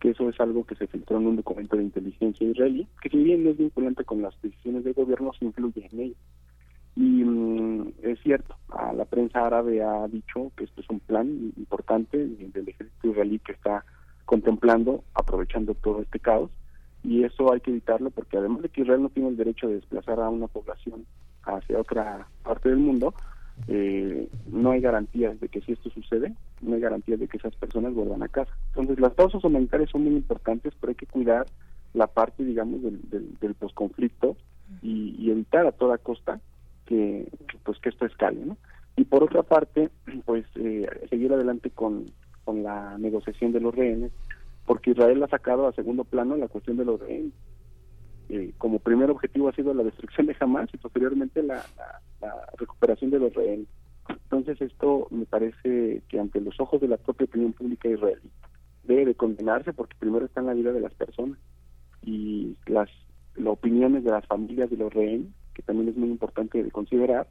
que eso es algo que se filtró en un documento de inteligencia israelí, que si bien no es vinculante con las decisiones del gobierno, se influye en ello. Y mm, es cierto, a la prensa árabe ha dicho que esto es un plan importante del ejército israelí que está contemplando, aprovechando todo este caos, y eso hay que evitarlo porque además de que Israel no tiene el derecho de desplazar a una población hacia otra parte del mundo, eh, no hay garantías de que si esto sucede, no hay garantías de que esas personas vuelvan a casa. Entonces las pausas humanitarias son muy importantes, pero hay que cuidar la parte, digamos, del, del, posconflicto y, evitar a toda costa que, pues que esto escale, ¿no? Y por otra parte, pues eh, seguir adelante con, con la negociación de los rehenes, porque Israel ha sacado a segundo plano la cuestión de los rehenes. Eh, como primer objetivo ha sido la destrucción de Hamas y posteriormente la, recuperación de los rehenes. Entonces esto me parece que ante los ojos de la propia opinión pública israelí debe de condenarse porque primero está en la vida de las personas y las, las opiniones de las familias de los rehenes, que también es muy importante de considerar,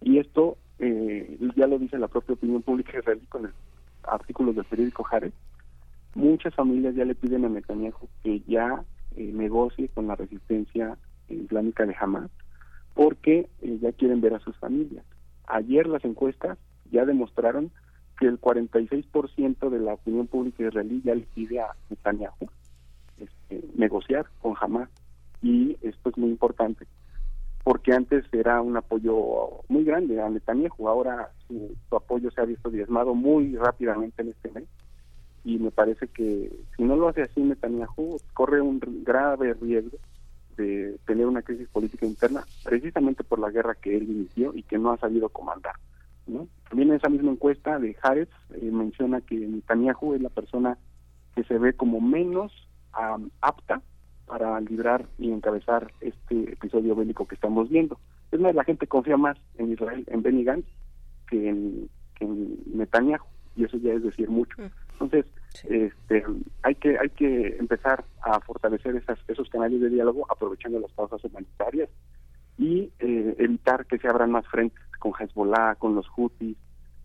y esto eh, ya lo dice la propia opinión pública israelí con el artículos del periódico Haaretz, muchas familias ya le piden a Netanyahu que ya eh, negocie con la resistencia islámica de Hamas porque eh, ya quieren ver a sus familias. Ayer las encuestas ya demostraron que el 46% de la opinión pública israelí ya le pide a Netanyahu este, negociar con Hamas. Y esto es muy importante porque antes era un apoyo muy grande a Netanyahu, ahora su, su apoyo se ha visto diezmado muy rápidamente en este mes y me parece que si no lo hace así Netanyahu corre un grave riesgo de tener una crisis política interna precisamente por la guerra que él inició y que no ha sabido comandar. ¿no? También en esa misma encuesta de Haaretz eh, menciona que Netanyahu es la persona que se ve como menos apta para librar y encabezar este episodio bélico que estamos viendo. Es más, la gente confía más en Israel, en Benny Gantz, que en, que en Netanyahu, y eso ya es decir mucho. Entonces, este, hay que hay que empezar a fortalecer esas, esos canales de diálogo aprovechando las pausas humanitarias y eh, evitar que se abran más frentes con Hezbollah, con los Houthis,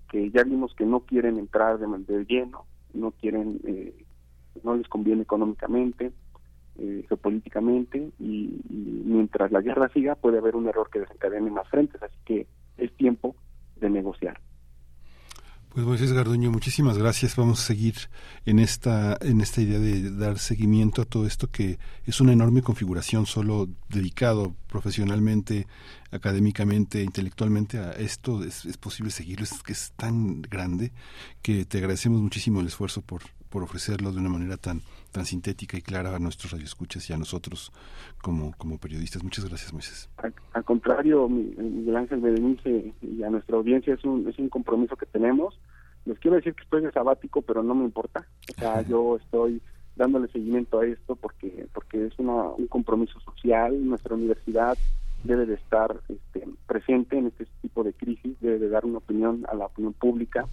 que ya vimos que no quieren entrar de, de lleno, no quieren, eh, no les conviene económicamente, eh, geopolíticamente, y, y mientras la guerra siga puede haber un error que desencadene más frentes, así que es tiempo de negociar. Pues Moisés Garduño, muchísimas gracias. Vamos a seguir en esta, en esta idea de dar seguimiento a todo esto que es una enorme configuración solo dedicado profesionalmente, académicamente, intelectualmente a esto. Es, es posible seguirlo, es que es tan grande que te agradecemos muchísimo el esfuerzo por, por ofrecerlo de una manera tan, tan sintética y clara a nuestros radioescuchas y a nosotros como, como periodistas. Muchas gracias, Moisés. Al, contrario, Miguel Ángel Berenice y a nuestra audiencia es un, es un compromiso que tenemos les quiero decir que estoy de sabático, pero no me importa. O sea, yo estoy dándole seguimiento a esto porque porque es una, un compromiso social. Nuestra universidad debe de estar este, presente en este tipo de crisis, debe de dar una opinión a la opinión pública.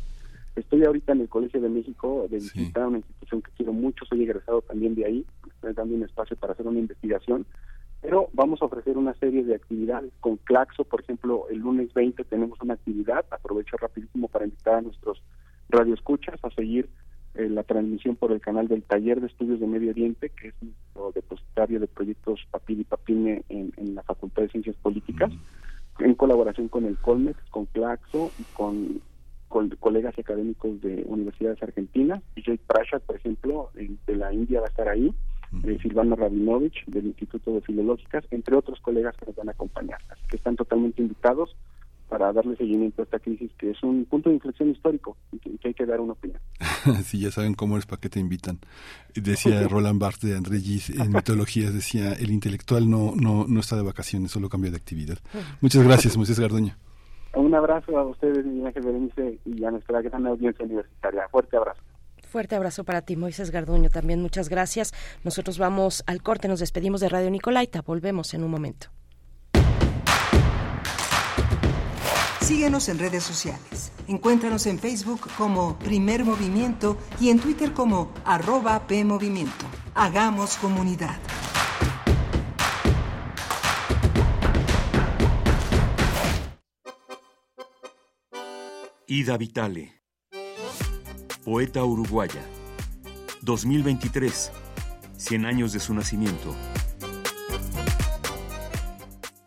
Estoy ahorita en el Colegio de México de visitar una institución que quiero mucho, soy egresado también de ahí, estoy dando un espacio para hacer una investigación, pero vamos a ofrecer una serie de actividades. Con Claxo, por ejemplo, el lunes 20 tenemos una actividad, aprovecho rapidísimo para invitar a nuestros radioescuchas a seguir eh, la transmisión por el canal del Taller de Estudios de Medio Oriente, que es nuestro depositario de proyectos Papil y Papine en, en la Facultad de Ciencias Políticas, en colaboración con el Colmex, con Claxo y con, con colegas académicos de universidades argentinas. Vijay Prashad, por ejemplo, el de la India va a estar ahí, eh, Silvana Rabinovich del Instituto de Filológicas, entre otros colegas que nos van a acompañar. Así que están totalmente invitados para darle seguimiento a esta crisis, que es un punto de inflexión histórico y que, que hay que dar una opinión. sí, ya saben cómo es, para qué te invitan. Decía Roland Barthes de André Gis en Mitologías, decía, el intelectual no, no, no está de vacaciones, solo cambia de actividad. Muchas gracias, Moisés Garduño. Un abrazo a ustedes, Miguel Ángel Berenice, y a nuestra gran audiencia universitaria. Fuerte abrazo. Fuerte abrazo para ti, Moisés Garduño. También muchas gracias. Nosotros vamos al corte, nos despedimos de Radio Nicolaita. Volvemos en un momento. Síguenos en redes sociales. Encuéntranos en Facebook como Primer Movimiento y en Twitter como arroba PMovimiento. Hagamos comunidad. Ida Vitale, poeta uruguaya, 2023, 100 años de su nacimiento.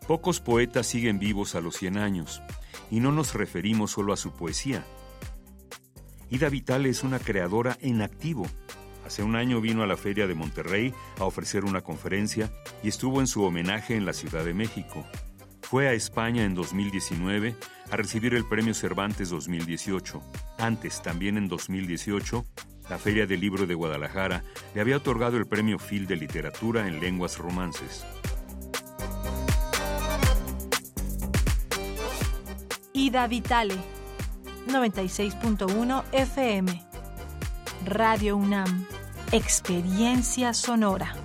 Pocos poetas siguen vivos a los 100 años, y no nos referimos solo a su poesía. Ida Vitale es una creadora en activo. Hace un año vino a la Feria de Monterrey a ofrecer una conferencia y estuvo en su homenaje en la Ciudad de México. Fue a España en 2019 a recibir el Premio Cervantes 2018. Antes, también en 2018, la Feria del Libro de Guadalajara le había otorgado el Premio Phil de Literatura en Lenguas Romances. Ida Vitale, 96.1 FM. Radio UNAM, Experiencia Sonora.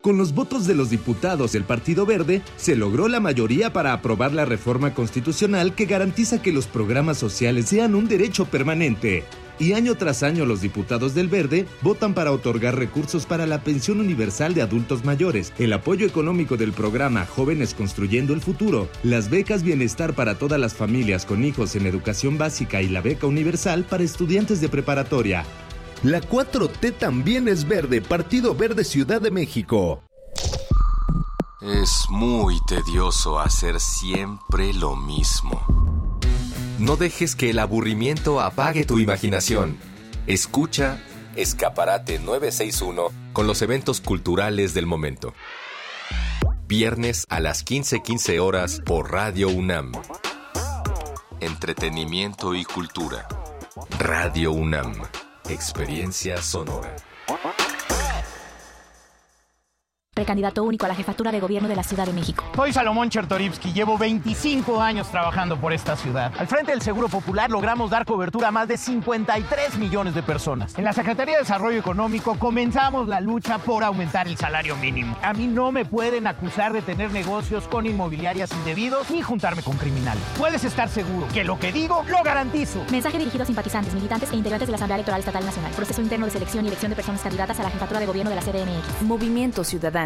Con los votos de los diputados del Partido Verde, se logró la mayoría para aprobar la reforma constitucional que garantiza que los programas sociales sean un derecho permanente. Y año tras año los diputados del Verde votan para otorgar recursos para la pensión universal de adultos mayores, el apoyo económico del programa Jóvenes Construyendo el Futuro, las becas bienestar para todas las familias con hijos en educación básica y la beca universal para estudiantes de preparatoria. La 4T también es verde, Partido Verde Ciudad de México. Es muy tedioso hacer siempre lo mismo. No dejes que el aburrimiento apague tu imaginación. Escucha Escaparate 961 con los eventos culturales del momento. Viernes a las 15:15 horas por Radio UNAM. Entretenimiento y cultura. Radio UNAM. Experiencia sonora. Precandidato único a la jefatura de gobierno de la Ciudad de México. Soy Salomón Chertorivsky, llevo 25 años trabajando por esta ciudad. Al frente del Seguro Popular logramos dar cobertura a más de 53 millones de personas. En la Secretaría de Desarrollo Económico comenzamos la lucha por aumentar el salario mínimo. A mí no me pueden acusar de tener negocios con inmobiliarias indebidos ni juntarme con criminales. Puedes estar seguro que lo que digo lo garantizo. Mensaje dirigido a simpatizantes, militantes e integrantes de la Asamblea Electoral Estatal Nacional. Proceso interno de selección y elección de personas candidatas a la jefatura de gobierno de la CDMX. Movimiento Ciudadano.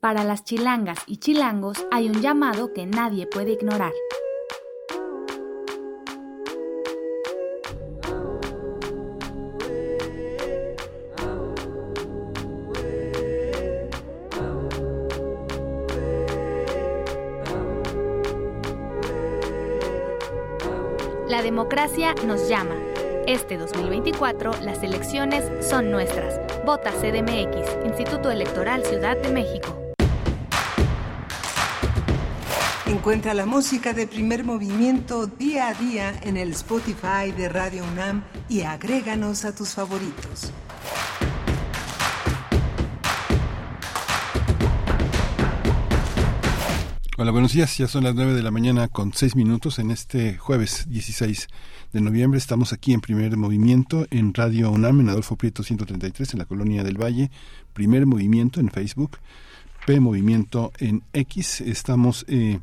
Para las chilangas y chilangos hay un llamado que nadie puede ignorar. La democracia nos llama. Este 2024 las elecciones son nuestras. Vota CDMX, Instituto Electoral Ciudad de México. Encuentra la música de primer movimiento día a día en el Spotify de Radio UNAM y agréganos a tus favoritos. Hola, buenos días. Ya son las 9 de la mañana con 6 minutos en este jueves 16 de noviembre. Estamos aquí en primer movimiento en Radio UNAM, en Adolfo Prieto 133, en la Colonia del Valle. Primer movimiento en Facebook. Movimiento en X. Estamos eh,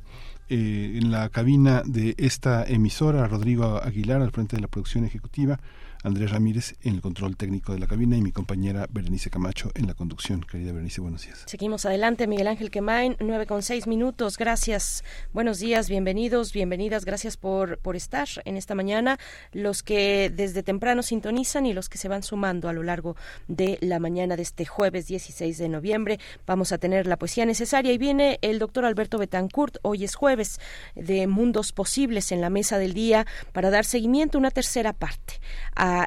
eh, en la cabina de esta emisora, Rodrigo Aguilar al frente de la producción ejecutiva, Andrés Ramírez en el control técnico de la cabina y mi compañera Berenice Camacho en la conducción. Querida Berenice, buenos días. Seguimos adelante, Miguel Ángel Quemain, nueve con seis minutos. Gracias, buenos días, bienvenidos, bienvenidas, gracias por, por estar en esta mañana. Los que desde temprano sintonizan y los que se van sumando a lo largo de la mañana de este jueves 16 de noviembre. Vamos a tener la poesía necesaria y viene el doctor Alberto Betancourt. Hoy es jueves de Mundos Posibles en la mesa del día para dar seguimiento a una tercera parte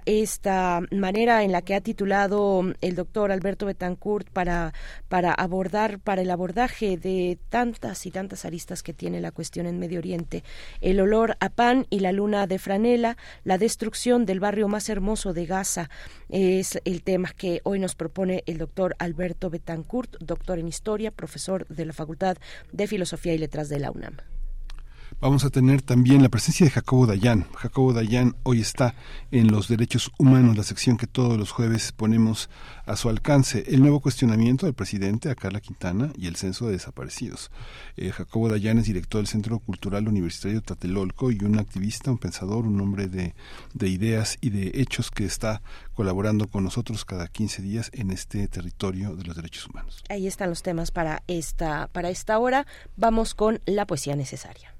esta manera en la que ha titulado el doctor Alberto Betancourt para, para abordar, para el abordaje de tantas y tantas aristas que tiene la cuestión en Medio Oriente. El olor a pan y la luna de franela, la destrucción del barrio más hermoso de Gaza, es el tema que hoy nos propone el doctor Alberto Betancourt, doctor en historia, profesor de la Facultad de Filosofía y Letras de la UNAM. Vamos a tener también la presencia de Jacobo Dayan. Jacobo Dayan hoy está en los derechos humanos, la sección que todos los jueves ponemos a su alcance. El nuevo cuestionamiento del presidente a Carla Quintana y el censo de desaparecidos. Eh, Jacobo Dayan es director del Centro Cultural Universitario Tlatelolco y un activista, un pensador, un hombre de, de ideas y de hechos que está colaborando con nosotros cada 15 días en este territorio de los derechos humanos. Ahí están los temas para esta, para esta hora. Vamos con la poesía necesaria.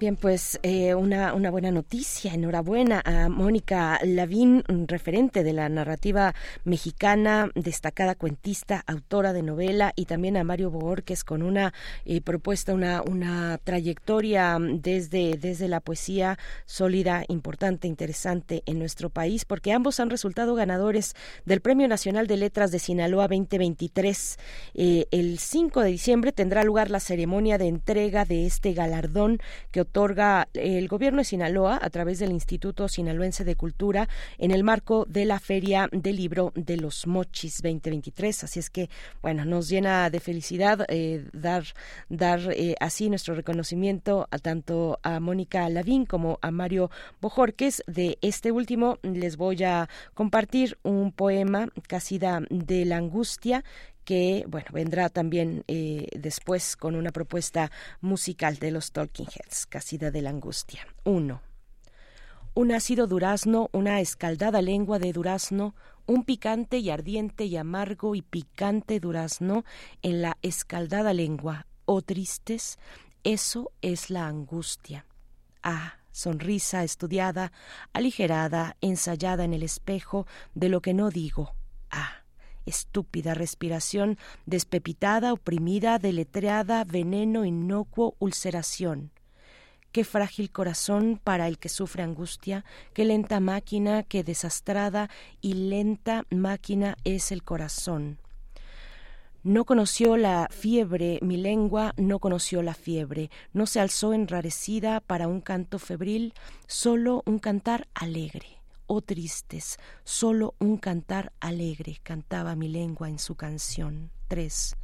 Bien, pues eh, una, una buena noticia. Enhorabuena a Mónica Lavín, referente de la narrativa mexicana, destacada cuentista, autora de novela, y también a Mario Borges con una eh, propuesta, una, una trayectoria desde, desde la poesía sólida, importante, interesante en nuestro país, porque ambos han resultado ganadores del Premio Nacional de Letras de Sinaloa 2023. Eh, el 5 de diciembre tendrá lugar la ceremonia de entrega de este galardón que otorga el gobierno de Sinaloa a través del Instituto Sinaloense de Cultura en el marco de la Feria del Libro de los Mochis 2023. Así es que, bueno, nos llena de felicidad eh, dar, dar eh, así nuestro reconocimiento a tanto a Mónica Lavín como a Mario Bojorques. De este último les voy a compartir un poema, Casida de la Angustia, que bueno vendrá también eh, después con una propuesta musical de los Talking Heads, Casida de la Angustia. Uno. Un ácido durazno, una escaldada lengua de durazno, un picante y ardiente y amargo y picante durazno en la escaldada lengua. Oh tristes, eso es la angustia. Ah, sonrisa estudiada, aligerada, ensayada en el espejo de lo que no digo. Ah, estúpida respiración despepitada, oprimida, deletreada, veneno, inocuo, ulceración. qué frágil corazón para el que sufre angustia, qué lenta máquina, qué desastrada y lenta máquina es el corazón. No conoció la fiebre, mi lengua no conoció la fiebre, no se alzó enrarecida para un canto febril, solo un cantar alegre. Oh tristes, solo un cantar alegre cantaba mi lengua en su canción. 3.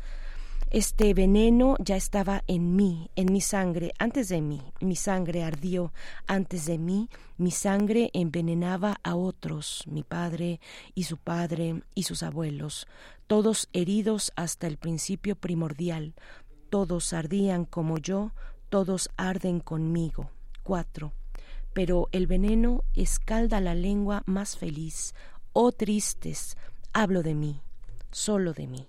Este veneno ya estaba en mí, en mi sangre, antes de mí. Mi sangre ardió antes de mí, mi sangre envenenaba a otros, mi padre y su padre y sus abuelos, todos heridos hasta el principio primordial, todos ardían como yo, todos arden conmigo. 4. Pero el veneno escalda la lengua más feliz. Oh tristes, hablo de mí, solo de mí.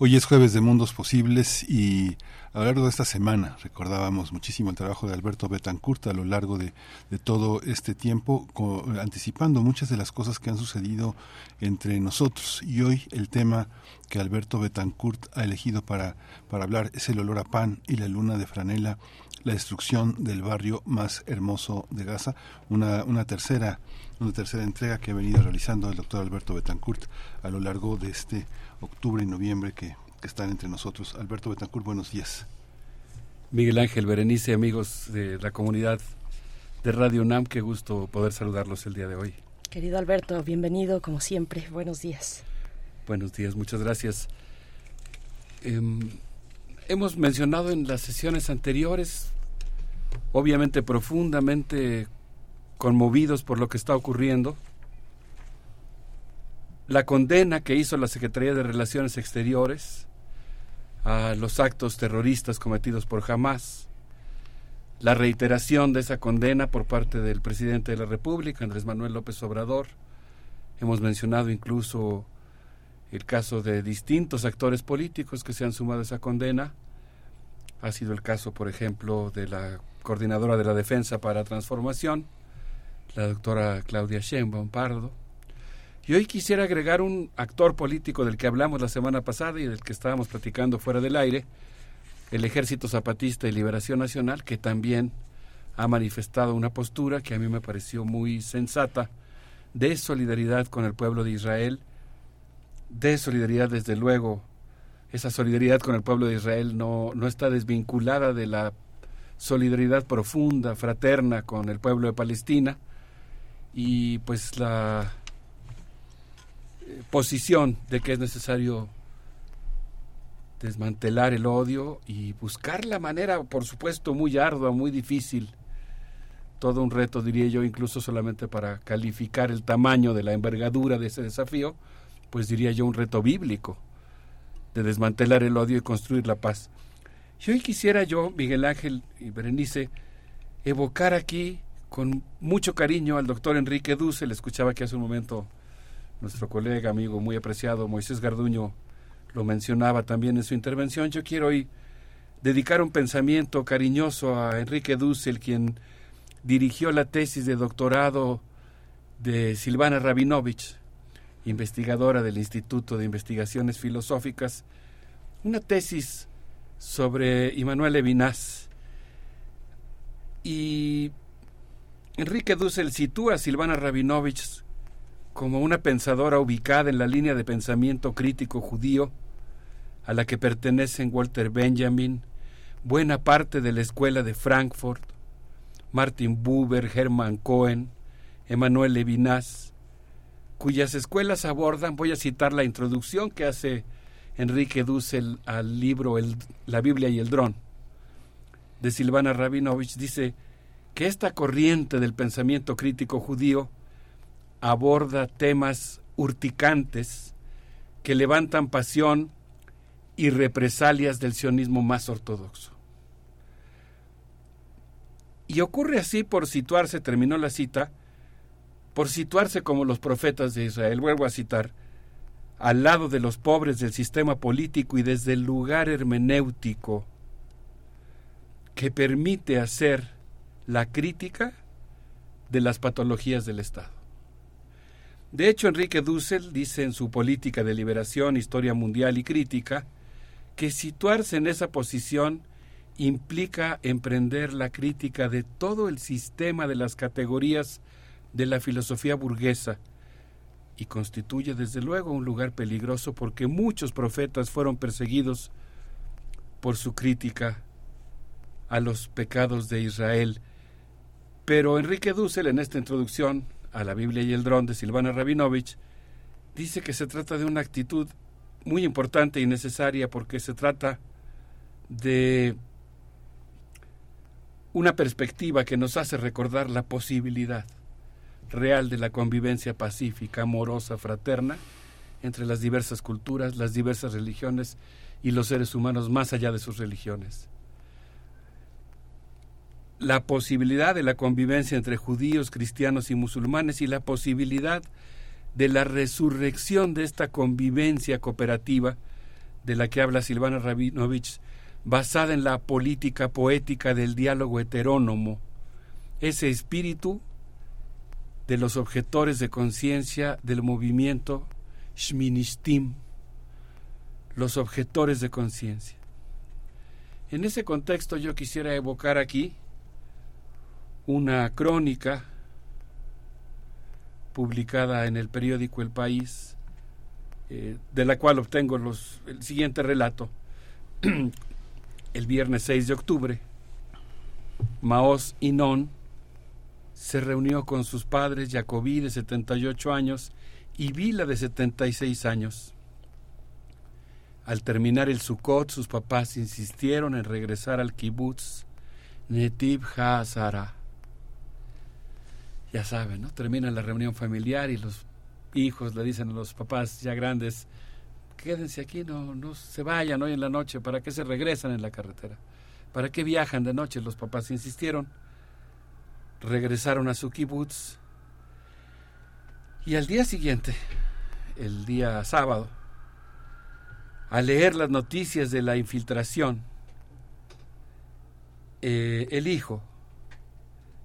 Hoy es jueves de Mundos Posibles y a lo largo de esta semana recordábamos muchísimo el trabajo de Alberto Betancourt a lo largo de, todo este tiempo, anticipando muchas de las cosas que han sucedido entre nosotros. Y hoy el tema que Alberto Betancourt ha elegido para, para hablar es el olor a pan y la luna de franela, la destrucción del barrio más hermoso de Gaza, una, una tercera una tercera entrega que ha venido realizando el doctor Alberto Betancourt a lo largo de este octubre y noviembre que, están entre nosotros. Alberto Betancourt, buenos días. Miguel Ángel, Berenice, amigos de la comunidad de Radio UNAM, qué gusto poder saludarlos el día de hoy. Querido Alberto, bienvenido como siempre. Buenos días. Buenos días, muchas gracias. Em, hemos mencionado en las sesiones anteriores, obviamente profundamente conmovidos por lo que está ocurriendo, la condena que hizo la Secretaría de Relaciones Exteriores a los actos terroristas cometidos por Hamas, la reiteración de esa condena por parte del presidente de la República, Andrés Manuel López Obrador. Hemos mencionado incluso el caso de distintos actores políticos que se han sumado a esa condena. Ha sido el caso, por ejemplo, de la coordinadora de la Defensa para Transformación, la doctora Claudia Sheinbaum Pardo. Y hoy quisiera agregar un actor político del que hablamos la semana pasada y del que estábamos platicando fuera del aire, el Ejército Zapatista y Liberación Nacional, que también ha manifestado una postura que a mí me pareció muy sensata de solidaridad con el pueblo de Israel de solidaridad, desde luego. Esa solidaridad con el pueblo de Israel no, no está desvinculada de la solidaridad profunda, fraterna con el pueblo de Palestina y pues la posición de que es necesario desmantelar el odio y buscar la manera, por supuesto, muy ardua, muy difícil, todo un reto, diría yo, incluso solamente para calificar el tamaño de la envergadura de ese desafío, pues diría yo, un reto bíblico de desmantelar el odio y construir la paz. Y hoy quisiera yo, Miguel Ángel y Berenice, evocar aquí con mucho cariño al doctor Enrique Duce, le escuchaba que hace un momento nuestro colega, amigo muy apreciado, Moisés Garduño, lo mencionaba también en su intervención. Yo quiero hoy dedicar un pensamiento cariñoso a Enrique Dussel, quien dirigió la tesis de doctorado de Silvana Rabinovich investigadora del Instituto de Investigaciones Filosóficas, una tesis sobre Immanuel Levinas. Y Enrique Dussel sitúa a Silvana Rabinovich como una pensadora ubicada en la línea de pensamiento crítico judío a la que pertenecen Walter Benjamin, buena parte de la escuela de Frankfurt, Martin Buber, Hermann Cohen, Emmanuel Levinas, cuyas escuelas abordan, voy a citar la introducción que hace Enrique Dussel al libro La Biblia y el Dron, de Silvana Rabinovich, dice que esta corriente del pensamiento crítico judío aborda temas urticantes que levantan pasión y represalias del sionismo más ortodoxo. Y ocurre así por situarse, terminó la cita, por situarse como los profetas de Israel, vuelvo a citar, al lado de los pobres del sistema político y desde el lugar hermenéutico que permite hacer la crítica de las patologías del Estado. De hecho, Enrique Dussel dice en su Política de Liberación, Historia Mundial y Crítica que situarse en esa posición implica emprender la crítica de todo el sistema de las categorías de la filosofía burguesa y constituye desde luego un lugar peligroso porque muchos profetas fueron perseguidos por su crítica a los pecados de Israel. Pero Enrique Dussel en esta introducción a la Biblia y el dron de Silvana Rabinovich dice que se trata de una actitud muy importante y necesaria porque se trata de una perspectiva que nos hace recordar la posibilidad real de la convivencia pacífica, amorosa, fraterna entre las diversas culturas, las diversas religiones y los seres humanos más allá de sus religiones. La posibilidad de la convivencia entre judíos, cristianos y musulmanes y la posibilidad de la resurrección de esta convivencia cooperativa de la que habla Silvana Rabinovich, basada en la política poética del diálogo heterónomo, ese espíritu de los objetores de conciencia del movimiento Shministim, los objetores de conciencia. En ese contexto yo quisiera evocar aquí una crónica publicada en el periódico El País, eh, de la cual obtengo los, el siguiente relato. el viernes 6 de octubre, Maos Inon, se reunió con sus padres Jacobí de 78 años y Vila de 76 años. Al terminar el Sukkot, sus papás insistieron en regresar al kibbutz Netiv Hazara. Ya saben, ¿no? Termina la reunión familiar y los hijos le dicen a los papás ya grandes, quédense aquí, no, no se vayan hoy en la noche, ¿para qué se regresan en la carretera? ¿Para qué viajan de noche? Los papás insistieron. Regresaron a su kibutz. Y al día siguiente, el día sábado, al leer las noticias de la infiltración, eh, el hijo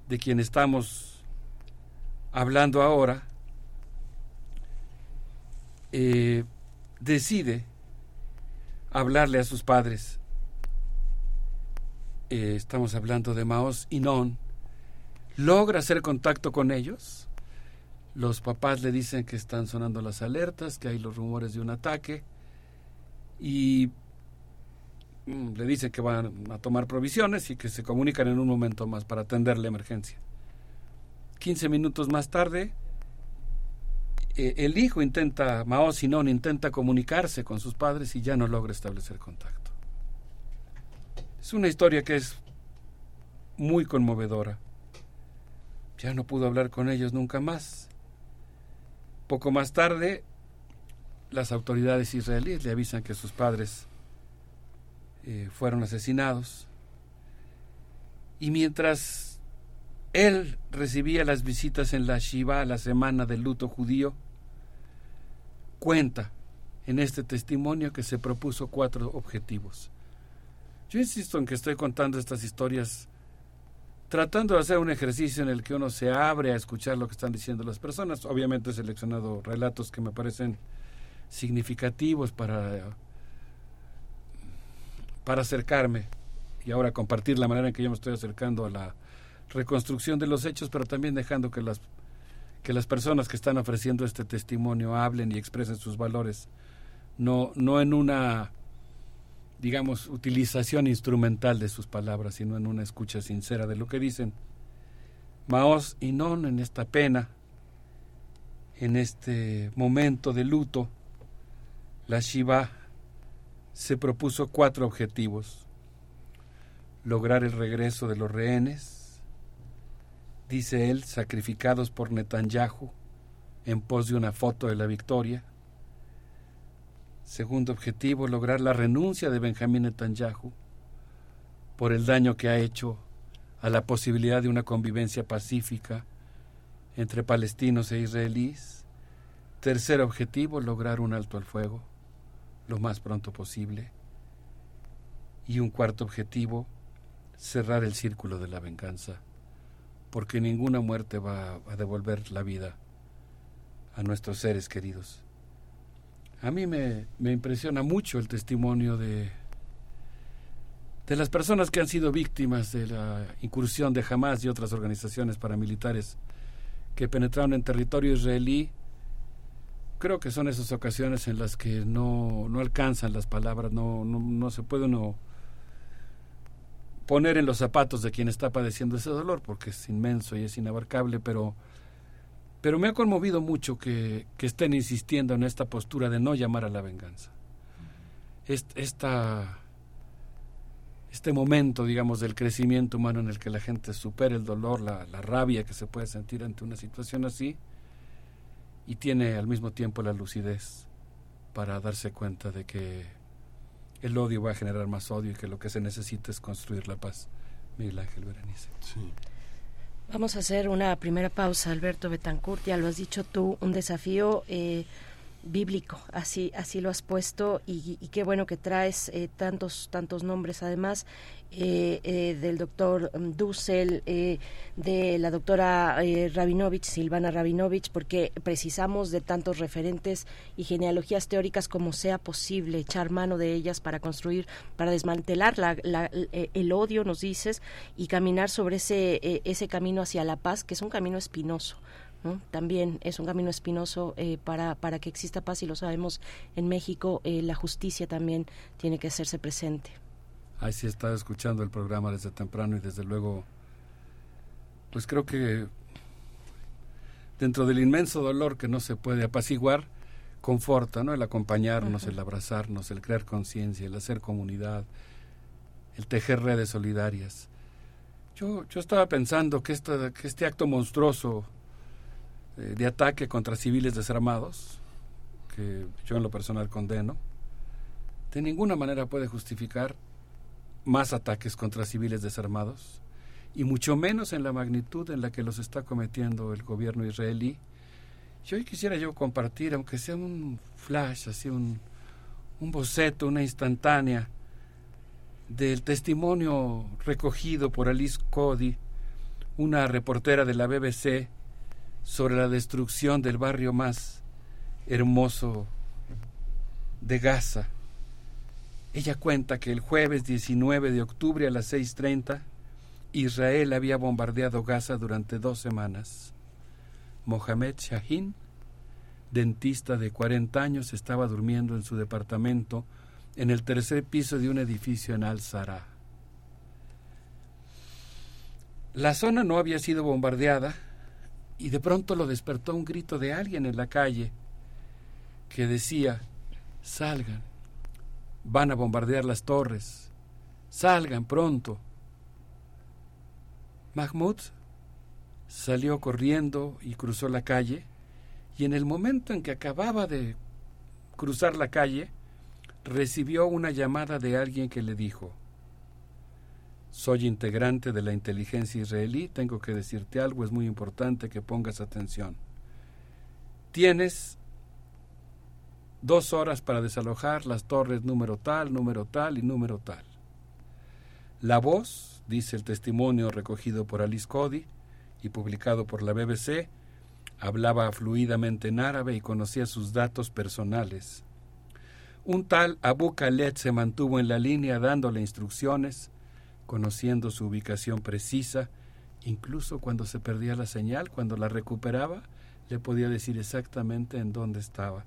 de quien estamos hablando ahora eh, decide hablarle a sus padres. Eh, estamos hablando de Maos y Non. Logra hacer contacto con ellos. Los papás le dicen que están sonando las alertas, que hay los rumores de un ataque. Y mm, le dicen que van a tomar provisiones y que se comunican en un momento más para atender la emergencia. 15 minutos más tarde, eh, el hijo intenta, Mao Sinón intenta comunicarse con sus padres y ya no logra establecer contacto. Es una historia que es muy conmovedora. Ya no pudo hablar con ellos nunca más. Poco más tarde, las autoridades israelíes le avisan que sus padres eh, fueron asesinados. Y mientras él recibía las visitas en la Shiva, la semana del luto judío, cuenta en este testimonio que se propuso cuatro objetivos. Yo insisto en que estoy contando estas historias tratando de hacer un ejercicio en el que uno se abre a escuchar lo que están diciendo las personas. Obviamente he seleccionado relatos que me parecen significativos para, para acercarme y ahora compartir la manera en que yo me estoy acercando a la reconstrucción de los hechos, pero también dejando que las que las personas que están ofreciendo este testimonio hablen y expresen sus valores, no, no en una, digamos, utilización instrumental de sus palabras, sino en una escucha sincera de lo que dicen. Maos y Non en esta pena, en este momento de luto, la Shiva se propuso cuatro objetivos. Lograr el regreso de los rehenes, dice él, sacrificados por Netanyahu en pos de una foto de la victoria. Segundo objetivo, lograr la renuncia de Benjamín Netanyahu por el daño que ha hecho a la posibilidad de una convivencia pacífica entre palestinos e israelíes. Tercer objetivo, lograr un alto al fuego lo más pronto posible. Y un cuarto objetivo, cerrar el círculo de la venganza porque ninguna muerte va a devolver la vida a nuestros seres queridos. A mí me, impresiona mucho el testimonio de, de las personas que han sido víctimas de la incursión de Hamas y otras organizaciones paramilitares que penetraron en territorio israelí. Creo que son esas ocasiones en las que no, no alcanzan las palabras, no, no, no se puede uno poner en los zapatos de quien está padeciendo ese dolor, porque es inmenso y es inabarcable, pero, pero me ha conmovido mucho que, estén insistiendo en esta postura de no llamar a la venganza. Esta, este momento, digamos, del crecimiento humano en el que la gente supera el dolor, la, la rabia que se puede sentir ante una situación así, y tiene al mismo tiempo la lucidez para darse cuenta de que el odio va a generar más odio y que lo que se necesita es construir la paz. Miguel Ángel Berenice. Vamos a hacer una primera pausa, Alberto Betancourt. Ya lo has dicho tú, un desafío eh, bíblico, así así lo has puesto y, qué bueno que traes eh, tantos tantos nombres además eh, eh, del doctor mm, Dussel, de la doctora Rabinovich, Silvana Rabinovich, porque precisamos de tantos referentes y genealogías teóricas como sea posible, echar mano de ellas para construir, para desmantelar el odio, nos dices, y caminar sobre ese, ese camino hacia la paz, que es un camino espinoso. También es un camino espinoso eh, para, para que exista paz y lo sabemos en México, eh, la justicia también tiene que hacerse presente. Ay, sí, estado escuchando el programa desde temprano y desde luego, pues creo que dentro del inmenso dolor que no se puede apaciguar, conforta, ¿no? El acompañarnos, el abrazarnos, el crear conciencia, el hacer comunidad, el tejer redes solidarias. Yo, yo estaba pensando que, esta, que este acto monstruoso eh, de ataque contra civiles desarmados, que yo en lo personal condeno, de ninguna manera puede justificar más ataques contra civiles desarmados y mucho menos en la magnitud en la que los está cometiendo el gobierno israelí. Y hoy quisiera yo compartir, aunque sea un flash, así un, un boceto, una instantánea, del testimonio recogido por Alice Cody, una reportera de la BBC, sobre la destrucción del barrio más hermoso de Gaza. Ella cuenta que el jueves 19 de octubre a las 6.30 Israel había bombardeado Gaza durante dos semanas. Mohamed Shahin, dentista de 40 años, estaba durmiendo en su departamento en el tercer piso de un edificio en Al-Zara. La zona no había sido bombardeada y de pronto lo despertó un grito de alguien en la calle que decía, salgan, van a bombardear las torres, salgan pronto. Mahmoud salió corriendo y cruzó la calle, y en el momento en que acababa de cruzar la calle, recibió una llamada de alguien que le dijo, soy integrante de la inteligencia israelí, tengo que decirte algo, es muy importante que pongas atención. Tienes dos horas para desalojar las torres número tal, número tal y número tal. La voz, dice el testimonio recogido por Alice Cody y publicado por la BBC, hablaba fluidamente en árabe y conocía sus datos personales. Un tal Abu Khaled se mantuvo en la línea dándole instrucciones, conociendo su ubicación precisa, incluso cuando se perdía la señal, cuando la recuperaba, le podía decir exactamente en dónde estaba.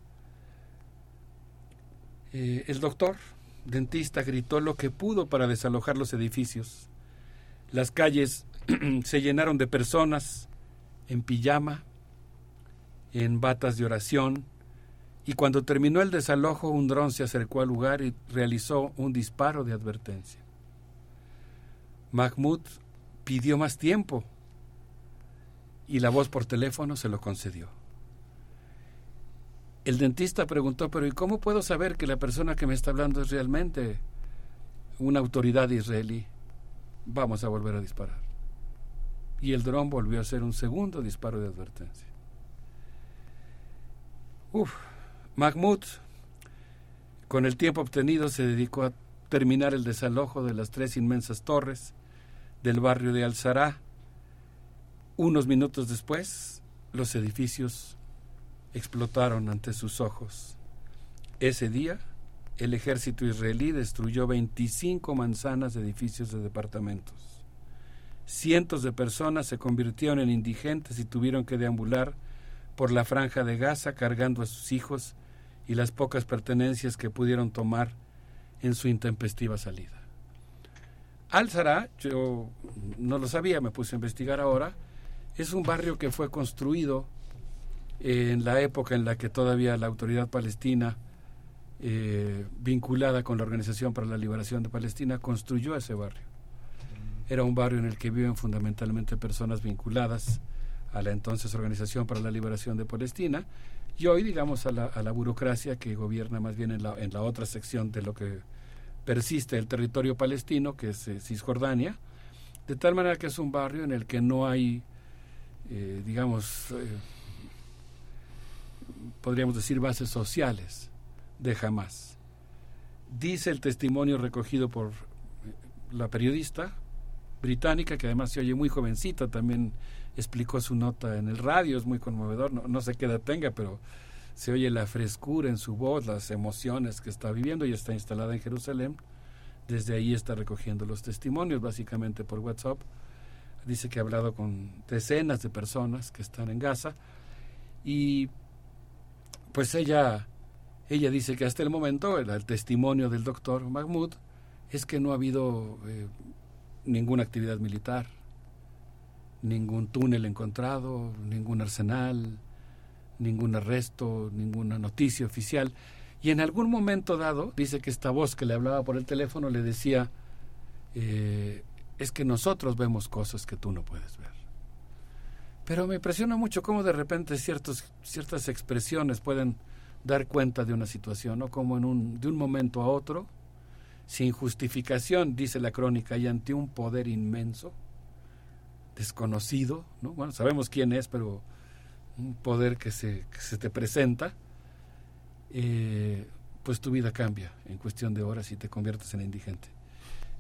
Eh, el doctor, dentista, gritó lo que pudo para desalojar los edificios. Las calles se llenaron de personas en pijama, en batas de oración, y cuando terminó el desalojo un dron se acercó al lugar y realizó un disparo de advertencia. Mahmoud pidió más tiempo y la voz por teléfono se lo concedió. El dentista preguntó, pero ¿y cómo puedo saber que la persona que me está hablando es realmente una autoridad israelí? Vamos a volver a disparar. Y el dron volvió a hacer un segundo disparo de advertencia. Uf, Mahmoud, con el tiempo obtenido, se dedicó a terminar el desalojo de las tres inmensas torres del barrio de Al-Sará. Unos minutos después, los edificios explotaron ante sus ojos. Ese día, el ejército israelí destruyó 25 manzanas de edificios de departamentos. Cientos de personas se convirtieron en indigentes y tuvieron que deambular por la franja de Gaza cargando a sus hijos y las pocas pertenencias que pudieron tomar en su intempestiva salida. Al-Zara, yo no lo sabía, me puse a investigar ahora, es un barrio que fue construido en la época en la que todavía la autoridad palestina, eh, vinculada con la Organización para la Liberación de Palestina, construyó ese barrio. Era un barrio en el que viven fundamentalmente personas vinculadas a la entonces Organización para la Liberación de Palestina y hoy, digamos, a la, a la burocracia que gobierna más bien en la, en la otra sección de lo que persiste el territorio palestino, que es eh, Cisjordania, de tal manera que es un barrio en el que no hay, eh, digamos, podríamos decir, bases sociales de jamás. Dice el testimonio recogido por eh, la periodista británica, que además se oye muy jovencita, también explicó su nota en el radio, es muy conmovedor, no, no sé qué edad tenga, pero se oye la frescura en su voz, las emociones que está viviendo y está instalada en Jerusalén. Desde ahí está recogiendo los testimonios, básicamente por WhatsApp. Dice que ha hablado con decenas de personas que están en Gaza y pues ella, ella dice que hasta el momento, el, testimonio del doctor Mahmoud, es que no ha habido eh, ninguna actividad militar, ningún túnel encontrado, ningún arsenal, ningún arresto, ninguna noticia oficial. Y en algún momento dado, dice que esta voz que le hablaba por el teléfono le decía, eh, es que nosotros vemos cosas que tú no puedes ver. Pero me impresiona mucho cómo de repente ciertas expresiones pueden dar cuenta de una situación, ¿no? Como en un, de un momento a otro sin justificación, dice la crónica, y ante un poder inmenso, desconocido, ¿no? Bueno, sabemos quién es, pero un poder que se, se te presenta, eh, pues tu vida cambia en cuestión de horas y te conviertes en indigente.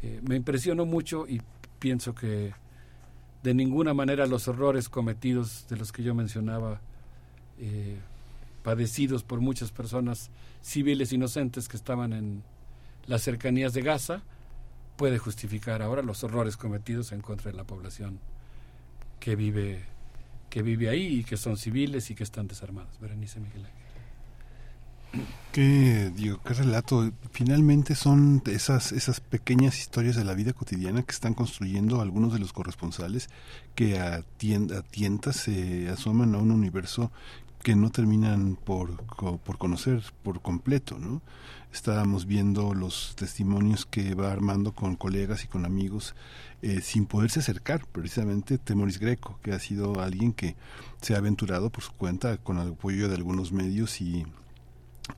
Eh, me impresionó mucho y pienso que de ninguna manera los horrores cometidos de los que yo mencionaba, eh, padecidos por muchas personas civiles inocentes que estaban en las cercanías de Gaza, puede justificar ahora los horrores cometidos en contra de la población que vive que vive ahí y que son civiles y que están desarmados. Berenice Miguel Qué, digo, qué relato. Finalmente son esas, esas pequeñas historias de la vida cotidiana que están construyendo algunos de los corresponsales que a, tientas se asoman a un universo que no terminan por, por conocer por completo, ¿no? Estábamos viendo los testimonios que va armando con colegas y con amigos eh, sin poderse acercar, precisamente Temoris Greco, que ha sido alguien que se ha aventurado por su cuenta con el apoyo de algunos medios y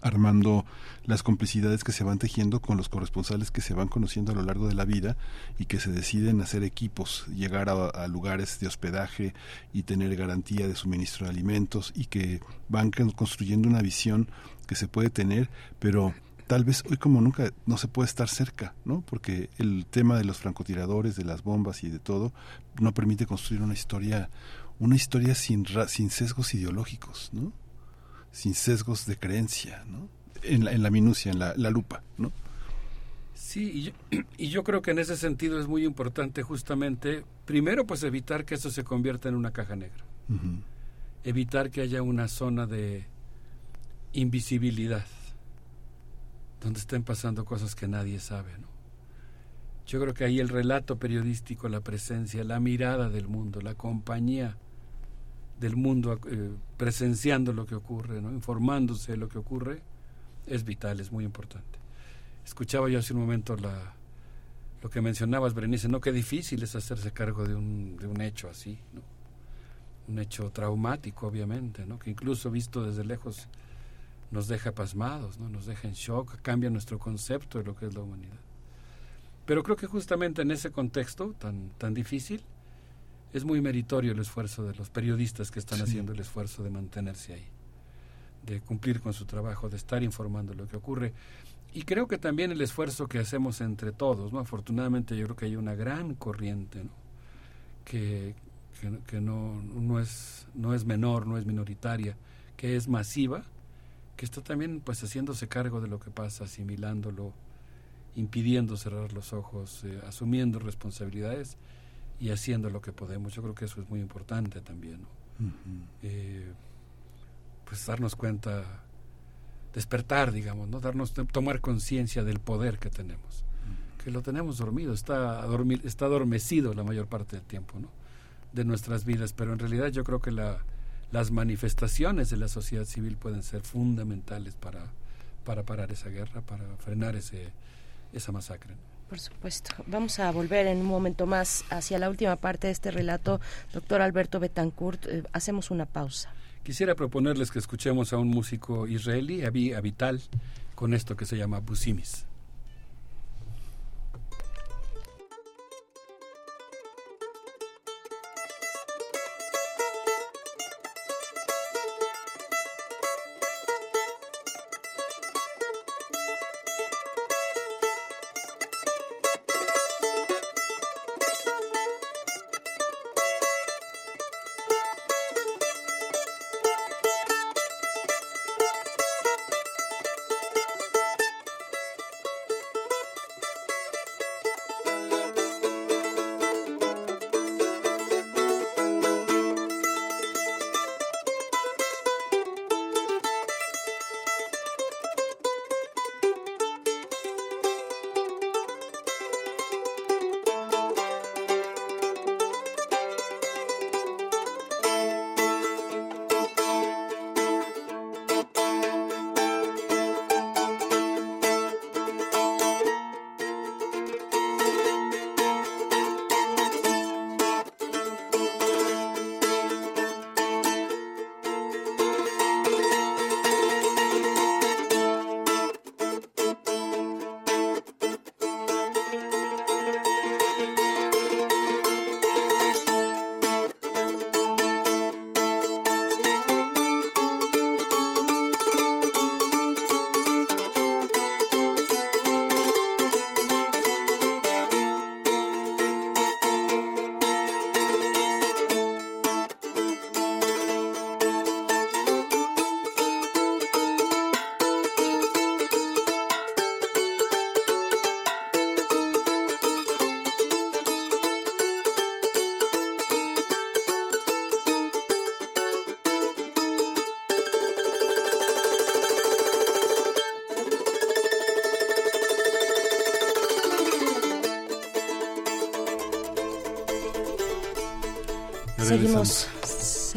armando las complicidades que se van tejiendo con los corresponsales que se van conociendo a lo largo de la vida y que se deciden hacer equipos, llegar a, lugares de hospedaje y tener garantía de suministro de alimentos y que van construyendo una visión que se puede tener, pero tal vez hoy como nunca no se puede estar cerca, ¿no? Porque el tema de los francotiradores, de las bombas y de todo no permite construir una historia una historia sin sin sesgos ideológicos, ¿no? Sin sesgos de creencia, ¿no? En la, en la minucia, en la, lupa, ¿no? Sí, y yo, y yo, creo que en ese sentido es muy importante justamente, primero, pues evitar que eso se convierta en una caja negra. Evitar que haya una zona de invisibilidad, donde estén pasando cosas que nadie sabe, ¿no? Yo creo que ahí el relato periodístico, la presencia, la mirada del mundo, la compañía del mundo eh, presenciando lo que ocurre, ¿no? informándose de lo que ocurre, es vital, es muy importante. Escuchaba yo hace un momento lo que mencionabas, Berenice, ¿no? Qué difícil es hacerse cargo de un, de un hecho así, ¿no? Un hecho traumático, obviamente, ¿no? Que incluso visto desde lejos nos deja pasmados, ¿no? Nos deja en shock, cambia nuestro concepto de lo que es la humanidad. Pero creo que justamente en ese contexto tan, tan difícil, es muy meritorio el esfuerzo de los periodistas que están haciendo el esfuerzo de mantenerse ahí, de cumplir con su trabajo, de estar informando lo que ocurre. Y creo que también el esfuerzo que hacemos entre todos, ¿no? Afortunadamente yo creo que hay una gran corriente, ¿no? Que, que, no, no, es, no es menor, no es minoritaria, que es masiva, que está también pues haciéndose cargo de lo que pasa, asimilándolo, impidiendo cerrar los ojos, eh, asumiendo responsabilidades y haciendo lo que podemos. Yo creo que eso es muy importante también. Eh, pues darnos cuenta, despertar, digamos, no darnos tomar conciencia del poder que tenemos, que lo tenemos dormido, está está adormecido la mayor parte del tiempo, ¿no? de nuestras vidas, pero en realidad yo creo que la, las manifestaciones de la sociedad civil pueden ser fundamentales para, para parar esa guerra, para frenar ese, esa masacre. Por supuesto. Vamos a volver en un momento más hacia la última parte de este relato. Doctor Alberto Betancourt, eh, hacemos una pausa. Quisiera proponerles que escuchemos a un músico israelí, Avi Avital, con esto que se llama Busimis.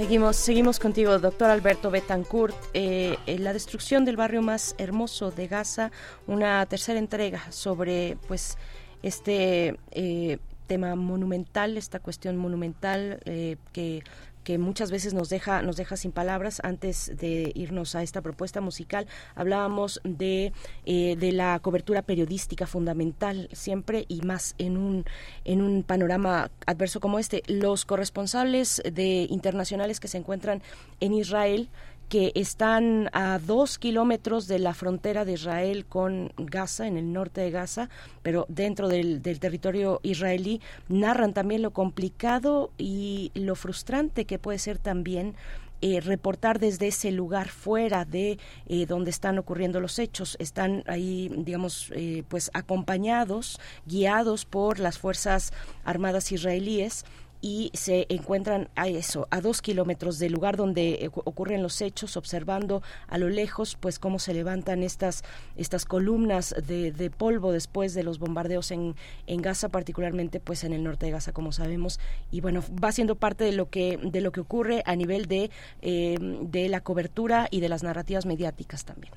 Seguimos, seguimos contigo, doctor Alberto Betancourt. Eh, la destrucción del barrio más hermoso de Gaza, una tercera entrega sobre, pues, este eh, tema monumental, esta cuestión monumental eh, que que muchas veces nos deja nos deja sin palabras antes de irnos a esta propuesta musical. Hablábamos de, eh, de la cobertura periodística fundamental siempre y más en un en un panorama adverso como este. Los corresponsales de internacionales que se encuentran en Israel que están a dos kilómetros de la frontera de Israel con Gaza, en el norte de Gaza, pero dentro del, territorio israelí, narran también lo complicado y lo frustrante que puede ser también eh, reportar desde ese lugar fuera de eh, donde están ocurriendo los hechos. Están ahí, digamos, eh, pues acompañados, guiados por las Fuerzas Armadas israelíes y se encuentran a eso, a dos kilómetros del lugar donde eh, ocurren los hechos, observando a lo lejos, pues cómo se levantan estas estas columnas de, de polvo después de los bombardeos en, en Gaza, particularmente pues en el norte de Gaza, como sabemos, y bueno va siendo parte de lo que de lo que ocurre a nivel de eh, de la cobertura y de las narrativas mediáticas también.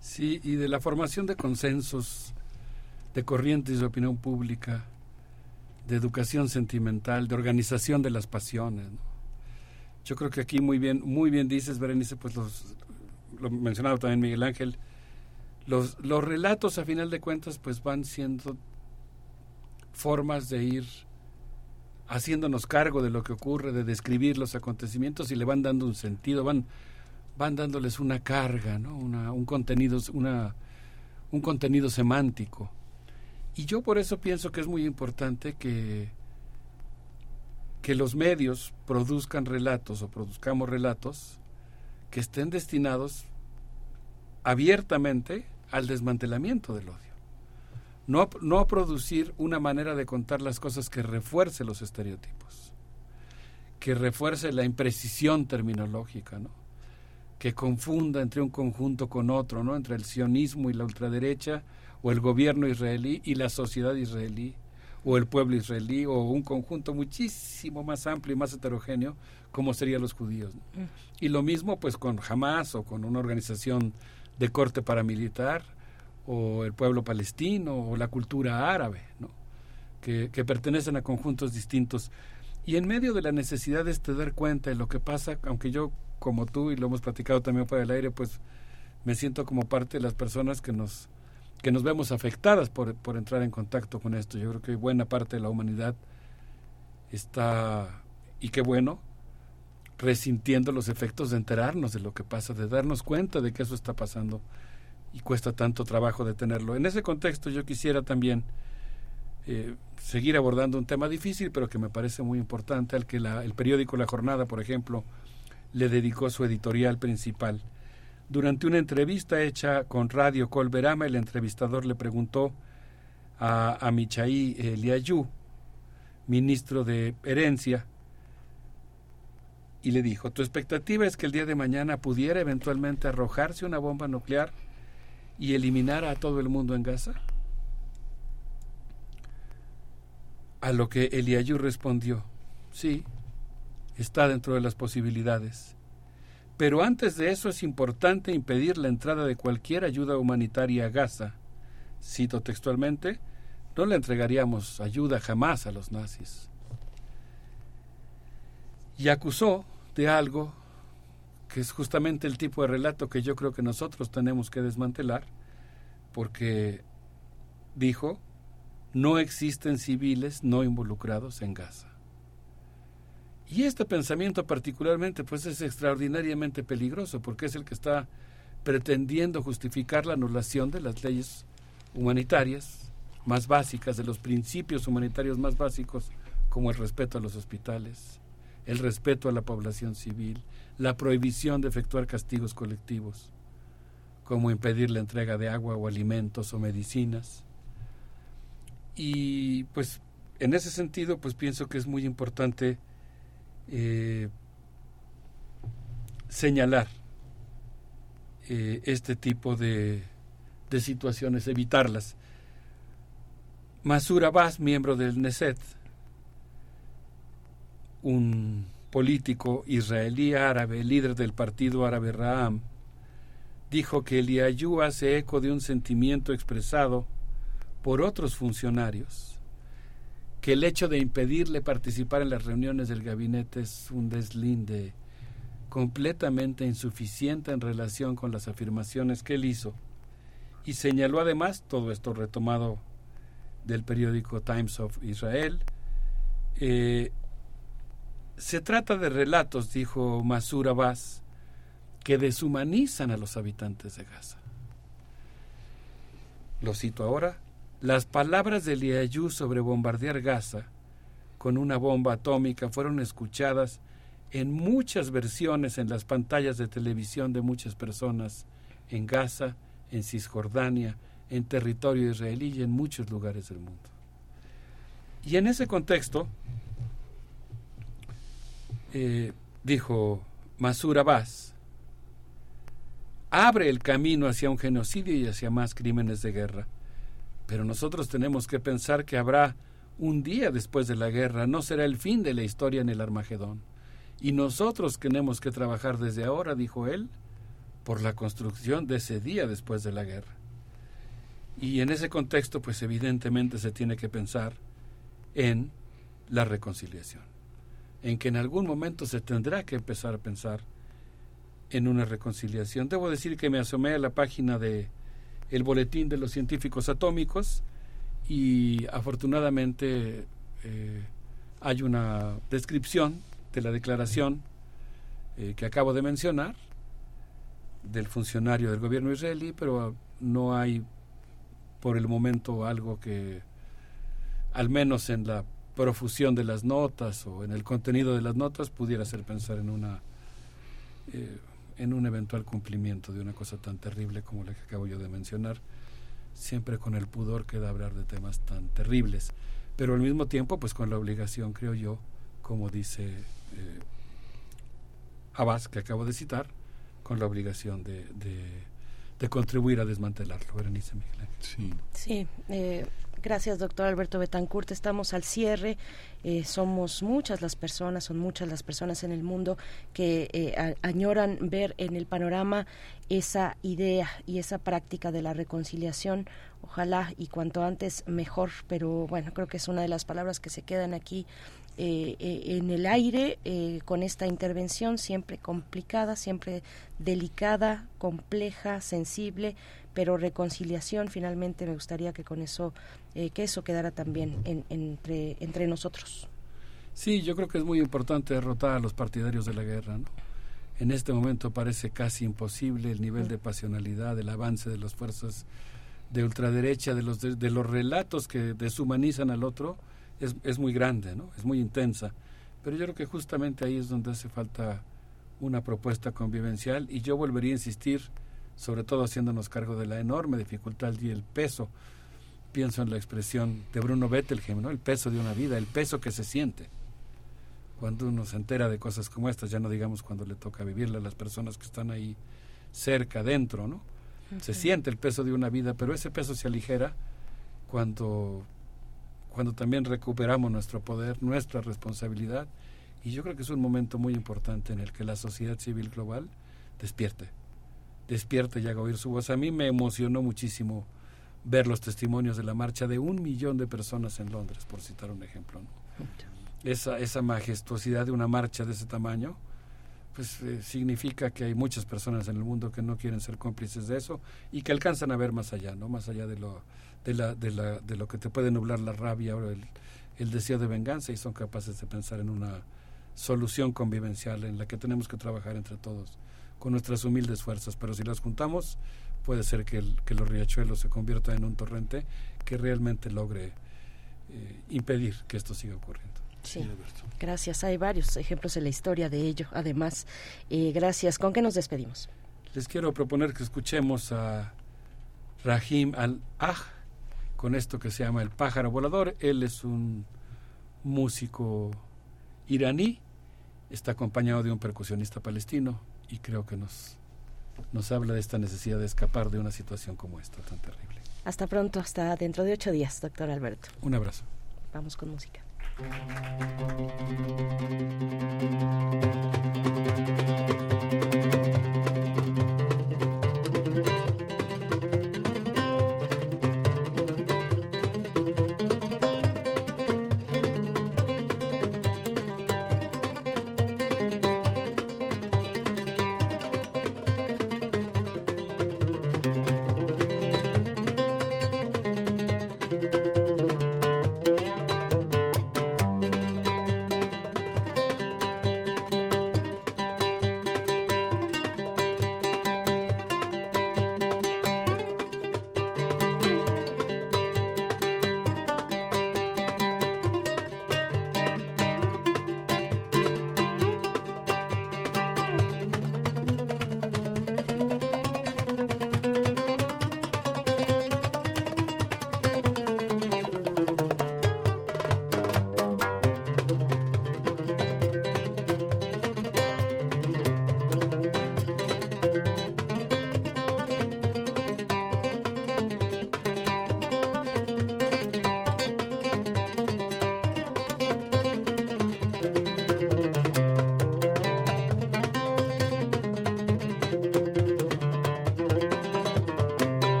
Sí, y de la formación de consensos, de corrientes de opinión pública de educación sentimental, de organización de las pasiones. Yo creo que aquí muy bien, muy bien dices, Berenice, pues los, lo mencionaba también Miguel Ángel, los, los relatos a final de cuentas pues van siendo formas de ir haciéndonos cargo de lo que ocurre, de describir los acontecimientos y le van dando un sentido, van, van dándoles una carga, ¿no? un, contenido, una, un contenido semántico. Y yo por eso pienso que es muy importante que, que los medios produzcan relatos o produzcamos relatos que estén destinados abiertamente al desmantelamiento del odio. No, no a producir una manera de contar las cosas que refuerce los estereotipos, que refuerce la imprecisión terminológica, ¿no? que confunda entre un conjunto con otro, ¿no? entre el sionismo y la ultraderecha, o el gobierno israelí y la sociedad israelí o el pueblo israelí o un conjunto muchísimo más amplio y más heterogéneo como serían los judíos. Mm. Y lo mismo pues con Hamas o con una organización de corte paramilitar o el pueblo palestino o la cultura árabe, ¿no? que, que pertenecen a conjuntos distintos. Y en medio de la necesidad de este dar cuenta de lo que pasa, aunque yo como tú y lo hemos platicado también por el aire, pues me siento como parte de las personas que nos que nos vemos afectadas por, por entrar en contacto con esto. Yo creo que buena parte de la humanidad está, y qué bueno, resintiendo los efectos de enterarnos de lo que pasa, de darnos cuenta de que eso está pasando y cuesta tanto trabajo detenerlo. En ese contexto yo quisiera también eh, seguir abordando un tema difícil, pero que me parece muy importante, al que la, el periódico La Jornada, por ejemplo, le dedicó su editorial principal durante una entrevista hecha con Radio Colberama, el entrevistador le preguntó a, a Michaí Eliayú, ministro de Herencia, y le dijo, ¿tu expectativa es que el día de mañana pudiera eventualmente arrojarse una bomba nuclear y eliminar a todo el mundo en Gaza? A lo que Eliayú respondió, sí, está dentro de las posibilidades. Pero antes de eso es importante impedir la entrada de cualquier ayuda humanitaria a Gaza. Cito textualmente, no le entregaríamos ayuda jamás a los nazis. Y acusó de algo que es justamente el tipo de relato que yo creo que nosotros tenemos que desmantelar, porque dijo, no existen civiles no involucrados en Gaza. Y este pensamiento particularmente pues es extraordinariamente peligroso porque es el que está pretendiendo justificar la anulación de las leyes humanitarias más básicas, de los principios humanitarios más básicos, como el respeto a los hospitales, el respeto a la población civil, la prohibición de efectuar castigos colectivos, como impedir la entrega de agua o alimentos o medicinas. Y pues en ese sentido pues pienso que es muy importante eh, señalar eh, este tipo de, de, situaciones, evitarlas. Masur Abbas, miembro del NESET, un político israelí árabe, líder del partido árabe Raham, dijo que el IAYU hace eco de un sentimiento expresado por otros funcionarios, que el hecho de impedirle participar en las reuniones del gabinete es un deslinde completamente insuficiente en relación con las afirmaciones que él hizo, y señaló además, todo esto retomado del periódico Times of Israel, eh, se trata de relatos, dijo Masur Abbas, que deshumanizan a los habitantes de Gaza. Lo cito ahora. Las palabras de Liayú sobre bombardear Gaza con una bomba atómica fueron escuchadas en muchas versiones en las pantallas de televisión de muchas personas en Gaza, en Cisjordania, en territorio israelí y en muchos lugares del mundo. Y en ese contexto, eh, dijo Masur Abbas, abre el camino hacia un genocidio y hacia más crímenes de guerra. Pero nosotros tenemos que pensar que habrá un día después de la guerra, no será el fin de la historia en el Armagedón. Y nosotros tenemos que trabajar desde ahora, dijo él, por la construcción de ese día después de la guerra. Y en ese contexto, pues evidentemente se tiene que pensar en la reconciliación, en que en algún momento se tendrá que empezar a pensar en una reconciliación. Debo decir que me asomé a la página de el Boletín de los Científicos Atómicos y afortunadamente eh, hay una descripción de la declaración eh, que acabo de mencionar del funcionario del gobierno israelí, pero no hay por el momento algo que, al menos en la profusión de las notas o en el contenido de las notas, pudiera hacer pensar en una eh, en un eventual cumplimiento de una cosa tan terrible como la que acabo yo de mencionar, siempre con el pudor que da hablar de temas tan terribles, pero al mismo tiempo pues con la obligación, creo yo, como dice eh, Abbas, que acabo de citar, con la obligación de, de, contribuir a desmantelarlo. Berenice Miguel. Sí, sí eh, Gracias, doctor Alberto Betancourt. Estamos al cierre. Eh, somos muchas las personas, son muchas las personas en el mundo que eh, añoran ver en el panorama esa idea y esa práctica de la reconciliación. Ojalá y cuanto antes mejor, pero bueno, creo que es una de las palabras que se quedan aquí eh, en el aire con esta intervención siempre complicada, siempre delicada, compleja, sensible, pero reconciliación finalmente me gustaría que con eso eh, que eso quedara también entre entre nosotros sí yo creo que es muy importante derrotar a los partidarios de la guerra ¿no? en este momento parece casi imposible el nivel de pasionalidad el avance de las fuerzas de ultraderecha de los de, los relatos que deshumanizan al otro es, es muy grande no es muy intensa pero yo creo que justamente ahí es donde hace falta una propuesta convivencial y yo volvería a insistir sobre todo haciéndonos cargo de la enorme dificultad y el peso. Pienso en la expresión de Bruno Bettelheim, ¿no? El peso de una vida, el peso que se siente. Cuando uno se entera de cosas como estas, ya no digamos cuando le toca vivirla a las personas que están ahí cerca, dentro, ¿no? Se siente el peso de una vida, pero ese peso se aligera cuando, cuando también recuperamos nuestro poder, nuestra responsabilidad. Y yo creo que es un momento muy importante en el que la sociedad civil global despierte despierta y haga oír su voz. A mí me emocionó muchísimo ver los testimonios de la marcha de un millón de personas en Londres, por citar un ejemplo. Esa, esa majestuosidad de una marcha de ese tamaño, pues eh, significa que hay muchas personas en el mundo que no quieren ser cómplices de eso y que alcanzan a ver más allá, ¿no? Más allá de lo, de la, de la, de lo que te puede nublar la rabia o el, el deseo de venganza y son capaces de pensar en una solución convivencial en la que tenemos que trabajar entre todos con nuestras humildes fuerzas, pero si las juntamos puede ser que, el, que los riachuelos se conviertan en un torrente que realmente logre eh, impedir que esto siga ocurriendo. Sí, gracias. Hay varios ejemplos en la historia de ello. Además, eh, gracias. ¿Con qué nos despedimos? Les quiero proponer que escuchemos a Rahim al-Aj con esto que se llama El pájaro volador. Él es un músico iraní, está acompañado de un percusionista palestino, y creo que nos, nos habla de esta necesidad de escapar de una situación como esta tan terrible. Hasta pronto, hasta dentro de ocho días, doctor Alberto. Un abrazo. Vamos con música. Thank you.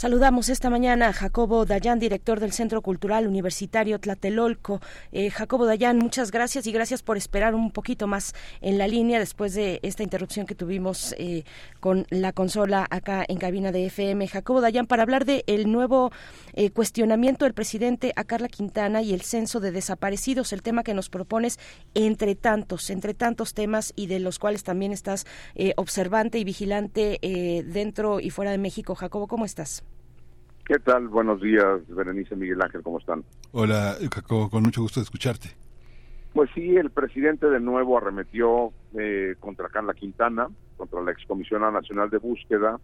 Saludamos esta mañana a Jacobo Dayan, director del Centro Cultural Universitario Tlatelolco. Eh, Jacobo Dayan, muchas gracias y gracias por esperar un poquito más en la línea después de esta interrupción que tuvimos eh, con la consola acá en cabina de FM. Jacobo Dayan, para hablar del el nuevo eh, cuestionamiento del presidente a Carla Quintana y el censo de desaparecidos, el tema que nos propones entre tantos, entre tantos temas y de los cuales también estás observante y vigilante dentro y fuera de México. Jacobo, ¿cómo estás? ¿Qué tal? Buenos días, Berenice Miguel Ángel, ¿cómo están? Hola, Jacobo, con mucho gusto de escucharte. Pues sí, el presidente de nuevo arremetió eh, contra Carla Quintana, contra la Excomisionada Nacional de Búsqueda,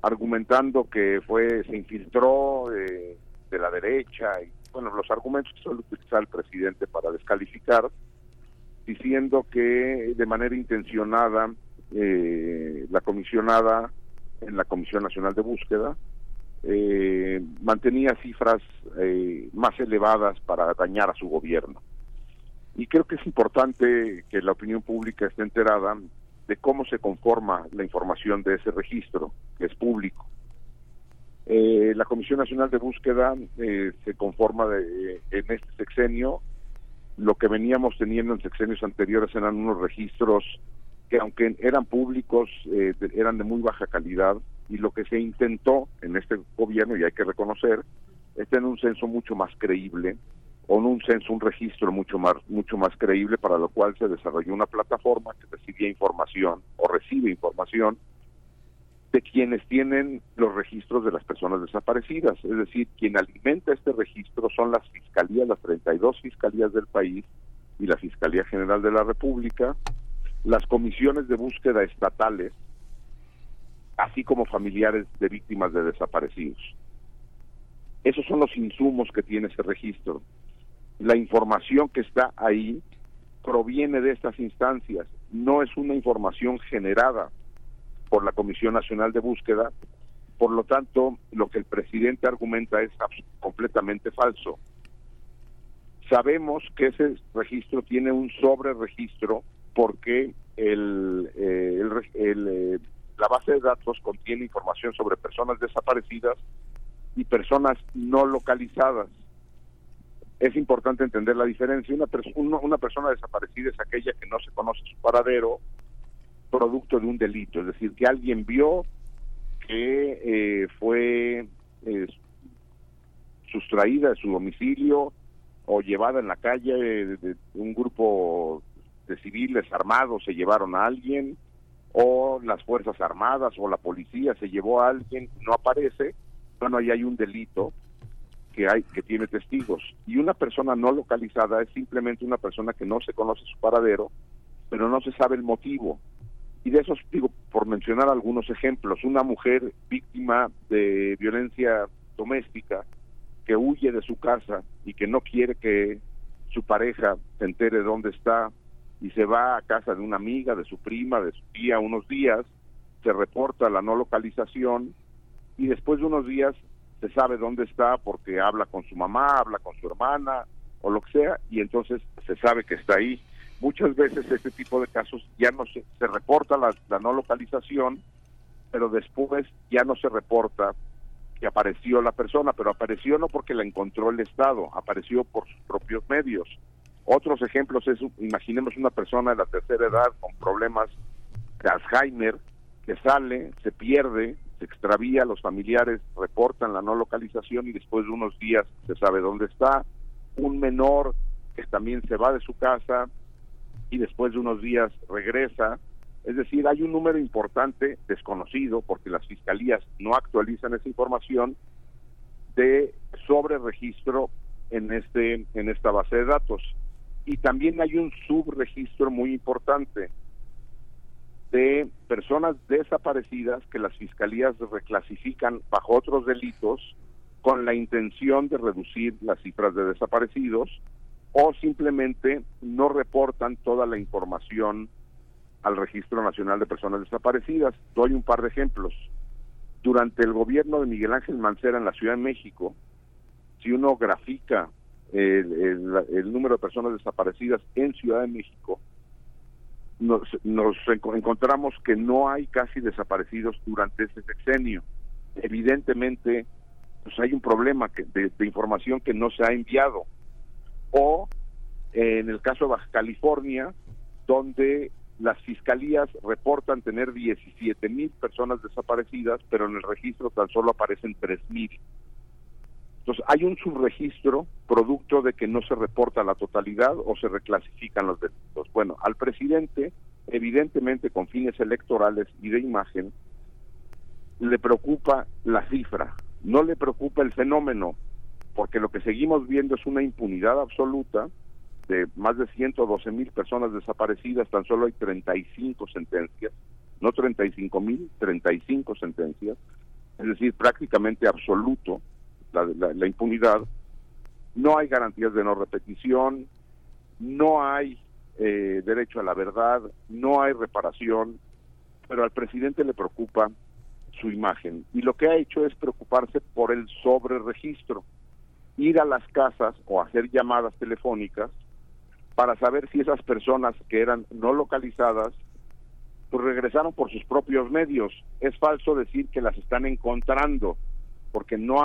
argumentando que fue se infiltró eh, de la derecha y bueno, los argumentos que suele utilizar el presidente para descalificar, diciendo que de manera intencionada eh, la comisionada en la Comisión Nacional de Búsqueda eh, mantenía cifras eh, más elevadas para dañar a su gobierno. Y creo que es importante que la opinión pública esté enterada de cómo se conforma la información de ese registro, que es público. Eh, la Comisión Nacional de Búsqueda eh, se conforma de, en este sexenio. Lo que veníamos teniendo en sexenios anteriores eran unos registros que aunque eran públicos, eran de muy baja calidad, y lo que se intentó en este gobierno, y hay que reconocer, es tener un censo mucho más creíble, o un censo, un registro mucho más, mucho más creíble, para lo cual se desarrolló una plataforma que recibía información o recibe información de quienes tienen los registros de las personas desaparecidas. Es decir, quien alimenta este registro son las fiscalías, las 32 fiscalías del país y la Fiscalía General de la República, las comisiones de búsqueda estatales, así como familiares de víctimas de desaparecidos. Esos son los insumos que tiene ese registro. La información que está ahí proviene de estas instancias, no es una información generada por la Comisión Nacional de Búsqueda, por lo tanto, lo que el presidente argumenta es completamente falso. Sabemos que ese registro tiene un sobre-registro porque el, eh, el, eh, la base de datos contiene información sobre personas desaparecidas y personas no localizadas. Es importante entender la diferencia. Una, una persona desaparecida es aquella que no se conoce su paradero producto de un delito, es decir, que alguien vio que eh, fue eh, sustraída de su domicilio o llevada en la calle de, un grupo de civiles armados se llevaron a alguien o las fuerzas armadas o la policía se llevó a alguien no aparece bueno ahí hay un delito que hay que tiene testigos. Y una persona no localizada es simplemente una persona que no se conoce su paradero pero no se sabe el motivo. Y de esos, digo, por mencionar algunos ejemplos, una mujer víctima de violencia doméstica que huye de su casa y que no quiere que su pareja se entere dónde está y se va a casa de una amiga, de su prima, de su tía unos días, se reporta la no localización y después de unos días se sabe dónde está porque habla con su mamá, habla con su hermana o lo que sea y entonces se sabe que está ahí muchas veces este tipo de casos ya no se, reporta la, no localización, pero después ya no se reporta que apareció la persona, pero apareció no porque la encontró el Estado, apareció por sus propios medios. Otros ejemplos es, imaginemos una persona de la tercera edad con problemas de Alzheimer, que sale, se pierde, se extravía, los familiares reportan la no localización y después de unos días se sabe dónde está. Un menor que también se va de su casa, y después de unos días regresa. Es decir, hay un número importante desconocido porque las fiscalías no actualizan esa información de sobre registro en este en esta base de datos y también hay un subregistro muy importante de personas desaparecidas que las fiscalías reclasifican bajo otros delitos con la intención de reducir las cifras de desaparecidos o simplemente no reportan toda la información al Registro Nacional de Personas Desaparecidas. Doy un par de ejemplos. Durante el gobierno de Miguel Ángel Mancera en la Ciudad de México, si uno grafica el, número de personas desaparecidas en Ciudad de México, nos, encontramos que no hay casi desaparecidos durante ese sexenio. Evidentemente, pues hay un problema de información que no se ha enviado o en el caso de Baja California, donde las fiscalías reportan tener 17 mil personas desaparecidas, pero en el registro tan solo aparecen 3 mil. Entonces, hay un subregistro producto de que no se reporta la totalidad o se reclasifican los delitos. Bueno, al presidente, evidentemente con fines electorales y de imagen, le preocupa la cifra, no le preocupa el fenómeno, porque lo que seguimos viendo es una impunidad absoluta de más de 112 mil personas desaparecidas, tan solo hay 35 sentencias, no 35 mil, 35 sentencias, es decir, prácticamente absoluto la, impunidad, no hay garantías de no repetición, no hay eh, derecho a la verdad, no hay reparación, pero al presidente le preocupa su imagen y lo que ha hecho es preocuparse por el sobre registro ir a las casas o hacer llamadas telefónicas para saber si esas personas que eran no localizadas pues regresaron por sus propios medios. Es falso decir que las están encontrando, porque no,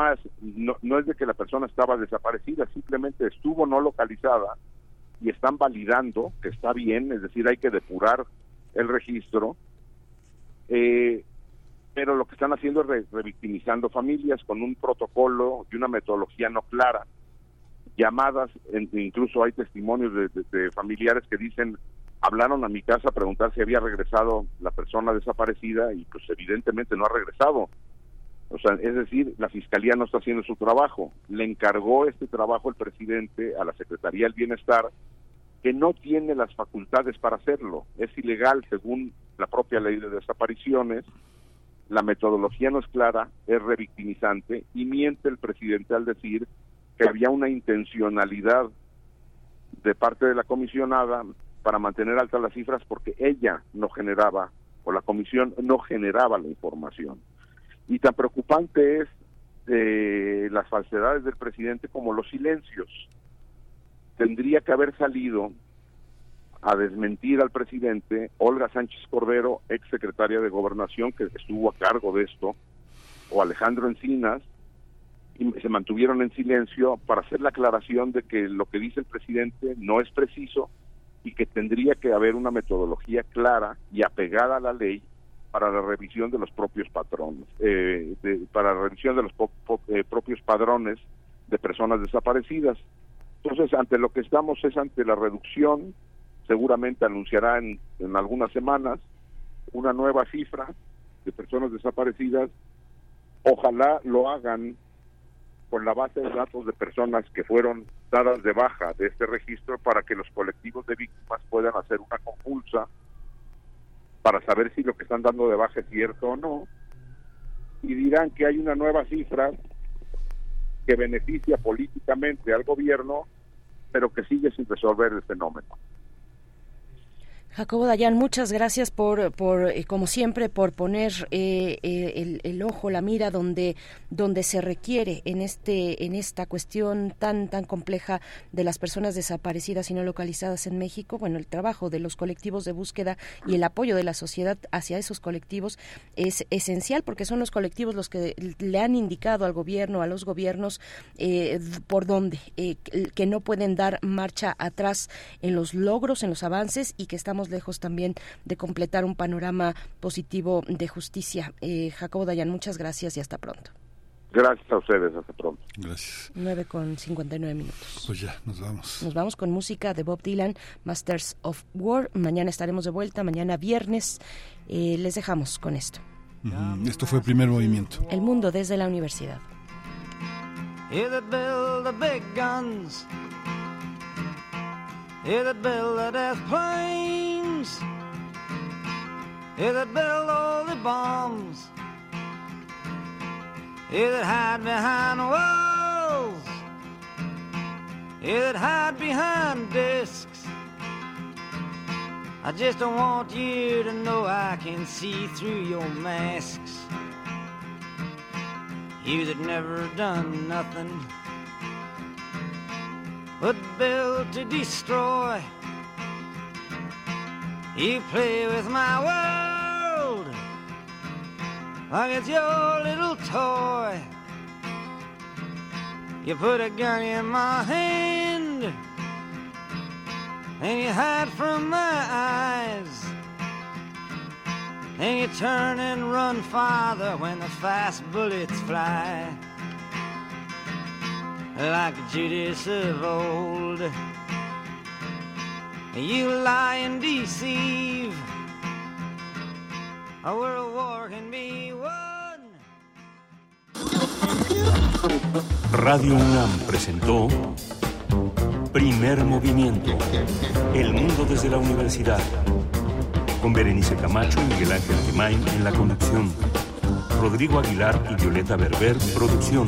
no, es de que la persona estaba desaparecida, simplemente estuvo no localizada y están validando que está bien, es decir, hay que depurar el registro. Eh, pero lo que están haciendo es revictimizando familias con un protocolo y una metodología no clara. Llamadas, incluso hay testimonios de, familiares que dicen hablaron a mi casa a preguntar si había regresado la persona desaparecida y pues evidentemente no ha regresado. O sea, es decir, la Fiscalía no está haciendo su trabajo. Le encargó este trabajo el presidente a la Secretaría del Bienestar, que no tiene las facultades para hacerlo. Es ilegal según la propia ley de desapariciones. La metodología no es clara, es revictimizante y miente el presidente al decir que había una intencionalidad de parte de la comisionada para mantener altas las cifras porque ella no generaba o la comisión no generaba la información. Y tan preocupante es eh, las falsedades del presidente como los silencios. Tendría que haber salido a desmentir al presidente Olga Sánchez Cordero, ex secretaria de Gobernación, que estuvo a cargo de esto, o Alejandro Encinas, y se mantuvieron en silencio para hacer la aclaración de que lo que dice el presidente no es preciso y que tendría que haber una metodología clara y apegada a la ley para la revisión de los propios patrones, eh, para la revisión de los eh, propios padrones de personas desaparecidas. Entonces, ante lo que estamos es ante la reducción, seguramente anunciará en, en algunas semanas una nueva cifra de personas desaparecidas. Ojalá lo hagan con la base de datos de personas que fueron dadas de baja de este registro para que los colectivos de víctimas puedan hacer una compulsa para saber si lo que están dando de baja es cierto o no, y dirán que hay una nueva cifra que beneficia políticamente al gobierno, pero que sigue sin resolver el fenómeno. Jacobo Dayan, muchas gracias por, por eh, como siempre, por poner eh, eh, el, el, ojo, la mira donde, donde se requiere en este, en esta cuestión tan, tan compleja de las personas desaparecidas y no localizadas en México. Bueno, el trabajo de los colectivos de búsqueda y el apoyo de la sociedad hacia esos colectivos es esencial porque son los colectivos los que le han indicado al gobierno, a los gobiernos, por dónde, que no pueden dar marcha atrás en los logros, en los avances y que estamos lejos también de completar un panorama positivo de justicia. Eh, Jacobo Dayan, muchas gracias y hasta pronto. Gracias a ustedes, hasta pronto. Gracias. 9 con 59 minutos. Pues ya, nos vamos. Nos vamos con música de Bob Dylan, Masters of War. Mañana estaremos de vuelta, mañana viernes. Eh, les dejamos con esto. Esto fue el primer movimiento. El mundo desde la universidad. Here that build the death planes. Here that build all the bombs. Here that hide behind walls. Here that hide behind desks. I just don't want you to know I can see through your masks. You that never done nothing but built to destroy. You play with my world like it's your little toy. You put a gun in my hand and you hide from my eyes. And you turn and run farther when the fast bullets fly like Judas of old. You lie and deceive. A world war can be won. Radio UNAM presentó Primer Movimiento. El mundo desde la universidad. Con Berenice Camacho y Miguel Ángel Gemain en la conducción. Rodrigo Aguilar y Violeta Berber, producción.